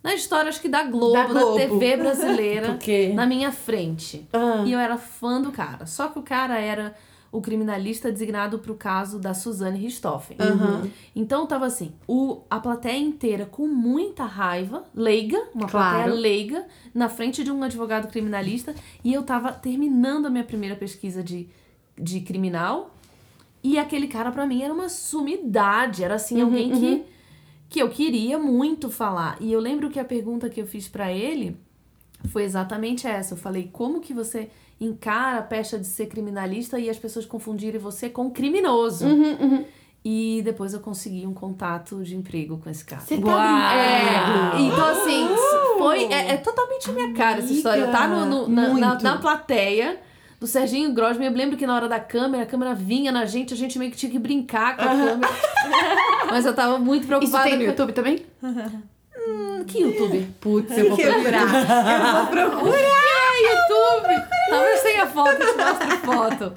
na história, acho que da Globo, Da da, Globo. TV brasileira, na minha frente. Ah. E eu era fã do cara. Só que o cara era o criminalista designado pro caso da Suzane Richthofen. Então tava assim, o, a plateia inteira com muita raiva, leiga, uma Claro. plateia leiga, na frente de um advogado criminalista, e eu tava terminando a minha primeira pesquisa de, de criminal, e aquele cara pra mim era uma sumidade, era assim, alguém que, que eu queria muito falar. E eu lembro que a pergunta que eu fiz pra ele foi exatamente essa. Eu falei, como que você encara a pecha de ser criminalista e as pessoas confundirem você com criminoso? E depois eu consegui um contato de emprego com esse cara. Você tá! É, então assim, foi é, é totalmente a minha cara essa história. Tá no, no- na, na, na plateia do Serginho Grosman. Eu lembro que na hora da câmera, a câmera vinha na gente, a gente meio que tinha que brincar com a câmera. Mas eu tava muito Isso preocupada. tem no com- YouTube também? Que YouTube? Putz, eu vou procurar. eu vou procurar. YouTube! Talvez tenha foto, eu te mostro foto.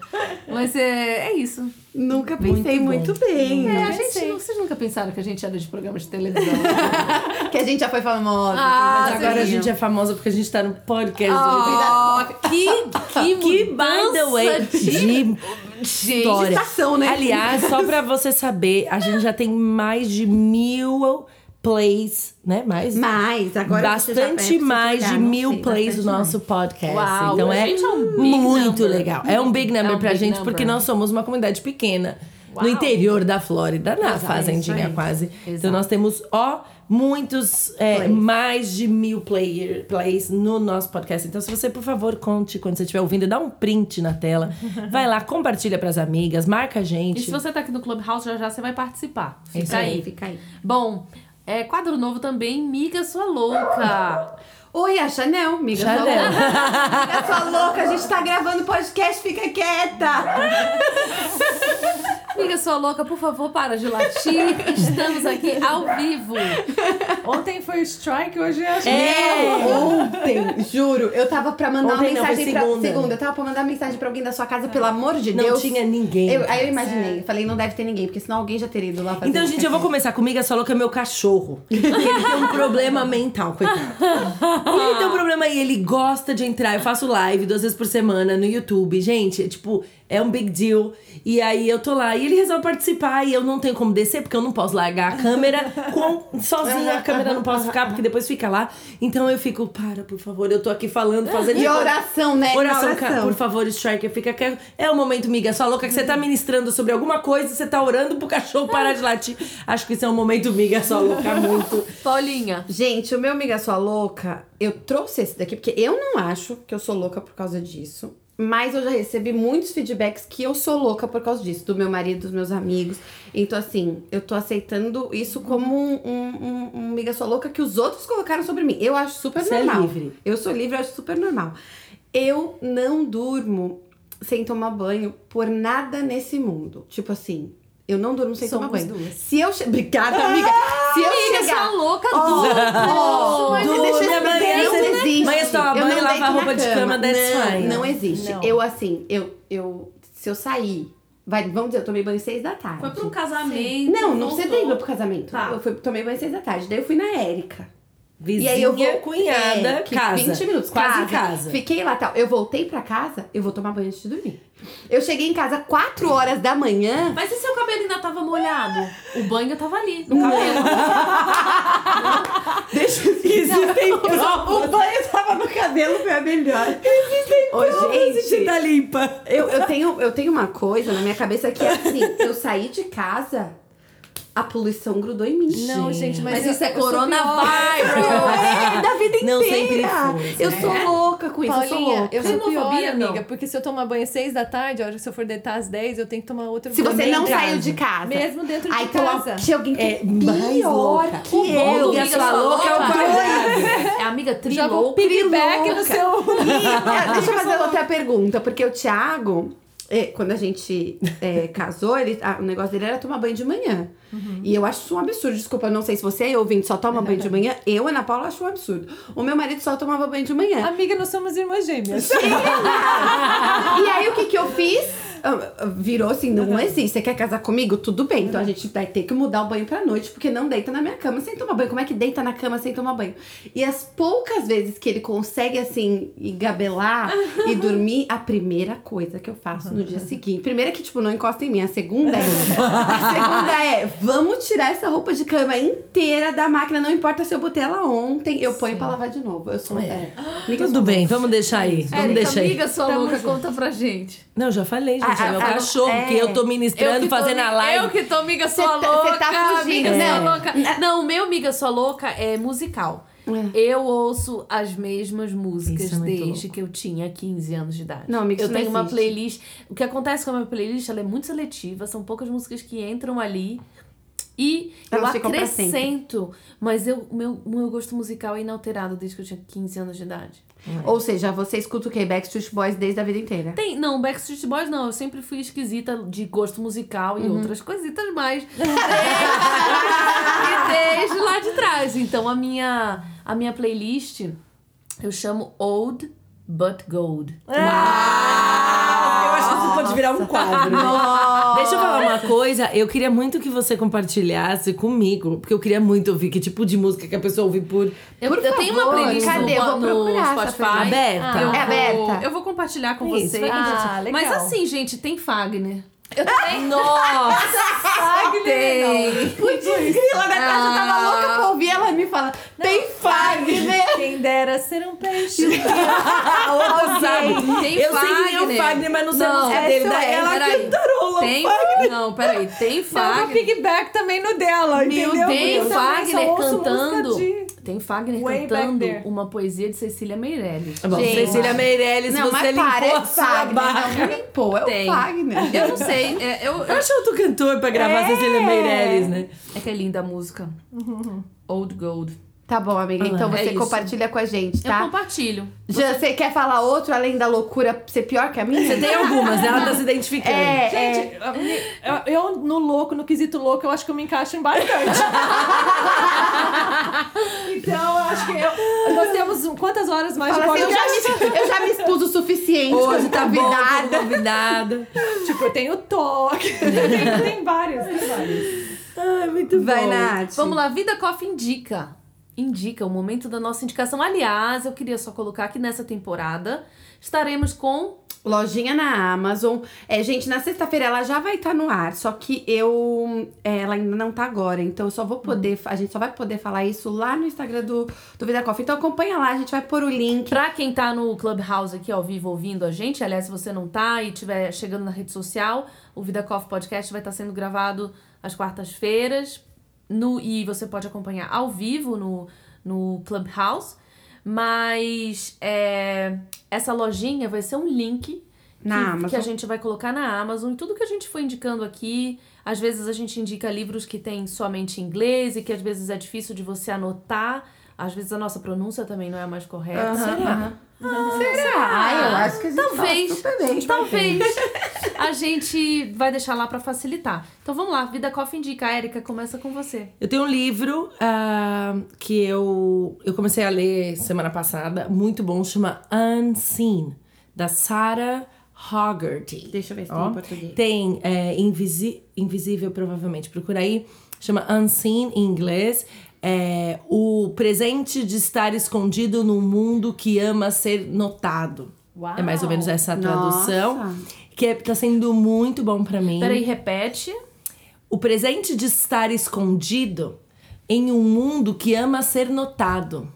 Mas é, é isso. Nunca pensei Muito muito, bem. É, a gente, vocês nunca pensaram que a gente era de programa de televisão? Que a gente já foi famosa. Ah, já Agora a gente é famosa porque a gente tá no podcast do Oh, que, que, Que, by the way, de... de história. Estação, né? Aliás, só pra você saber, a gente já tem mais de mil plays, né? Mais? Mas agora você já- é, Bastante mais olhar, de mil sei, plays do nosso podcast. Uau, então é, gente é um big muito number. legal. É um big number É um pra big gente, number. porque nós somos uma comunidade pequena. No Uau. interior da Flórida, na Exato, fazendinha quase. Então Exato. nós temos, ó, muitos, é, mais de mil player, plays no nosso podcast. Então, se você, por favor, conte quando você estiver ouvindo, dá um print na tela. vai lá, compartilha pras amigas, marca a E gente. se você tá aqui no Clubhouse, já já você vai participar. Fica Isso aí. aí. Fica aí. Bom, é, quadro novo também, Miga Sua Louca. Oi, a Chanel, amiga. Chanel. Sua louca. Amiga, sua louca, a gente tá gravando podcast, fica quieta. Miga Sua Louca, por favor, para de latir. Estamos aqui ao vivo. Ontem foi strike, hoje é a É. Ontem, juro, eu tava pra mandar Ontem uma não, foi mensagem pra. segunda. Segunda, eu tava pra mandar uma mensagem pra alguém da sua casa, pelo amor de Não Deus. tinha ninguém. Eu- aí eu imaginei, falei, não deve ter ninguém, porque senão alguém já teria ido lá fazer Então, gente, eu vou começar comigo, a sua louca é meu cachorro. Ele tem um problema mental, coitado. Ele tem um problema aí, ele gosta de entrar. Eu faço live duas vezes por semana no YouTube. Gente, é tipo, é um big deal. E aí eu tô lá e ele resolve participar e eu não tenho como descer, porque eu não posso largar a câmera com, sozinha. A câmera não posso ficar, porque depois fica lá. Então eu fico, para, por favor, eu tô aqui falando, fazendo. E oração, né? Oração, ca- por favor, Striker, fica quieto. É o momento, miga, sua louca, que você tá ministrando sobre alguma coisa, você tá orando pro cachorro parar de latir. Acho que isso é um momento, miga, sua louca, muito. Paulinha. Gente, o meu amiga sua louca, eu trouxe esse daqui porque eu não acho que eu sou louca por causa disso. Mas eu já recebi muitos feedbacks que eu sou louca por causa disso, do meu marido, dos meus amigos. Então, assim, eu tô aceitando isso como um, um, um, amiga sua louca que os outros colocaram sobre mim. Eu acho super Você é normal. livre. Eu sou livre, eu acho super normal. Eu não durmo sem tomar banho por nada nesse mundo. Tipo assim, eu não durmo sem Somos tomar banho. duas. Se eu. Obrigada, amiga. Se eu Miga chegar. Sua Louca, Ó, duplo. mas Duplo, deixa eu não existe. você toma Eu banho não e lava a roupa de cama, that's não. Não existe. Não. Eu, assim, eu, eu. Se eu sair. Vai, vamos dizer, eu tomei banho seis da tarde. Foi pra um casamento. Não, não voltou. você veio pro casamento. Tá. Eu fui, tomei banho seis da tarde. Daí eu fui na Érica. Vizinha, e aí eu vou. cunhada, é, casa. 20 minutos, Quase casa. casa. Fiquei lá tal. Eu voltei pra casa, eu vou tomar banho antes de dormir. Eu cheguei em casa 4 horas da manhã. Mas e seu cabelo ainda tava molhado? O banho tava ali, no cabelo. Deixa eu Existem provas. O banho tava no cabelo, foi a melhor. Existem Ô, Você gente, tá limpa. eu, eu, tenho, eu tenho uma coisa na minha cabeça que é assim: eu saí de casa, a poluição grudou em mim. Não, gente, mas, Mas eu- isso é coronavírus. É, da vida inteira. Não sempre foi, Eu sou louca com isso, eu sou Paulinha, louca. eu sou pior, Xenofobia, não. amiga, porque se eu tomar banho às 6 da tarde, a hora que se eu for deitar às 10, eu tenho que tomar outro Se banho. você não saiu de casa. Mesmo dentro de Aí então casa. tinha alguém que É é pior que O eu. Miga Miga Sua Louca é o quadrado. É amiga tri Já vou louca. piggyback no seu... Deixa eu fazer outra pergunta, porque o Thiago, é, quando a gente é, casou, ele, o negócio dele era tomar banho de manhã. E eu acho isso um absurdo. Desculpa, não sei se você é ouvinte, só toma banho de manhã. Eu, Ana Paula, acho um absurdo. O meu marido só tomava banho de manhã. Amiga, nós somos irmãs gêmeas. E aí, o que que eu fiz? ah, virou assim, não existe. Você quer casar comigo? Tudo bem. Então a gente vai ter que mudar o banho pra noite, porque não deita na minha cama sem tomar banho. Como é que deita na cama sem tomar banho? E as poucas vezes que ele consegue, assim, gabelar e dormir, a primeira coisa que eu faço no dia seguinte. Primeira que, tipo, não encosta em mim. A segunda é. a segunda é: vamos tirar essa roupa de cama inteira da máquina. Não importa se eu botei ela ontem, eu ponho pra lavar de novo. Eu sou. É. Amiga, eu Tudo sou bem, vamos deixar aí. Vamos Érica, deixar aí. amiga sua louca, conta pra gente. Não, já falei, gente. Ah, é meu ah, cachorro, é. que eu tô ministrando, que tô fazendo a live. Eu que tô amiga sua Cê tá- louca. cê tá fugindo, né? sua louca. Não, o meu amiga sua louca é musical. Eu ouço as mesmas músicas é desde louco. que eu tinha 15 anos de idade. Não, amiga, eu tenho uma playlist. O que acontece com a minha playlist, ela é muito seletiva, são poucas músicas que entram ali. E Elas eu acrescento, mas eu, o meu, o meu gosto musical é inalterado desde que eu tinha 15 anos de idade. Ou seja, você escuta o quê? Backstreet Boys desde a vida inteira. Tem, não, Backstreet Boys não, eu sempre fui esquisita de gosto musical e outras coisitas mais. e desde lá de trás. Então a minha, a minha playlist eu chamo Old But Gold. Ah, virar um quadro. né? Deixa eu falar uma coisa. Eu queria muito que você compartilhasse comigo, porque eu queria muito ouvir que tipo de música que a pessoa ouve por. Eu, Por eu tenho uma favor, playlist cadê? Eu vou no, no procurar Spotify. Aberta? Eu É vou- aberta? Eu vou compartilhar com Isso, vocês. compartilhar. legal. Mas assim, gente, tem Fagner. Nossa! Tem. Putz, grila, né? Eu já tava Ah. louca pra ouvir ela me fala. Tem Fagner! Quem dera ser um peixe. A sabe. Tem eu sei quem é o Fagner. Fagner, mas não sei a Não, música essa dele. é, Daí ela peraí. cantarola. Tem, não, peraí, tem Dá uma Fagner. piggyback também no dela, entendeu? Tem eu também Fagner cantando. Tem Fagner Way cantando uma poesia de Cecília Meirelles. Bom, Gente. Cecília Meirelles, Não, você mas limpou para, é a sua Fagner. barra. Não, limpou, é Tem. o Fagner. Eu não sei, é, eu, Eu acho outro cantor pra gravar É. Cecília Meirelles, né? é que é linda a música. Old Gold. Tá bom, amiga. Então É você isso. compartilha com a gente, Eu tá? compartilho. Já, você quer falar outro além da loucura ser pior que a minha? Você tem algumas, né? Ela tá se identificando. É, Gente, eu, eu no louco, no quesito louco, eu acho que eu me encaixo em bastante. então, eu acho que eu- nós temos quantas horas mais Fala de assim, eu, já me, eu já me expus o suficiente Hoje tá bom, convidada. como convidada. Tipo, eu tenho toque. tem, tem vários, tem vários. Ai, muito Vai, bom. Nath. Vamos lá, Vida Coffee indica. Indica o momento da nossa indicação. Aliás, eu queria só colocar que nessa temporada estaremos com Lojinha na Amazon. É, gente, na sexta-feira ela já vai estar no ar, só que eu. é, ela ainda não tá agora, então eu só vou poder. A gente só vai poder falar isso lá no Instagram do, do Vida Coffee. Então acompanha lá, a gente vai pôr o link. Pra quem tá no Clubhouse aqui ao vivo ouvindo a gente, aliás, se você não tá e estiver chegando na rede social, o Vida Coffee Podcast vai estar sendo gravado às quartas-feiras. No, e você pode acompanhar ao vivo no, no Clubhouse. Mas é, essa lojinha vai ser um link Na que, que a gente vai colocar na Amazon. E tudo que a gente foi indicando aqui, às vezes a gente indica livros que tem somente inglês e que às vezes é difícil de você anotar. Às vezes a nossa pronúncia também não é a mais correta. Será? Será? Ai, eu acho que a gente Talvez. fala super bem. Talvez a gente vai deixar lá pra facilitar. Então vamos lá, Vida Coffee indica. Érica, começa com você. Eu tenho um livro ah, que eu, eu comecei a ler semana passada, muito bom, chama Unseen, da Sarah Hoggerty. Deixa eu ver se tem Ó, em português. Tem é, invisi Invisível, provavelmente. Procura aí. Chama Unseen em inglês. É, o presente de estar escondido num mundo que ama ser notado. Uau. É mais ou menos essa a tradução. Nossa. Que é, tá sendo muito bom pra mim. Peraí, repete. O presente de estar escondido em um mundo que ama ser notado.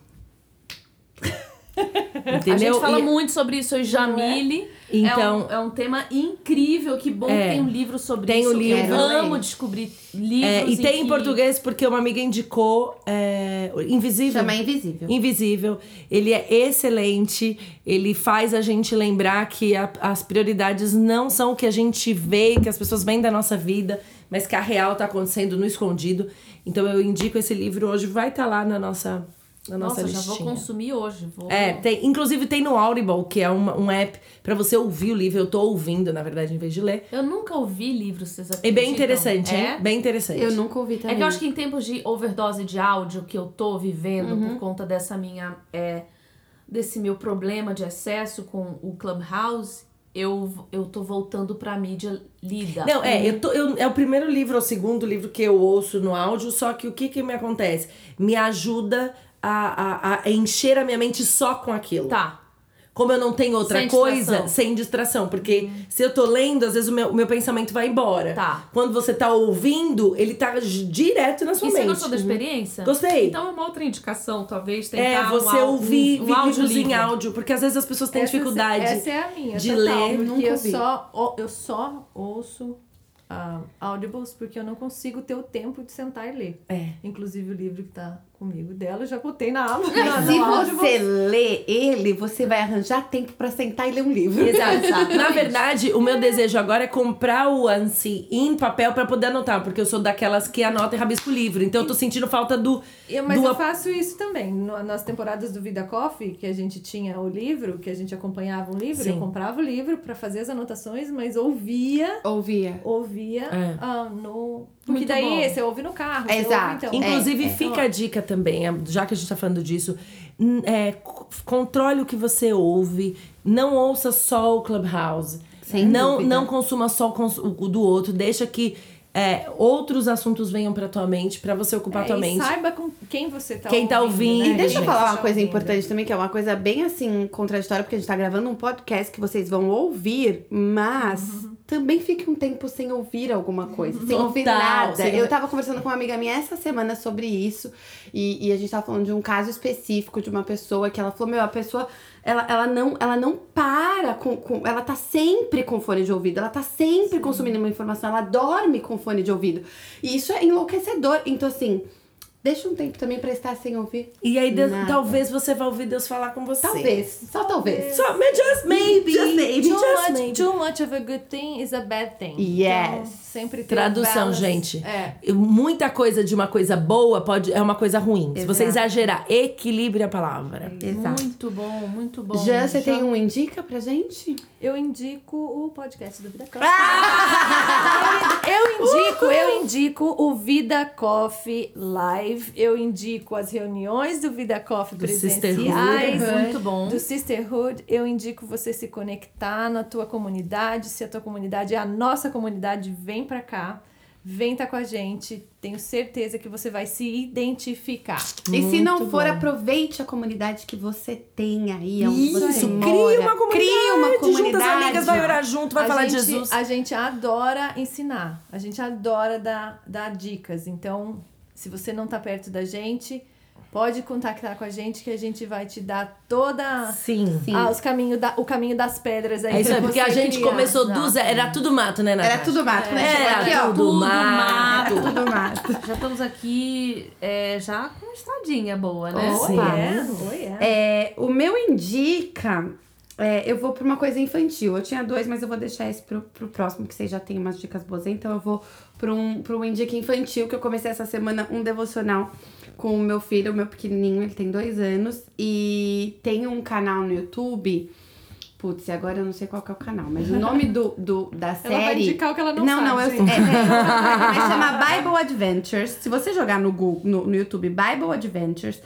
Entendeu? A gente fala E- muito sobre isso hoje, Jamile. Então- é um, é um tema incrível. Que bom É. que tem um livro sobre Tem isso. o livro. Eu amo Ler. descobrir livros. É, e tem em que- português porque uma amiga indicou é, Invisível. Chama Invisível. Invisível. Ele é excelente. Ele faz a gente lembrar que a- as prioridades não são o que a gente vê, que as pessoas veem da nossa vida, mas que a real tá acontecendo no escondido. Então eu indico esse livro hoje. Vai estar lá na nossa, na nossa, Nossa, já vou listinha. consumir hoje. Vou... É, tem, inclusive tem no Audible, que é uma- um app pra você ouvir o livro. Eu tô ouvindo, na verdade, em vez de ler. Eu nunca ouvi livros, vocês É acreditam? bem interessante, É? hein? Bem interessante. Eu nunca ouvi também. É que eu acho que em tempos de overdose de áudio que eu tô vivendo Uhum. por conta dessa minha. é, desse meu problema de excesso com o Clubhouse, eu, eu tô voltando pra mídia lida. Não, é, eu tô, eu, é o primeiro livro ou o segundo livro que eu ouço no áudio, só que o que que me acontece? Me ajuda a, a, a encher a minha mente só com aquilo. Tá. Como eu não tenho outra Sem coisa, distração. sem distração. Porque se eu tô lendo, às vezes o meu, o meu pensamento vai embora. Tá. Quando você tá ouvindo, ele tá direto na sua E você mente. gostou da experiência? Gostei. Então é uma outra indicação, talvez, tentar É, um você au- ouvir um, um vídeos em áudio, porque às vezes as pessoas têm Essa- dificuldade. Essa é a minha, de total, ler. Porque Nunca eu ouvi. só, eu só ouço ah, audibles porque eu não consigo ter o tempo de sentar e ler. É. Inclusive o livro que tá comigo dela, eu já botei na Amazon. No se você lê ele, você vai arranjar tempo pra sentar e ler um livro. Exato. Na verdade, o meu desejo agora é comprar o ANSI em papel pra poder anotar, porque eu sou daquelas que anota e rabisco o livro. Então eu tô sentindo falta do. Eu, mas do eu faço isso também. Nas temporadas do Vida Coffee, que a gente tinha o livro, que a gente acompanhava um livro, Sim. eu comprava o livro pra fazer as anotações, mas ouvia, Ouvia. ouvia É. ah, no. Porque Muito daí bom. você ouve no carro. Exato. Ouve, então. Inclusive, é. fica a dica também, já que a gente tá falando disso. é, controle o que você ouve. Não ouça só o Clubhouse. Sem não, dúvida. não consuma só o do outro. Deixa que é, outros assuntos venham pra tua mente, pra você ocupar É, tua e mente. saiba com quem você tá Quem tá ouvindo. né? E deixa eu falar uma Tá coisa ouvindo. importante também, que é uma coisa bem assim, contraditória, porque a gente tá gravando um podcast que vocês vão ouvir, mas também fique um tempo sem ouvir alguma coisa, sem ouvir Total, nada. sem- Eu tava conversando com uma amiga minha essa semana sobre isso, e, e a gente tava falando de um caso específico de uma pessoa que ela falou: Meu, a pessoa. Ela, ela, não, ela não para com, com. Ela tá sempre com fone de ouvido, ela tá sempre consumindo uma informação, ela dorme com fone de ouvido. E isso é enlouquecedor. Então, assim, deixa um tempo também pra estar sem ouvir. E aí, Deus- talvez você vá ouvir Deus falar com você. Talvez, só talvez. Só, just maybe. Just maybe. Too Just much, maybe. too much of a good thing is a bad thing. Yes. Então, sempre Tradução, balance. gente. É. Muita coisa de uma coisa boa pode é uma coisa ruim. Se você Exato. exagerar, equilibre a palavra. Exato. Muito bom, muito bom. Já você tem um indica pra gente? Eu indico o podcast do Vida Coffee. Ah! Eu indico, eu indico o Vida Coffee Live. Eu indico as reuniões do Vida Coffee Do presenciais. Sisterhood. Muito bom. Do Sisterhood, eu indico você se conectar na tua comunidade. Se a tua comunidade é a nossa comunidade, vem pra cá. Vem tá com a gente. Tenho certeza que você vai se identificar. e se não Muito for, bom. aproveite a comunidade que você tem aí. você Isso, mora. cria uma comunidade. Cria uma comunidade. Junta as amigas, vai orar junto, vai a falar de gente, Jesus. A gente adora ensinar. A gente adora dar, dar dicas. Então, se você não tá perto da gente, pode contactar com a gente que a gente vai te dar toda Sim. Sim. ah, os caminho da, o caminho das pedras aí. É isso aí, porque a gente criar. começou do zero. Era tudo mato, né, Natália? Era tudo mato, né? Chegou Era aqui, ó. tudo Tudo mato. Era tudo mato. Já estamos aqui é, já com uma estradinha boa, né? Oh, Sim. yeah. Oh, yeah. É, o meu indica. é, eu vou pra uma coisa infantil. Eu tinha dois, mas eu vou deixar esse pro, pro próximo, que vocês já têm umas dicas boas. Então eu vou pra um, pra um indica infantil, que eu comecei essa semana um devocional com o meu filho, o meu pequenininho, ele tem dois anos. E tem um canal no YouTube. Putz, e agora eu não sei qual que é o canal, mas o nome do, do, da série. Ela vai indicar o que ela não, Não, sabe. não, eu gente. é, é, mas chama Bible Adventures. Se você jogar no Google, no, no YouTube Bible Adventures,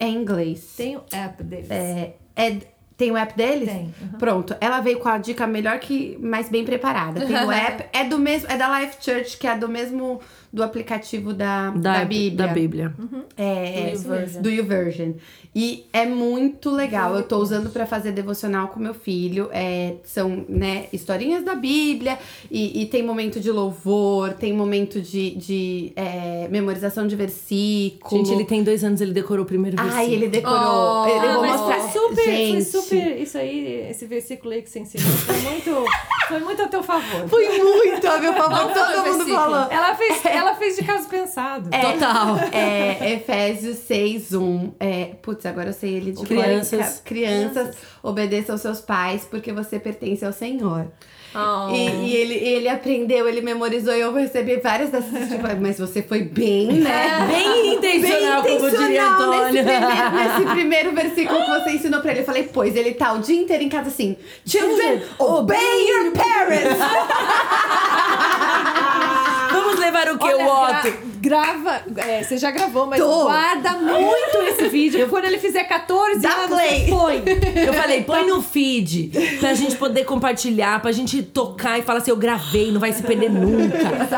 é em inglês. Tem o app deles. É, é- tem o app deles? Tem, Pronto. Ela veio com a dica melhor que mais bem preparada. Tem o app, é do mesmo, é da Life Church, que é do mesmo do aplicativo da, da, Bíblia. Da Bíblia. É, Do YouVersion. E é muito legal. Eu tô usando pra fazer devocional com meu filho. É, são, né, historinhas da Bíblia. E, e tem momento de louvor, tem momento de, de é, memorização de versículo. Gente, ele tem dois anos, ele decorou o primeiro versículo. Ai, ele decorou. Oh, eu vou Ah, mas mostrar. foi super, Gente, foi super. Isso aí, esse versículo aí que você ensinou, foi muito, foi muito a teu favor. Foi muito a meu favor. Todo mundo falou. Ela fez, ela fez de caso pensado. Total. É, Efésios 6, 1. É, putz, agora eu sei ele de Crianças. cor. Crianças, obedeçam aos seus pais, porque você pertence ao Senhor. Oh. E, e ele, ele aprendeu, ele memorizou e eu recebi várias dessas, tipo, mas você foi bem, né? Bem intencional, como diria a intencional nesse nesse primeiro versículo que você ensinou pra ele. Eu falei, pois, ele tá o dia inteiro em casa assim: Children, obey your parents! Vamos levar o que? Olha, O Otto. Grava. é, você já gravou, mas Tô. guarda muito esse vídeo. Quando ele fizer 14 Dá anos, play. você põe. Eu falei, põe no feed pra gente poder compartilhar, pra gente tocar e falar assim, eu gravei, não vai se perder nunca.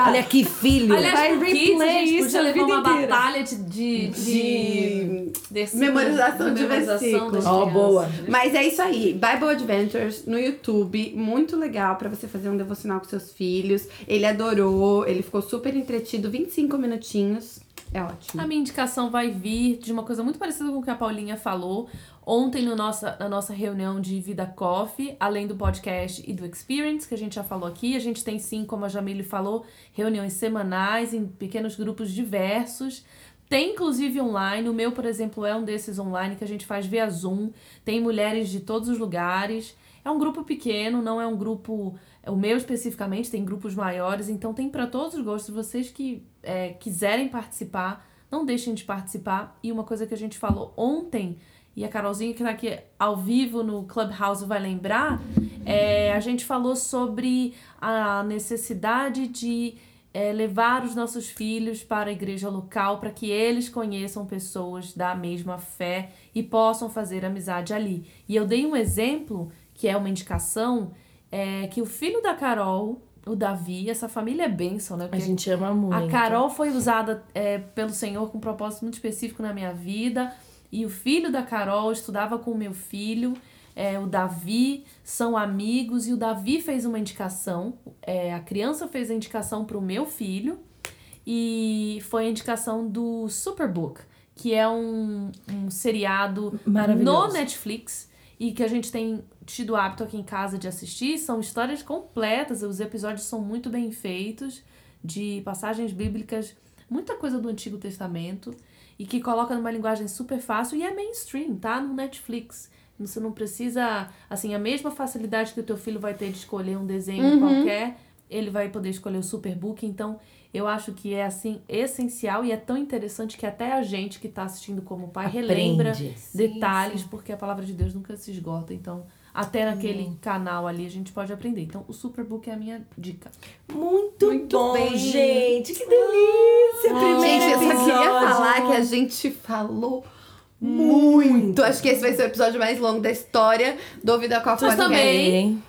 Olha aqui, filho. Aliás, Vai pro Kids, a gente isso podia levar uma inteira. batalha de... de, de, desse- Memorização de versículos. Ó, crianças. boa. Mas é isso aí, Bible Adventures no YouTube, muito legal pra você fazer um devocional com seus filhos. Ele adorou, ele ficou super entretido, 25 minutinhos. É ótimo. A minha indicação vai vir de uma coisa muito parecida com o que a Paulinha falou. Ontem, no nossa, na nossa reunião de Vida Coffee, além do podcast e do Experience, que a gente já falou aqui, a gente tem sim, como a Jamile falou, reuniões semanais em pequenos grupos diversos. Tem inclusive online, o meu, por exemplo, é um desses online que a gente faz via Zoom. Tem mulheres de todos os lugares. É um grupo pequeno, não é um grupo. O meu especificamente tem grupos maiores, então tem para todos os gostos. Vocês que é, quiserem participar, não deixem de participar. E uma coisa que a gente falou ontem, e a Carolzinha que tá aqui ao vivo no Clubhouse vai lembrar, é, a gente falou sobre a necessidade de é, levar os nossos filhos para a igreja local para que eles conheçam pessoas da mesma fé e possam fazer amizade ali. E eu dei um exemplo, que é uma indicação, é, que o filho da Carol, o Davi, essa família é bênção, né? A Porque gente ama muito. a Carol foi usada é, pelo Senhor com um propósito muito específico na minha vida. E o filho da Carol estudava com o meu filho, é, o Davi, são amigos. E o Davi fez uma indicação, é, a criança fez a indicação para o meu filho. E foi a indicação do Superbook, que é um, um seriado Maravilhoso. no Netflix e que a gente tem tido o hábito aqui em casa de assistir. São histórias completas, os episódios são muito bem feitos, de passagens bíblicas, muita coisa do Antigo Testamento, e que coloca numa linguagem super fácil e é mainstream, tá? No Netflix. Você não precisa, assim, a mesma facilidade que o teu filho vai ter de escolher um desenho qualquer, ele vai poder escolher o Superbook. Então, eu acho que é, assim, essencial e é tão interessante que até a gente que tá assistindo como pai relembra Aprende. detalhes, porque a palavra de Deus nunca se esgota. Então, até naquele canal ali a gente pode aprender. Então, o Superbook é a minha dica. Muito, Muito bom, bem. gente. Que delícia. Primeiro Gente, eu só queria falar que a gente falou muito. Acho que esse vai ser o episódio mais longo da história do Vida Coffee Vocês Podcast. também.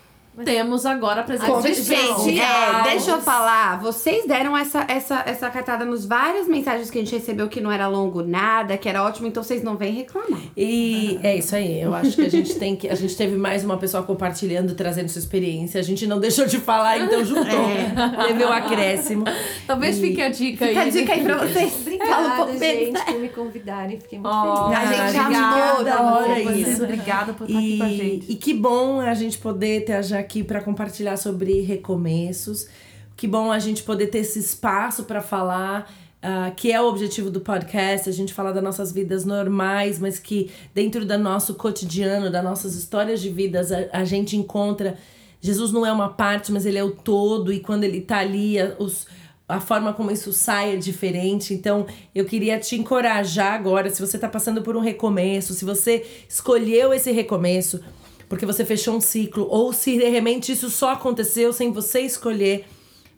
Temos agora a presença Convi- de Gente, é, deixa eu falar. Vocês deram essa, essa, essa cartada nos várias mensagens que a gente recebeu que não era longo nada, que era ótimo, então vocês não vem reclamar. E é isso aí. Eu acho que a gente tem que. A gente teve mais uma pessoa compartilhando, trazendo sua experiência. A gente não deixou de falar, então juntou. Teve um acréscimo. Talvez fique a dica Fica a aí. dica aí pra vocês. Obrigada, gente, por me convidarem. Fiquei muito Ó, feliz. A gente obrigada, amou ter hora isso. Obrigada por estar aqui com a E, gente. e que bom a gente poder ter a Já aqui para compartilhar sobre recomeços. Que bom a gente poder ter esse espaço para falar. ah, que é o objetivo do podcast, a gente falar das nossas vidas normais, mas que dentro do nosso cotidiano, das nossas histórias de vidas, a, a gente encontra. Jesus não é uma parte, mas ele é o todo, e quando ele tá ali, a- os, a forma como isso sai é diferente. Então, eu queria te encorajar agora, se você tá passando por um recomeço, se você escolheu esse recomeço porque você fechou um ciclo, ou se de repente isso só aconteceu sem você escolher,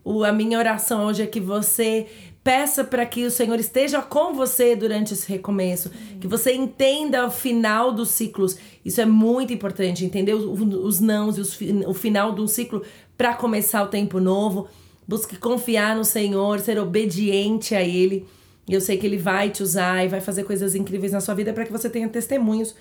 o, a minha oração hoje é que você peça para que o Senhor esteja com você durante esse recomeço, que você entenda o final dos ciclos. Isso é muito importante, entender os, os nãos e os, o final de um ciclo para começar o tempo novo. Busque confiar no Senhor, ser obediente a Ele. E eu sei que Ele vai te usar e vai fazer coisas incríveis na sua vida para que você tenha testemunhos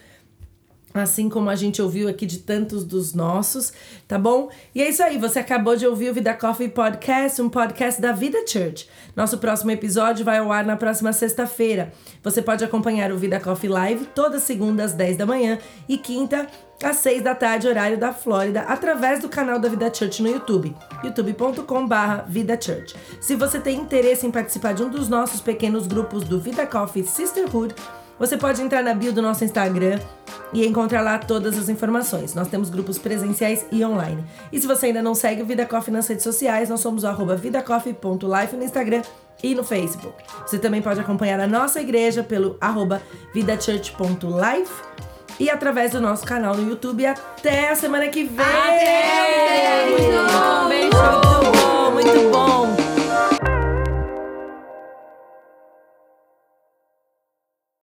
Assim como a gente ouviu aqui de tantos dos nossos, tá bom? E é isso aí, você acabou de ouvir o Vida Coffee Podcast, um podcast da Vida Church. Nosso próximo episódio vai ao ar na próxima sexta-feira. Você pode acompanhar o Vida Coffee Live toda segunda às 10 da manhã e quinta às 6 da tarde, horário da Flórida, através do canal da Vida Church no YouTube, youtube.com/barra Vida. Se você tem interesse em participar de um dos nossos pequenos grupos do Vida Coffee Sisterhood, você pode entrar na bio do nosso Instagram e encontrar lá todas as informações. Nós temos grupos presenciais e online. E se você ainda não segue o Vida Coffee nas redes sociais, nós somos o vidacoffee.life no Instagram e no Facebook. Você também pode acompanhar a nossa igreja pelo vidachurch.life e através do nosso canal no YouTube. Até a semana que vem! Até! Beijo! Muito bom, muito bom!